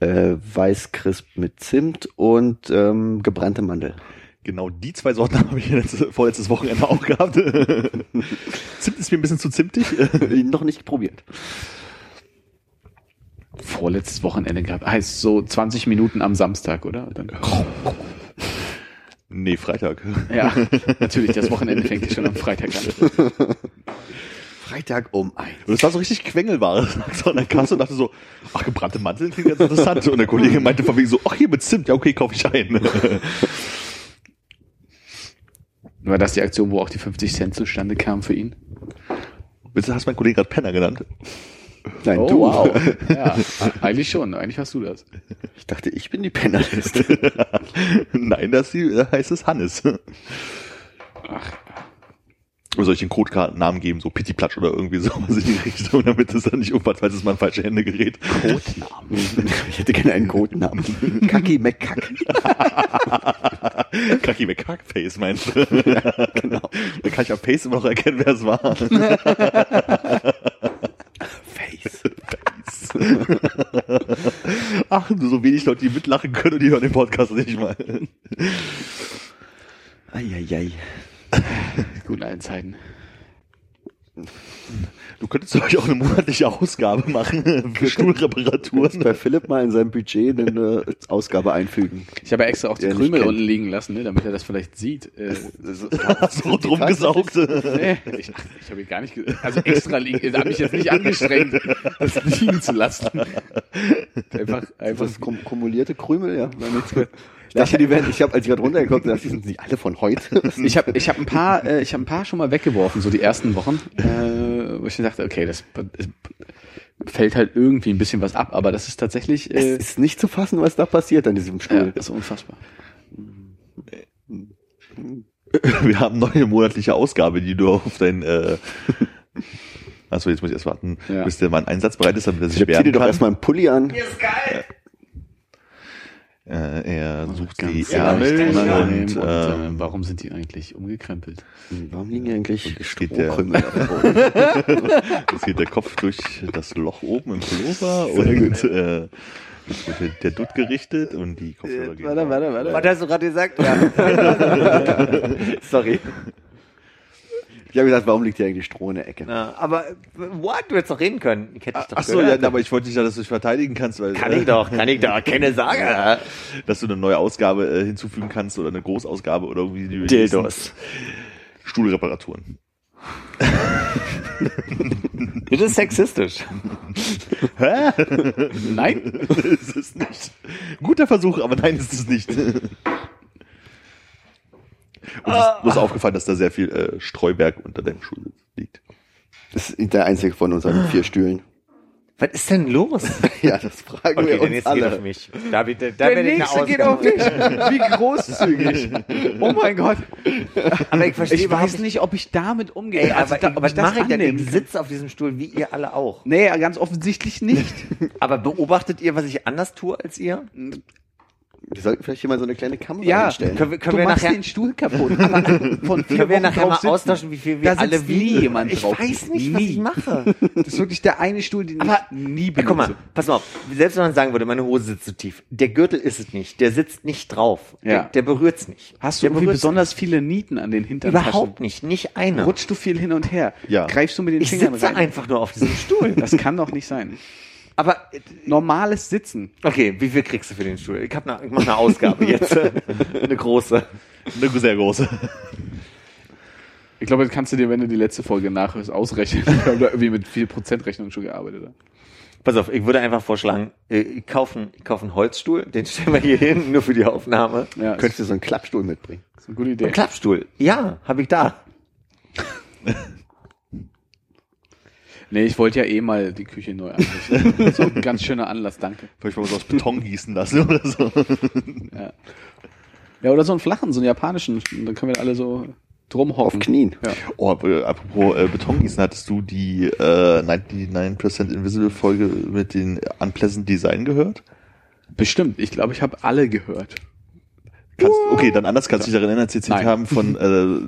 Äh, Weißcrisp mit Zimt und ähm, gebrannte Mandel. Genau die zwei Sorten habe ich letzte, vorletztes Wochenende auch gehabt. Zimt ist mir ein bisschen zu zimtig. Noch nicht probiert. vorletztes Wochenende gehabt. Heißt so 20 Minuten am Samstag, oder? Dann, nee, Freitag. ja, natürlich, das Wochenende fängt ja schon am Freitag an. Freitag um eins. Und es war so richtig Quengelware. So an der Kasse und dachte so, ach, gebrannte Mandeln klingt ganz interessant. Und der Kollege meinte von wegen so, ach, hier mit Zimt. Ja, okay, kaufe ich ein. War das die Aktion, wo auch die 50 Cent zustande kamen für ihn? Hast du meinen Kollegen gerade Penner genannt. Nein, oh, du. wow. Ja, eigentlich schon. Eigentlich hast du das. Ich dachte, ich bin die Pennerliste. Nein, das heißt es Hannes. Ach, Oder soll ich den Codekartennamen geben, so Pittiplatsch oder irgendwie sowas in die Richtung, damit es dann nicht irgendwas, falls es mal in falsche Hände gerät. Codenamen. Ich hätte gerne einen Codenamen. Kaki McKack. Kaki mit Kackface meinst du? genau. Da kann ich am Face immer noch erkennen, wer es war. Face. Ach, nur so wenig Leute, die mitlachen können und die hören den Podcast nicht mal. Eieiei. gut in allen Zeiten. Du könntest euch auch eine monatliche Ausgabe machen für Stuhlreparaturen. Bei Philipp mal in seinem Budget eine Ausgabe einfügen. Ich habe ja extra auch die Der Krümel unten liegen lassen, ne, damit er das vielleicht sieht. Äh, so rundrum gesaugt. nee, ich, ich habe ihn gar nicht, also extra liegen, habe mich jetzt nicht angestrengt, das liegen zu lassen. Einfach, einfach Das kum kumulierte Krümel, ja. Ich dachte, die werden, ich habe, als ich gerade runtergeguckt habe, sind die alle von heute? Ich habe ich hab ein paar, äh, ich habe ein paar schon mal weggeworfen, so die ersten Wochen, äh, wo ich dachte, okay, das, das fällt halt irgendwie ein bisschen was ab, aber das ist tatsächlich, äh, Es ist nicht zu fassen, was da passiert an diesem ja, Stuhl. das ist unfassbar. Wir haben neue monatliche Ausgabe, die du auf dein, äh, Achso, jetzt muss ich erst warten, Ja. bis der Mann einsatzbereit ist, damit er sich Zieh dir wehren doch kann. erstmal einen Pulli an. Äh, er sucht die Ärmel und, unangenehm und äh, warum sind die eigentlich umgekrempelt? Warum liegen hier eigentlich Strohkrümel auf dem Boden? Jetzt geht der Kopf durch das Loch oben im Pullover und äh, wird der- Dutt gerichtet und die Kopfhörer gehen. warte, warte. Was hast du gerade gesagt? Ja. Sorry. Ich habe gesagt, warum liegt hier eigentlich Stroh in der Ecke? Ja, aber äh, what? Du hättest doch reden können. Ich hätte dich doch Ach so, ja, gehört. aber ich wollte nicht, dass du dich verteidigen kannst, weil Kann äh, ich doch, kann ich doch. Keine Sorge. dass du eine neue Ausgabe äh, hinzufügen kannst oder eine Großausgabe oder irgendwie die Dildos. Stuhlreparaturen. Das ist sexistisch. Nein? ist es nicht. Guter Versuch, aber nein, ist es nicht. Und es ist bloß aufgefallen, dass da sehr viel äh, Streuberg unter deinem Stuhl liegt. Das ist der einzige von unseren vier Stühlen. Was ist denn los? Ja, das fragen Okay, wir uns jetzt geht auf alle. mich. Da, da, da werde ich eine Ausnahme. mich. Wie großzügig. Oh mein Gott. Aber ich verstehe Ich weiß nicht, ob ich damit umgehe. Ey, Also aber ich, ob was ich das mache ich denn? Ich sitze auf diesem Stuhl, wie ihr alle auch. Nee, ganz offensichtlich nicht. Aber beobachtet ihr, was ich anders tue als ihr? Wir sollten vielleicht hier mal so eine kleine Kamera Ja, hinstellen. Können wir, können du wir machst nachher, den Stuhl kaputt. Von können wir nachher mal sitzen. austauschen, wie viel wir Da alle wiegen? jemand Ich drauf. weiß nicht, was Nie. ich mache. Das ist wirklich der eine Stuhl, den Aber- ich nie benutze. guck mal, pass mal auf. Selbst wenn man sagen würde, meine Hose sitzt zu tief. Der Gürtel ist es nicht. Der sitzt nicht drauf. Ja. Der, der berührt's nicht. Hast du irgendwie besonders viele Nieten an den Hintern? Überhaupt nicht. Nicht eine. Rutschst du viel hin und her? Ja. Greifst du mit den ich Fingern sitze rein? einfach nur auf diesem Stuhl. Das kann doch nicht sein. Aber, äh, Normales Sitzen. okay, wie viel kriegst du für den Stuhl? Ich, hab ne, ich mache eine Ausgabe jetzt. eine große. Eine sehr große. Ich glaube, das kannst du dir, wenn du die letzte Folge nachhörst, ausrechnen. Wir haben da irgendwie mit viel Prozentrechnung schon gearbeitet. Pass auf, ich würde einfach vorschlagen, äh, ich kaufe einen, ich kauf einen Holzstuhl, den stellen wir hier hin, nur für die Aufnahme. Ja, Könntest du so einen Klappstuhl mitbringen? ist eine gute Idee. Ein Klappstuhl. Ja, habe ich da. Nee, ich wollte ja eh mal die Küche neu. Das ist auch ein ganz schöner Anlass, danke. Vielleicht wollen wir es aus Beton gießen lassen oder so. Ja, oder so einen flachen, so einen japanischen. Dann können wir alle so drum hocken. Auf Knien. Ja. Oh, äh, apropos äh, Beton gießen, hattest du die äh, 99% Invisible Folge mit den Unpleasant Design gehört? Bestimmt. Ich glaube, ich habe alle gehört. Kannst, okay, dann anders kannst du dich daran erinnern, als erzählt Nein. haben von,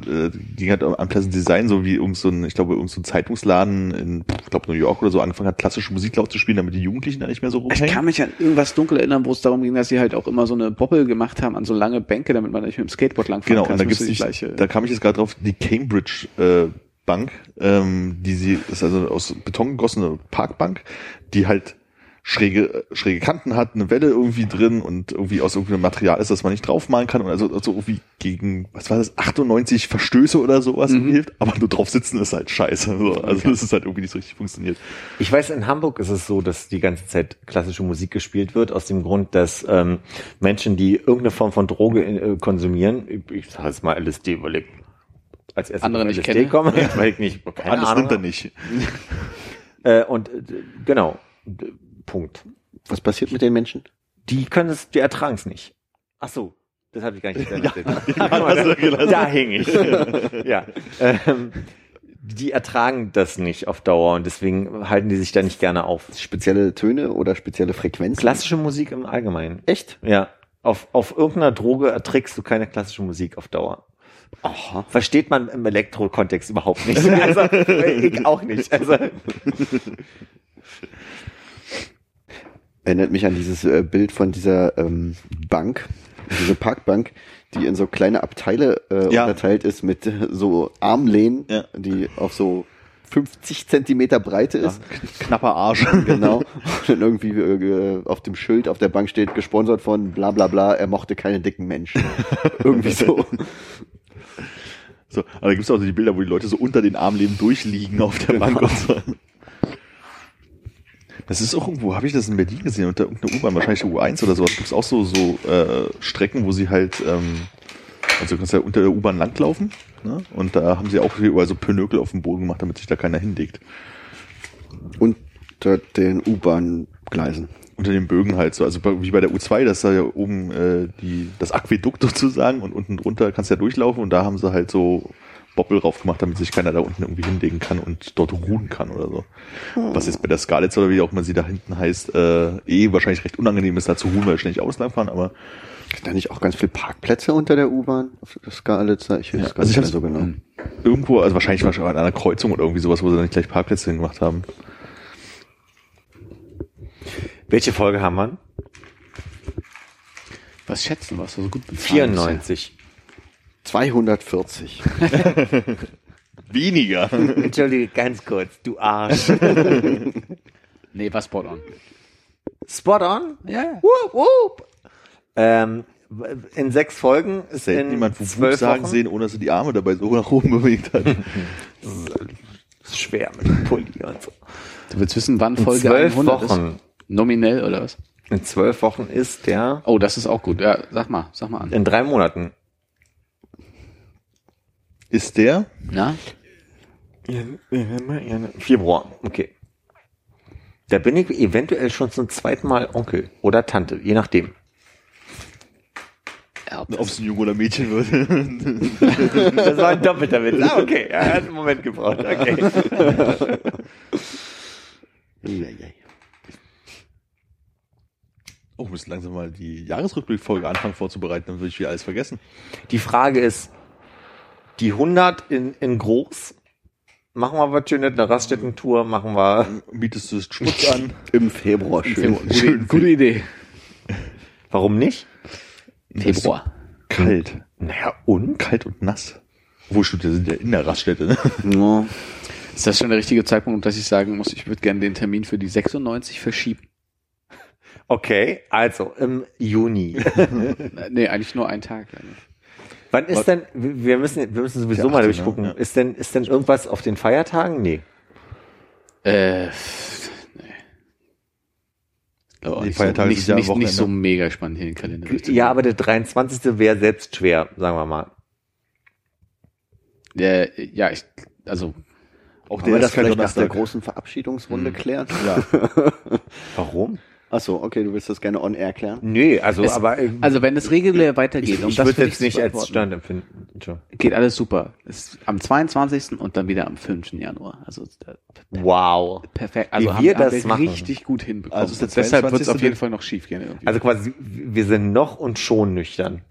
äh, äh, ging halt um Unpleasant Design, so wie irgend so ein, ich glaube, irgend so ein Zeitungsladen in, ich glaube, New York oder so angefangen hat, klassische Musik laut zu spielen, damit die Jugendlichen da nicht mehr so Ich rumhängen. kann mich an irgendwas dunkel erinnern, wo es darum ging, dass sie halt auch immer so eine Bobbel gemacht haben an so lange Bänke, damit man nicht mit dem Skateboard langfahren Genau, kann. und da gibt's nicht, gleiche- da kam ich jetzt gerade drauf, die Cambridge äh, Bank, ähm, die sie, das ist also aus Beton gegossene Parkbank, die halt schräge, schräge Kanten hat, eine Welle irgendwie drin und irgendwie aus irgendeinem Material ist, das man nicht draufmalen kann und also, also irgendwie gegen, was war das, 98 Verstöße oder sowas Mhm. hilft, aber nur drauf sitzen ist halt scheiße. So. Also das ist halt irgendwie nicht so richtig funktioniert. Ich weiß, in Hamburg ist es so, dass die ganze Zeit klassische Musik gespielt wird, aus dem Grund, dass ähm, Menschen, die irgendeine Form von Droge äh, konsumieren, ich, ich sage jetzt mal LSD, weil ich als erstes Andere nicht LSD kenne. komme, weil ich nicht, keine Alles Ahnung nimmt er nicht. Äh, und äh, genau, Punkt. Was passiert mit den Menschen? Die können es, die ertragen es nicht. Ach so, das habe ich gar nicht du gelassen. da hing ich. ja. Ähm, die ertragen das nicht auf Dauer und deswegen halten die sich da nicht gerne auf. Spezielle Töne oder spezielle Frequenzen? Klassische Musik im Allgemeinen. Echt? Ja. Auf, auf irgendeiner Droge erträgst du keine klassische Musik auf Dauer. Aha. Versteht man im Elektro-Kontext überhaupt nicht. Also, ich auch nicht. Also, Erinnert mich an dieses äh, Bild von dieser ähm, Bank, diese Parkbank, die in so kleine Abteile äh, Ja. unterteilt ist mit äh, so Armlehnen, Ja. die auf so 50 Zentimeter Breite ist. Knapper Arsch. Genau. Und dann irgendwie äh, auf dem Schild auf der Bank steht, gesponsert von bla bla bla, er mochte keine dicken Menschen. irgendwie so. So, aber da gibt's auch so die Bilder, wo die Leute so unter den Armlehnen durchliegen auf der Bank und so. Das ist auch irgendwo, habe ich das in Berlin gesehen, unter irgendeiner U-Bahn, wahrscheinlich die U1 oder sowas, gibt's auch so, so äh, Strecken, wo sie halt, ähm, also du kannst ja unter der U-Bahn langlaufen, ne? Und da haben sie auch überall so Pönökel auf dem Boden gemacht, damit sich da keiner hinlegt. Unter den U-Bahn-Gleisen. Unter den Bögen halt so. Also wie bei der U2, das ist da ja oben äh, die, das Aquädukt sozusagen und unten drunter kannst du ja durchlaufen und da haben sie halt so Boppel drauf gemacht, damit sich keiner da unten irgendwie hinlegen kann und dort ruhen kann oder so. Was jetzt bei der Scarlett oder wie auch immer sie da hinten heißt, äh, eh wahrscheinlich recht unangenehm ist, da zu ruhen, weil ständig Ausland fahren, aber Sind da nicht auch ganz viele Parkplätze unter der U-Bahn? Auf der Skalitzer? Ich weiß Ja, gar also ich nicht mehr so genau. irgendwo, also wahrscheinlich wahrscheinlich an einer Kreuzung oder irgendwie sowas, wo sie dann nicht gleich Parkplätze hingemacht haben. Welche Folge haben wir? Was schätzen wir? Was so gut bezahlen 94. 240. Weniger. Entschuldige, ganz kurz, du Arsch. Nee, war spot on. Spot on? Ja. Wup, wup. Ähm, in sechs Folgen ist Selten in jemand zwölf sagen Wochen. sehen, ohne dass er die Arme dabei so nach oben bewegt hat. ist schwer mit dem Pulli und so. Du willst wissen, wann In Folge zwölf 100 ist? Wochen. Nominell oder was? In zwölf Wochen ist der Oh, das ist auch gut. Ja, sag mal, sag mal an. in drei Monaten. Ist der? Ja? Februar, okay. Da bin ich eventuell schon zum zweiten Mal Onkel oder Tante, je nachdem. ja Ob es ein Junge oder Mädchen wird. Das war ein doppelter Witz. Ah, okay. Er hat einen Moment gebraucht. Okay. Oh, wir müssen langsam mal die Jahresrückblickfolge anfangen vorzubereiten, dann würde ich wieder alles vergessen. Die Frage ist, die 100 in, in groß, machen wir was Schönes, eine Raststätten-Tour, machen wir, Bietest du das Schmutz an? Im Februar schön. Gute, gute Idee. warum nicht? Februar. Kalt. Naja, und? Kalt und nass. Obwohl, stimmt, wir sind ja in der Raststätte, ne? Ja. Ist das schon der richtige Zeitpunkt, dass ich sagen muss, ich würde gerne den Termin für die 96 verschieben? Okay, also im Juni. Nee, eigentlich nur einen Tag. eigentlich. Wann ist denn, wir müssen, wir müssen sowieso Der mal 18, durchgucken, ja. ist denn, ist denn irgendwas auf den Feiertagen? Nee. Äh, nee. Ich glaube auch Die nicht, Feiertage so, nicht, sind ja am nicht, nicht so mega spannend hier in den Kalender. Ja, aber der 23. wäre selbst schwer, sagen wir mal. Äh, ja, ich, also, Auch Wollen wir das vielleicht nach der Donnerstag. großen Verabschiedungsrunde klären? Ja. Warum? Achso, okay, du willst das gerne on air klären? Nee, also, Es- aber äh, also wenn es regulär weitergeht, ich, um ich das würde jetzt nicht als Stand empfinden. Entschuldigung. Geht alles super. Ist am 22. und dann wieder am 5. Januar. Also da- Wow. perfekt. Wie Also wir haben, haben das wir machen. richtig gut hinbekommen. Also der Deshalb wird es 22. auf jeden Fall noch schief gehen. Irgendwie. Also quasi, wir sind noch und schon nüchtern.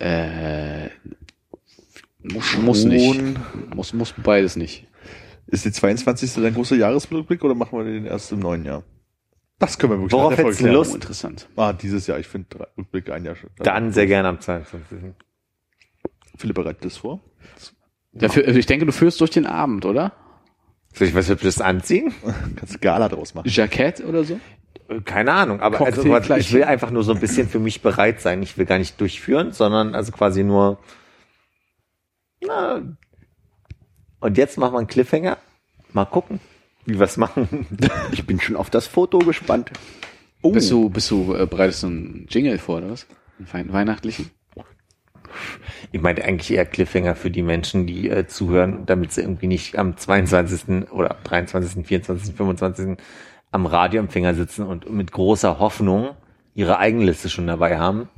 äh, muss, muss nicht. Muss, muss beides nicht. Ist die 22. dein großer Jahresrückblick oder machen wir den erst im neuen Jahr? Das können wir wirklich Worauf hättest du Lust? Interessant. Ah, dieses Jahr. Ich finde Rückblick ein Jahr schon. Dann sehr gerne am 22. Philipp bereitet das vor. Dafür, also ich denke, du führst durch den Abend, oder? Soll ich was Hübsches anziehen? Kannst du Gala draus machen. Jackett oder so? Keine Ahnung, aber also, ich will einfach nur so ein bisschen für mich bereit sein. Ich will gar nicht durchführen, sondern also quasi nur. Na, und jetzt machen wir einen Cliffhanger. Mal gucken, wie es machen. Ich bin schon auf das Foto gespannt. Oh. Bist du, bist du, äh, bereitest du einen Jingle vor, oder was? Einen weihnachtlichen? Ich meinte eigentlich eher Cliffhanger für die Menschen, die äh, zuhören, damit sie irgendwie nicht am 22. oder 23., 24., 25. am Radioempfänger sitzen und mit großer Hoffnung ihre Eigenliste schon dabei haben.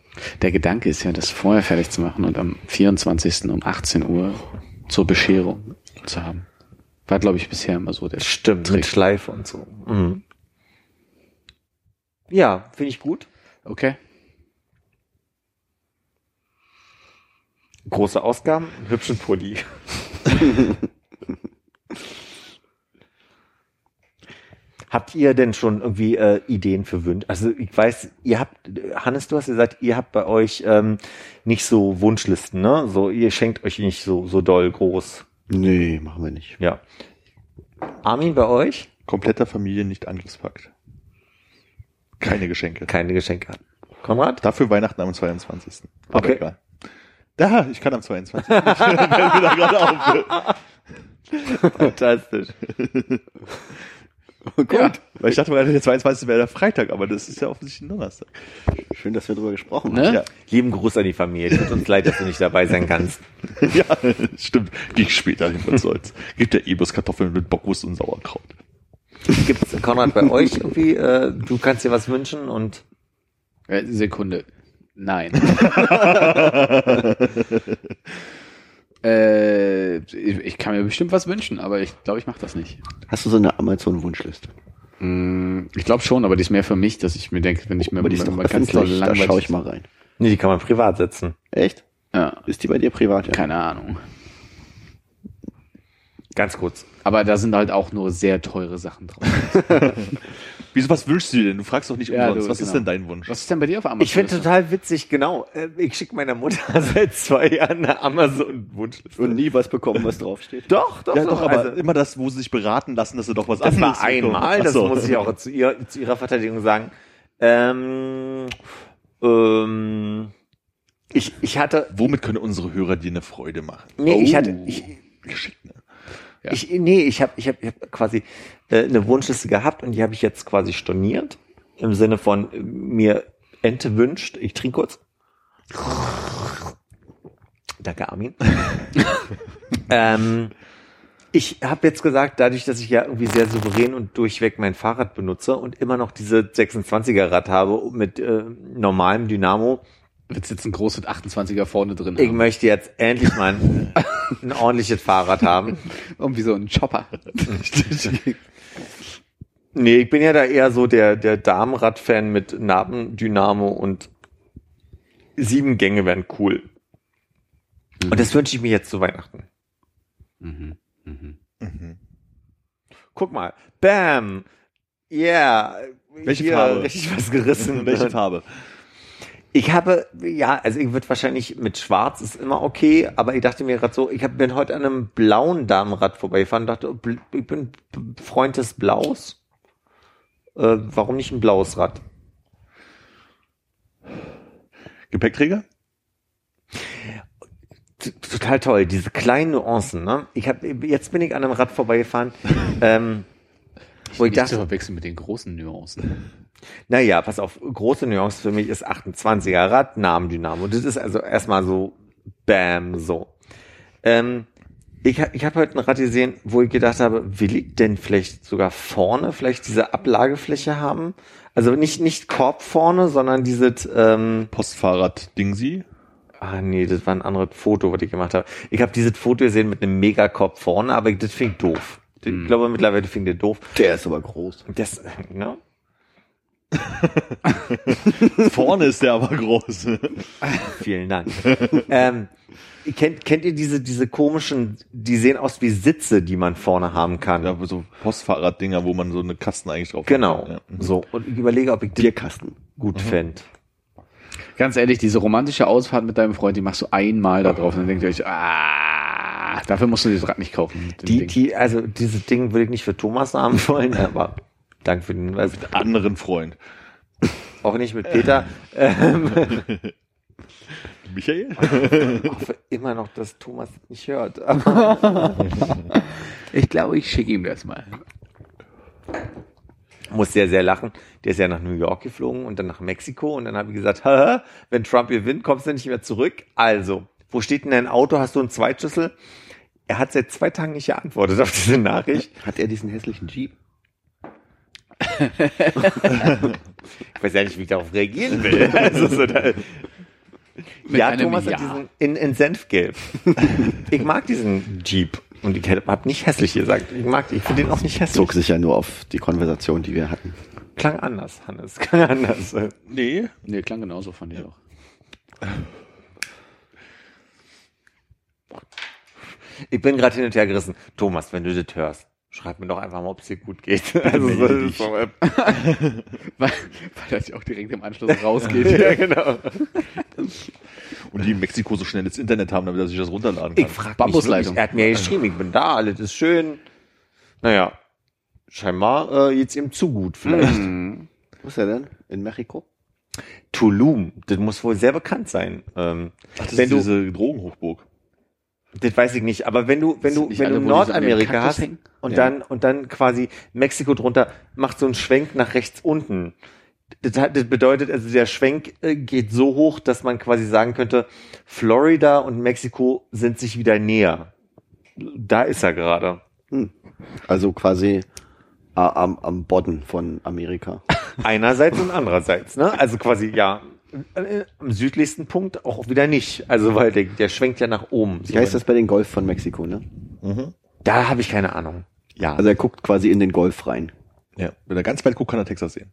Der Gedanke ist ja, das vorher fertig zu machen und am 24. um 18 Uhr zur Bescherung zu haben. War, glaube ich, bisher immer so der Stimmt, Trick. mit Schleife und so. Mhm. Ja, finde ich gut. Okay. Große Ausgaben, einen hübschen Pulli. habt ihr denn schon irgendwie äh, Ideen für Wünsche? Also ich weiß, ihr habt, Hannes, du hast gesagt, ihr habt bei euch ähm, nicht so Wunschlisten, ne? So, ihr schenkt euch nicht so, so doll groß. Nee, machen wir nicht. Ja. Armin, bei euch? Kompletter Familien nicht Angriffspakt. Keine Geschenke. Keine Geschenke. Konrad? Dafür Weihnachten am 22. Aber Okay. egal. Da, ich kann am 22. nicht. Fällt mir da gerade auf. Fantastisch. Gut. Weil ich dachte, der 22. wäre der Freitag, aber das ist ja offensichtlich ein Donnerstag. Schön, dass wir drüber gesprochen haben. Ne? Ja, Lieben Gruß an die Familie. Tut uns leid, dass du nicht dabei sein kannst. ja stimmt. Geh ich später hin, was soll's. Gibt ja eh bloß Kartoffeln mit Bockwurst und Sauerkraut. Gibt's Konrad bei euch irgendwie? Äh, du kannst dir was wünschen und Äh, Sekunde. Nein. äh, ich, ich kann mir bestimmt was wünschen, aber ich glaube, ich mache das nicht. Hast du so eine Amazon-Wunschliste? Mm, Ich glaube schon, aber die ist mehr für mich, dass ich mir denke, wenn ich mir Aber die ist doch mal ganz doll da schaue ich mal rein. nee, die kann man privat setzen. Echt? Ja, Ist die bei dir privat? Ja. keine Ahnung. Ganz kurz. Aber da sind halt auch nur sehr teure Sachen drauf. Wieso, was wünschst du dir denn? Du fragst doch nicht Ja, umsonst. du, was ist genau. denn dein Wunsch? Was ist denn bei dir auf Amazon? Ich finde total witzig, genau. äh, Ich schicke meiner Mutter seit zwei Jahren eine Amazon-Wunschliste. Und nie was bekommen, was draufsteht. Doch, doch, ja, doch, aber Also, immer das, wo sie sich beraten lassen, dass sie doch was das anderes war einmal, bekommen. das so. muss ich auch zu, ihr, zu ihrer Verteidigung sagen. Ähm, ähm, ich, ich hatte, Womit können unsere Hörer dir eine Freude machen? nee, ich Oh. hatte, ich, Geschickt, ne? Ja. Ich, nee, ich habe ich hab, ich hab quasi äh, eine Wunschliste gehabt und die habe ich jetzt quasi storniert. Im Sinne von äh, mir Ente wünscht. Ich trinke kurz. Danke, Armin. ähm, ich habe jetzt gesagt, dadurch, dass ich ja irgendwie sehr souverän und durchweg mein Fahrrad benutze und immer noch diese 26er Rad habe mit äh, normalem Dynamo, Wird jetzt ein großes 28er vorne drin ich haben. möchte jetzt endlich mal ein, ein ordentliches Fahrrad haben. Irgendwie so ein Chopper. Nee, ich bin ja da eher so der, der Damenrad-Fan mit Nabendynamo und sieben Gänge wären cool. Und das wünsche ich mir jetzt zu Weihnachten. Mhm. Mhm. Guck mal. Bam. Yeah. Welche Hier Farbe? Richtig was gerissen. Welche Farbe? Ich habe, ja, also ich würde wahrscheinlich mit Schwarz ist immer okay, aber ich dachte mir gerade so, ich hab, bin heute an einem blauen Damenrad vorbeigefahren und dachte, oh, ich bin Freund des Blaus. Äh, warum nicht ein blaues Rad? Gepäckträger? T- total toll, diese kleinen Nuancen, ne? Ich hab, jetzt bin ich an einem Rad vorbeigefahren, ähm, wo ich Nicht zu dachte, verwechseln mit den großen Nuancen. Naja, pass auf, große Nuance für mich ist 28er Rad, Namendynamo. Das ist also erstmal so, bam, so. Ähm, ich ich habe heute ein Rad gesehen, wo ich gedacht habe, will ich denn vielleicht sogar vorne vielleicht diese Ablagefläche haben? Also nicht, nicht Korb vorne, sondern dieses, ähm, Postfahrrad-Dingsi? Ah nee, das war ein anderes Foto, was ich gemacht habe. Ich habe dieses Foto gesehen mit einem Megakorb vorne, aber das finde ich doof. Ich glaube mittlerweile finde ich das doof. Der ist aber groß. Das, ne? Vorne ist der aber groß. Vielen Dank. ähm, kennt, kennt ihr diese, diese komischen, die sehen aus wie Sitze, die man vorne haben kann? ja, so Postfahrrad-Dinger, wo man so eine Kasten eigentlich drauf Genau. hat. Ja. Mhm. So. Und ich überlege, ob ich das Bierkasten. gut fänd. Ganz ehrlich, diese romantische Ausfahrt mit deinem Freund, die machst du einmal da drauf und dann denkt ihr euch, ah, dafür musst du das Rad nicht kaufen. Die, Ding. die, also dieses Ding würde ich nicht für Thomas haben wollen, aber danke für den Hinweis. Anderen Freund. Auch nicht mit Peter. Ähm, Michael? ich hoffe immer noch, dass Thomas nicht hört. Ich glaube, ich schicke ihm das mal. muss sehr, sehr lachen. Der ist ja nach New York geflogen und dann nach Mexiko und dann habe ich gesagt, Hä, wenn Trump gewinnt, kommst du nicht mehr zurück. Also, wo steht denn dein Auto? Hast du einen Zweitschlüssel? Er hat seit zwei Tagen nicht geantwortet auf diese Nachricht. Hat er diesen hässlichen Jeep? Ich weiß ja nicht, wie ich darauf reagieren will. Also, so da, ja, Thomas Ja. hat diesen in, in Senfgelb. Ich mag diesen Jeep. Und ich habe nicht hässlich gesagt. Ich mag, ich finde den auch nicht hässlich. Zog sich ja nur auf die Konversation, die wir hatten. Klang anders, Hannes. Klang anders. Nee. Nee, klang genauso, fand ich auch. Ich bin gerade hin und her gerissen. Thomas, wenn du das hörst, schreib mir doch einfach mal, ob es dir gut geht. Also, so, so, äh, Weil, weil das ja auch direkt im Anschluss rausgeht. ja, genau. Und die in Mexiko so schnelles Internet haben, damit er sich das runterladen kann. Ich frag mich Bambusleitung. wirklich, er hat mir geschrieben, ich bin da, alles ist schön. Naja, scheinbar äh, jetzt ihm zu gut vielleicht. Mhm. Wo ist er denn? In Mexiko? Tulum, das muss wohl sehr bekannt sein. Ähm, Ach, das wenn ist du, diese Drogenhochburg. Das weiß ich nicht, aber wenn du, wenn du, wenn du Nordamerika hast hängen? und Ja. dann, und dann quasi Mexiko drunter macht so einen Schwenk nach rechts unten. Das, das bedeutet, also der Schwenk äh, geht so hoch, dass man quasi sagen könnte, Florida und Mexiko sind sich wieder näher. Da ist er gerade. Hm. Also quasi a- am, am Bodden von Amerika. Einerseits und andererseits, ne? Also quasi, ja, äh, am südlichsten Punkt auch wieder nicht. Also, weil der, der schwenkt ja nach oben. Wie heißt das bei den Golf von Mexiko, ne? Da habe ich keine Ahnung. Ja, Also er guckt quasi in den Golf rein. ja. wenn er ganz weit guckt, kann er Texas sehen.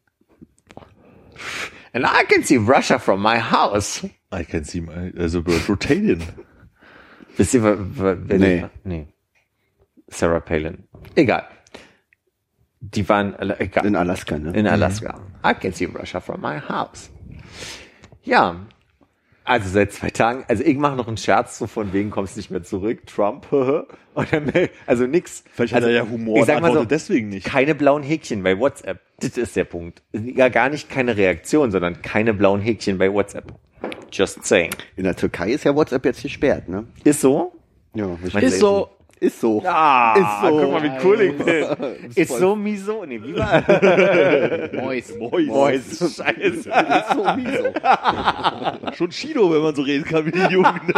And I can see Russia from my house. I can see my, also rotating. Wisst ihr, wer, wer, wer Nee. nee. Sarah Palin. Egal. Die waren, egal. In Alaska, ne? In Alaska. I can see Russia from my house. Ja. Also seit zwei Tagen, also ich mache noch einen Scherz so von wegen kommst nicht mehr zurück, Trump. Dann, also nix. Vielleicht hat also, er ja Humor ich sag mal so, deswegen nicht. Keine blauen Häkchen bei WhatsApp. Das ist der Punkt. Ja, gar nicht keine Reaktion, sondern keine blauen Häkchen bei WhatsApp. Just saying. In der Türkei ist ja WhatsApp jetzt gesperrt, ne? Ist so? Ja, ich Ist so. Ist so. Ah, Ist so. guck mal, wie cool ich bin. Ist so miso. Nee, wie war? Mois. Mois. Scheiße. Ist so miso. Schon Chino, wenn man so reden kann wie die Jugend.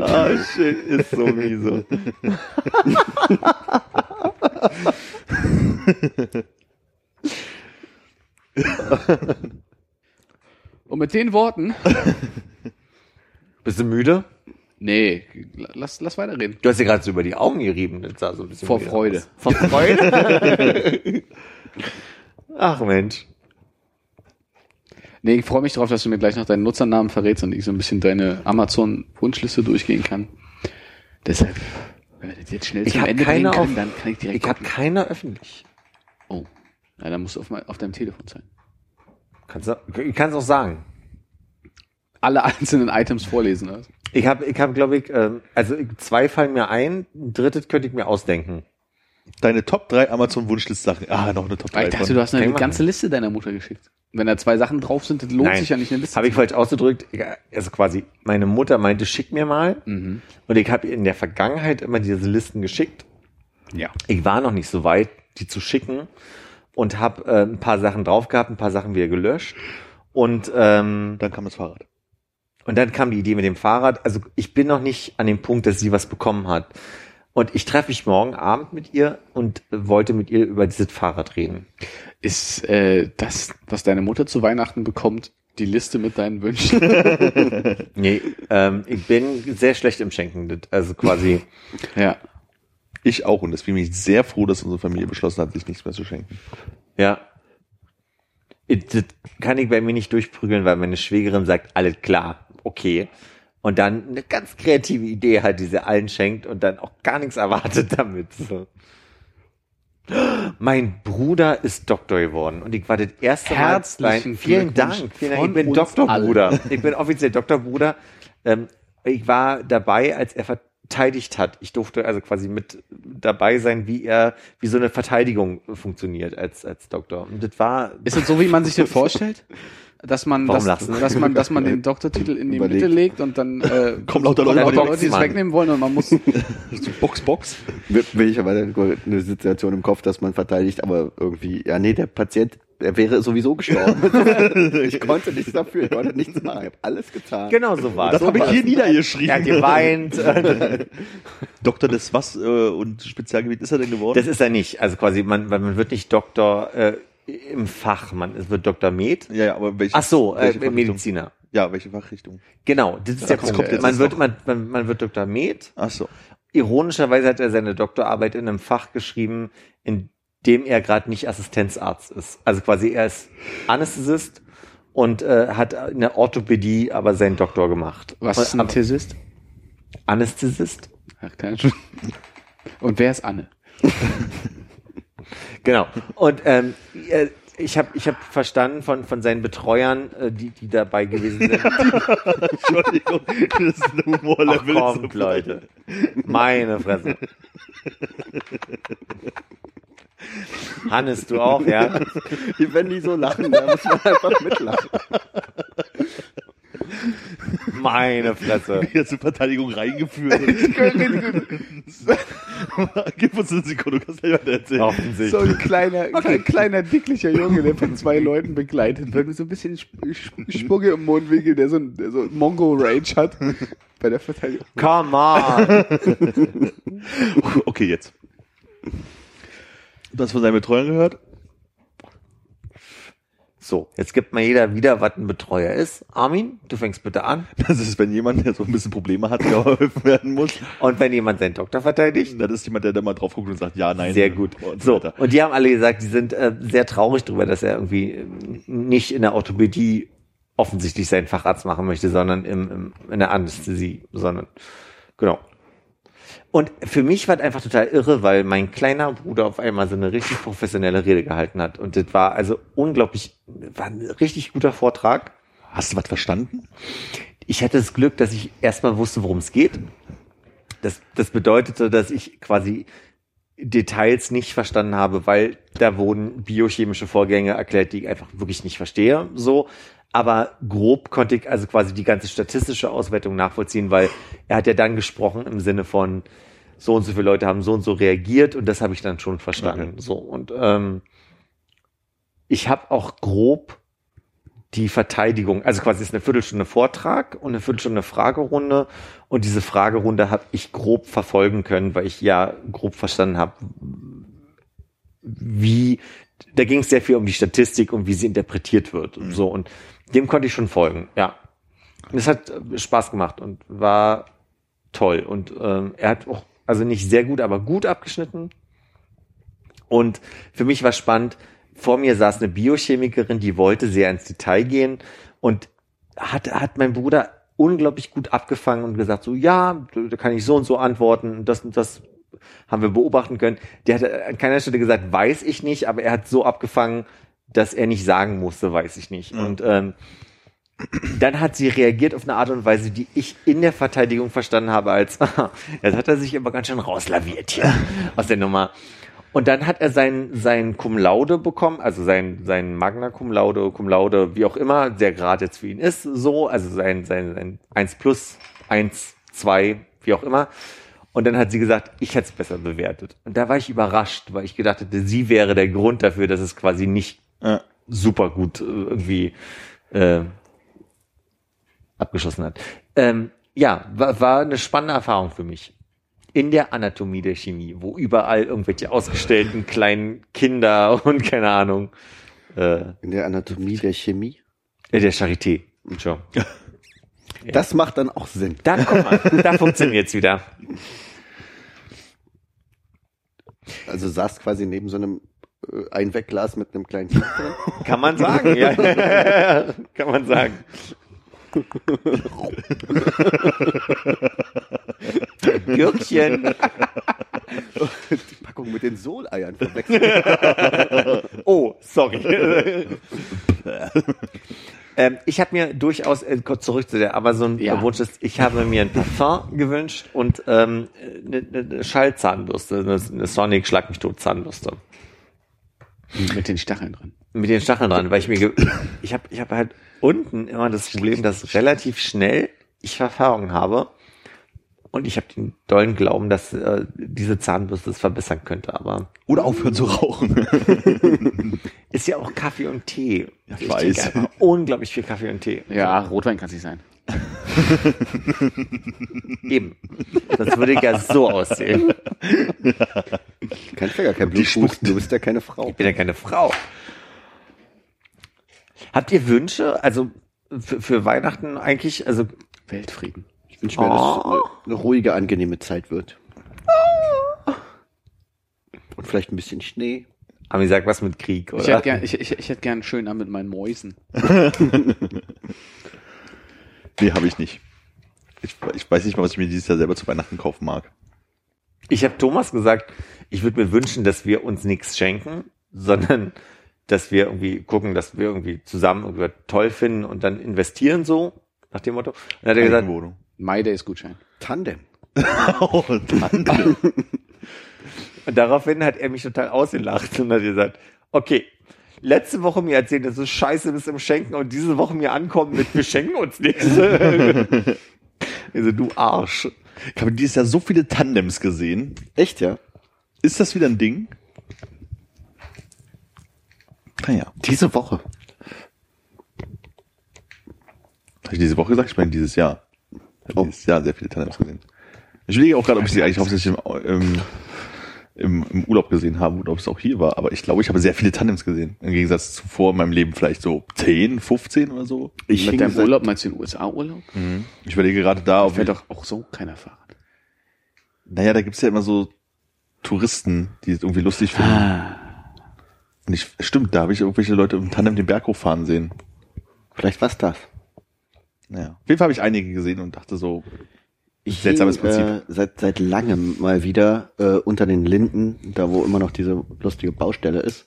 Ah, shit, ist so miso. Und mit den Worten, Bist du müde? Nee, lass, lass weiterreden. Du hast dir gerade so über die Augen gerieben. Das sah so ein bisschen Vor Freude. Aus. Vor Freude? Ach Mensch. Nee, ich freue mich drauf, dass du mir gleich noch deinen Nutzernamen verrätst und ich so ein bisschen deine Amazon-Wunschliste durchgehen kann. Deshalb, wenn wir das jetzt schnell Ich zum Ende bringen können, auf, dann kann ich direkt ich habe gucken. keine öffentlich. Oh, ja, dann musst du auf, mein, auf deinem Telefon sein. Kannst du, ich kann es auch sagen. Alle einzelnen Items vorlesen. Also. Ich habe, ich habe, glaube ich, ähm, also zwei fallen mir ein, ein drittes könnte ich mir ausdenken. Deine Top 3 Amazon-Wunschlist-Sachen. Ah, noch eine Top 3. Ich dachte, du hast eine Kann ganze Liste deiner Mutter geschickt. Wenn da zwei Sachen drauf sind, das lohnt sich ja nicht eine Liste. Habe ich falsch ausgedrückt. Also quasi, meine Mutter meinte, schick mir mal. Mhm. Und ich habe in der Vergangenheit immer diese Listen geschickt. Ja. Ich war noch nicht so weit, die zu schicken und habe äh, ein paar Sachen drauf gehabt, ein paar Sachen wieder gelöscht. Und ähm, Dann kam das Fahrrad. Und dann kam die Idee mit dem Fahrrad. Also ich bin noch nicht an dem Punkt, dass sie was bekommen hat. Und ich treffe mich morgen Abend mit ihr und wollte mit ihr über dieses Fahrrad reden. Ist äh, das, was deine Mutter zu Weihnachten bekommt, die Liste mit deinen Wünschen? Nee, ähm, ich bin sehr schlecht im Schenken. Also quasi, ja. Ich auch. Und deswegen bin ich sehr froh, dass unsere Familie beschlossen hat, sich nichts mehr zu schenken. ja. Das kann ich bei mir nicht durchprügeln, weil meine Schwägerin sagt, alles klar, okay. Und dann eine ganz kreative Idee hat, die sie allen schenkt und dann auch gar nichts erwartet damit. So. Mein Bruder ist Doktor geworden und ich war das erste Mal. Herzlichen vielen Dank, vielen Dank. Ich bin Doktorbruder. Ich bin offiziell Doktorbruder. Ähm, ich war dabei, als er verteidigt hat. Ich durfte also quasi mit dabei sein, wie er, wie so eine Verteidigung funktioniert als, als Doktor. Und das war, Ist es so, wie man sich das vorstellt? Dass man, Warum dass, lachen? dass man, dass man den Doktortitel in die Überlegt. Mitte legt und dann äh, Kommen lauter Leute die Leute, die es wegnehmen wollen und man muss. Box, Box. Will ich aber eine Situation im Kopf, dass man verteidigt, aber irgendwie, ja nee, der Patient, er wäre sowieso gestorben. ich konnte nichts dafür, ich konnte nichts machen, ich habe alles getan. genau so war Das es. habe ich hier Er hat niedergeschrieben. geweint. Doktor des was äh, und Spezialgebiet ist er denn geworden? Das ist er nicht. Also quasi, man, man wird nicht Doktor äh, im Fach, man es wird Doktor Med. ja, ja, aber welche, Ach so, äh, welche Fachrichtung? Mediziner. Ja, welche Fachrichtung? Genau, das ist der das Punkt. kommt jetzt man, wird, man, man, man wird Dr. Med. Ach so. Ironischerweise hat er seine Doktorarbeit in einem Fach geschrieben, in dem er gerade nicht Assistenzarzt ist. Also quasi er ist Anästhesist und äh, hat in der Orthopädie aber seinen Doktor gemacht. Was ist ein Tessist? Anästhesist? Ach, keine Ahnung. Und wer ist Anne? Genau. Und ähm, äh, ich habe ich hab verstanden von, von seinen Betreuern, äh, die, die dabei gewesen sind. Entschuldigung, das ist ein Ach Humorlevel. kommt, Leute. Meine Fresse. Hannes, du auch, ja? Wenn die so lachen, da muss man einfach mitlachen. Meine Fresse. Wieder zur Verteidigung reingeführt. Gib uns eine Sekunde, du kannst gleich weiter erzählen. So ein kleiner, klein, kleiner, dicklicher Junge, der von zwei Leuten begleitet wird, mit so ein bisschen Sp Sp Spucke im Mundwinkel, der so, ein- der so Mongo Rage hat bei der Verteidigung. Come on. Okay, jetzt. Du hast von seinen Betreuern gehört? So, jetzt gibt mal jeder wieder, was ein Betreuer ist. Armin, du fängst bitte an. Das ist, wenn jemand, der so ein bisschen Probleme hat, geholfen werden muss. Und wenn jemand seinen Doktor verteidigt, Das ist jemand, der da mal drauf guckt und sagt, ja, nein. sehr gut. Und so So, und die haben alle gesagt, die sind äh, sehr traurig darüber, dass er irgendwie äh, nicht in der Orthopädie offensichtlich seinen Facharzt machen möchte, sondern im, im, in der Anästhesie, sondern genau. Und für mich war es einfach total irre, weil mein kleiner Bruder auf einmal so eine richtig professionelle Rede gehalten hat. Und das war also unglaublich, war ein richtig guter Vortrag. Hast du was verstanden? Ich hatte das Glück, dass ich erstmal wusste, worum es geht. Das, das bedeutete, dass ich quasi Details nicht verstanden habe, weil da wurden biochemische Vorgänge erklärt, die ich einfach wirklich nicht verstehe. So. Aber grob konnte ich also quasi die ganze statistische Auswertung nachvollziehen, weil er hat ja dann gesprochen im Sinne von so und so viele Leute haben so und so reagiert und das habe ich dann schon verstanden. So und ähm, ich habe auch grob die Verteidigung, also quasi ist eine Viertelstunde Vortrag und eine Viertelstunde Fragerunde und diese Fragerunde habe ich grob verfolgen können, weil ich ja grob verstanden habe, wie, da ging es sehr viel um die Statistik und wie sie interpretiert wird und so und dem konnte ich schon folgen, ja. Und es hat äh, Spaß gemacht und war toll und ähm, er hat auch, also nicht sehr gut, aber gut abgeschnitten und für mich war spannend, vor mir saß eine Biochemikerin, die wollte sehr ins Detail gehen und hat, hat mein Bruder unglaublich gut abgefangen und gesagt, so, ja, da kann ich so und so antworten, das und das haben wir beobachten können. Der hat an keiner Stelle gesagt, weiß ich nicht, aber er hat so abgefangen, dass er nicht sagen musste, weiß ich nicht. Und ähm, dann hat sie reagiert auf eine Art und Weise, die ich in der Verteidigung verstanden habe als, jetzt hat er sich aber ganz schön rauslaviert hier aus der Nummer. Und dann hat er sein, sein Cum Laude bekommen, also sein, sein Magna Cum Laude, Cum Laude, wie auch immer, der Grad jetzt für ihn ist, so, also sein, sein, sein 1 plus, 1, 2, wie auch immer. Und dann hat sie gesagt, ich hätte es besser bewertet. Und da war ich überrascht, weil ich gedacht hätte, sie wäre der Grund dafür, dass es quasi nicht Ja. super gut äh, irgendwie äh, abgeschossen hat. Ähm, ja, war, war eine spannende Erfahrung für mich. In der Anatomie der Chemie, wo überall irgendwelche ausgestellten kleinen Kinder und keine Ahnung, äh, In der Anatomie der Chemie. äh, der Charité. Schon. Das macht dann auch Sinn. Da guck mal, da funktioniert's wieder. Also saß quasi neben so einem äh, Einwegglas mit einem kleinen Kind drin. Kann man sagen, ja. Kann man sagen. Gürkchen. Die Packung mit den Soleiern verwechselt. Oh, sorry. ähm, ich habe mir durchaus, äh, kurz zurück zu der Amazon-Wunsch, ich habe mir ein Parfum gewünscht und ähm, eine, eine Schallzahnbürste, eine, eine Sonic Schlag mich tot Zahnbürste. Mit den Stacheln dran. Mit den Stacheln dran, weil ich mir, ge ich habe ich hab halt unten immer das Problem, dass relativ schnell ich Verfärbung habe und ich habe den dollen Glauben, dass äh, diese Zahnbürste es verbessern könnte, aber Oder aufhören zu rauchen. ist ja auch Kaffee und Tee. Ja, ich weiß. einfach unglaublich viel Kaffee und Tee. Ja, Rotwein kann es nicht sein. Eben. Das würde ich ja so aussehen. Kein ja kein Bluthusten, du bist ja keine Frau. Ich bin ja keine Frau. Habt ihr Wünsche? Also für, für Weihnachten eigentlich, also Weltfrieden. Ich wünsche mir, dass es eine ruhige, angenehme Zeit wird. Und vielleicht ein bisschen Schnee. haben die gesagt, was mit Krieg, oder? Ich hätte gern, ich, ich, ich hätte gern schön an mit meinen Mäusen. nee, habe ich nicht. Ich, ich weiß nicht mal, was ich mir dieses Jahr selber zu Weihnachten kaufen mag. Ich habe Thomas gesagt, ich würde mir wünschen, dass wir uns nichts schenken, sondern dass wir irgendwie gucken, dass wir irgendwie zusammen irgendwie toll finden und dann investieren so, nach dem Motto. Und dann hat er gesagt, Eigenwohnung. My Days Gutschein. Tandem. oh, danke. und daraufhin hat er mich total ausgelacht und hat gesagt, okay, letzte Woche mir erzählt, dass du scheiße bist im Schenken und diese Woche mir ankommen mit, wir schenken uns nichts. also du Arsch. Ich habe dieses Jahr so viele Tandems gesehen. Echt, ja? Ist das wieder ein Ding? Naja. Diese Woche. Habe ich diese Woche gesagt? Ich meine dieses Jahr. Ich habe Oh. dieses Jahr sehr viele Tandems gesehen. Ich überlege auch gerade, ob ich sie eigentlich hauptsächlich im, im im, im Urlaub gesehen habe oder ob es auch hier war. Aber ich glaube, ich habe sehr viele Tandems gesehen. Im Gegensatz zu vor in meinem Leben vielleicht so 10, 15 oder so. Ich Mit deinem Urlaub meinst du den USA-Urlaub? Ich überlege gerade da, ob Fährt ich, doch auch so keiner Fahrrad. naja, da gibt's ja immer so Touristen, die es irgendwie lustig finden. Ah. Und ich, stimmt, da habe ich irgendwelche Leute im Tandem den Berg hochfahren sehen. Vielleicht war's das. Naja. Auf jeden Fall habe ich einige gesehen und dachte so, Ich Seltsames hing, Prinzip. Äh, seit, seit langem mal wieder äh, unter den Linden, da wo immer noch diese lustige Baustelle ist,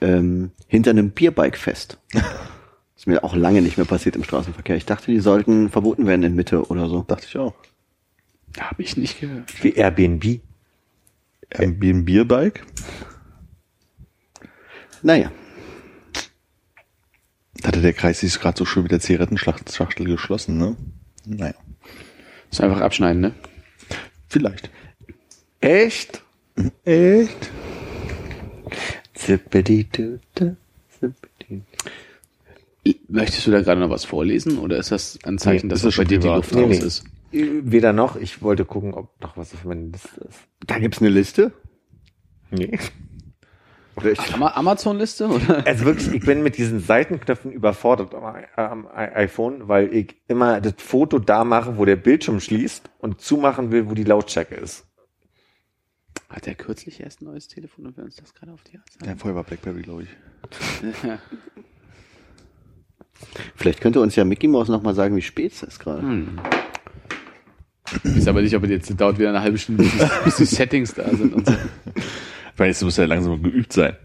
ähm, hinter einem Bierbike-Fest. ist mir auch lange nicht mehr passiert im Straßenverkehr. Ich dachte, die sollten verboten werden in Mitte oder so. dachte ich auch. Habe ich nicht gehört. Wie Airbnb. Ein Bierbike. Naja, Da hatte der Kreis sich gerade so schön mit der Zigarettenschachtel geschlossen, ne? Naja. Ist einfach abschneiden, ne? Vielleicht. Echt? Echt? Möchtest du da gerade noch was vorlesen oder ist das ein Zeichen, Nee, dass das bei dir die. Luft Nee, raus nee. ist? Weder noch. Ich wollte gucken, ob noch was auf meiner Liste ist. da gibt's eine Liste. Nee. Amazon-Liste oder? Also wirklich, ich bin mit diesen Seitenknöpfen überfordert am, iPhone, weil ich immer das Foto da mache, wo der Bildschirm schließt und zumachen will, wo die Lautstärke ist. Hat er kürzlich erst ein neues Telefon und wir uns das gerade auf die Art Ja, sagen? vorher war Blackberry, glaube ich. Vielleicht könnte uns ja Mickey Mouse noch mal sagen, wie spät es ist gerade. Hm. Ich weiß aber nicht, ob es jetzt dauert wieder eine halbe Stunde, bis die Settings da sind und so. Weil jetzt muss er langsam geübt sein.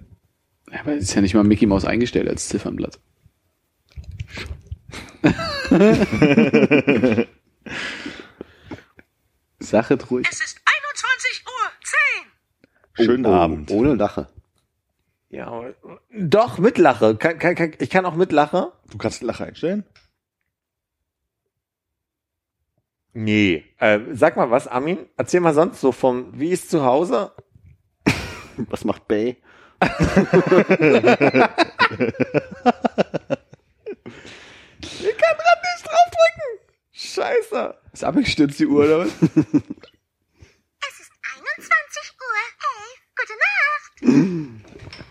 Ja, aber es ist ja nicht mal Mickey Mouse eingestellt als Ziffernblatt. Sachet ruhig. Es ist 21 Uhr 10. Schönen Oh, oh, Abend. Ohne Lache. Ja, doch, mit Lache. Kann, kann, kann, ich kann auch mit Lache. Du kannst Lache einstellen? Nee. Äh, sag mal was, Armin. Erzähl mal sonst so vom, wie ist zu Hause? Was macht Bay? Ich kann grad nicht draufdrücken. Scheiße. Ist abgestürzt die Uhr, oder was? Es ist 21 Uhr. Hey, gute Nacht.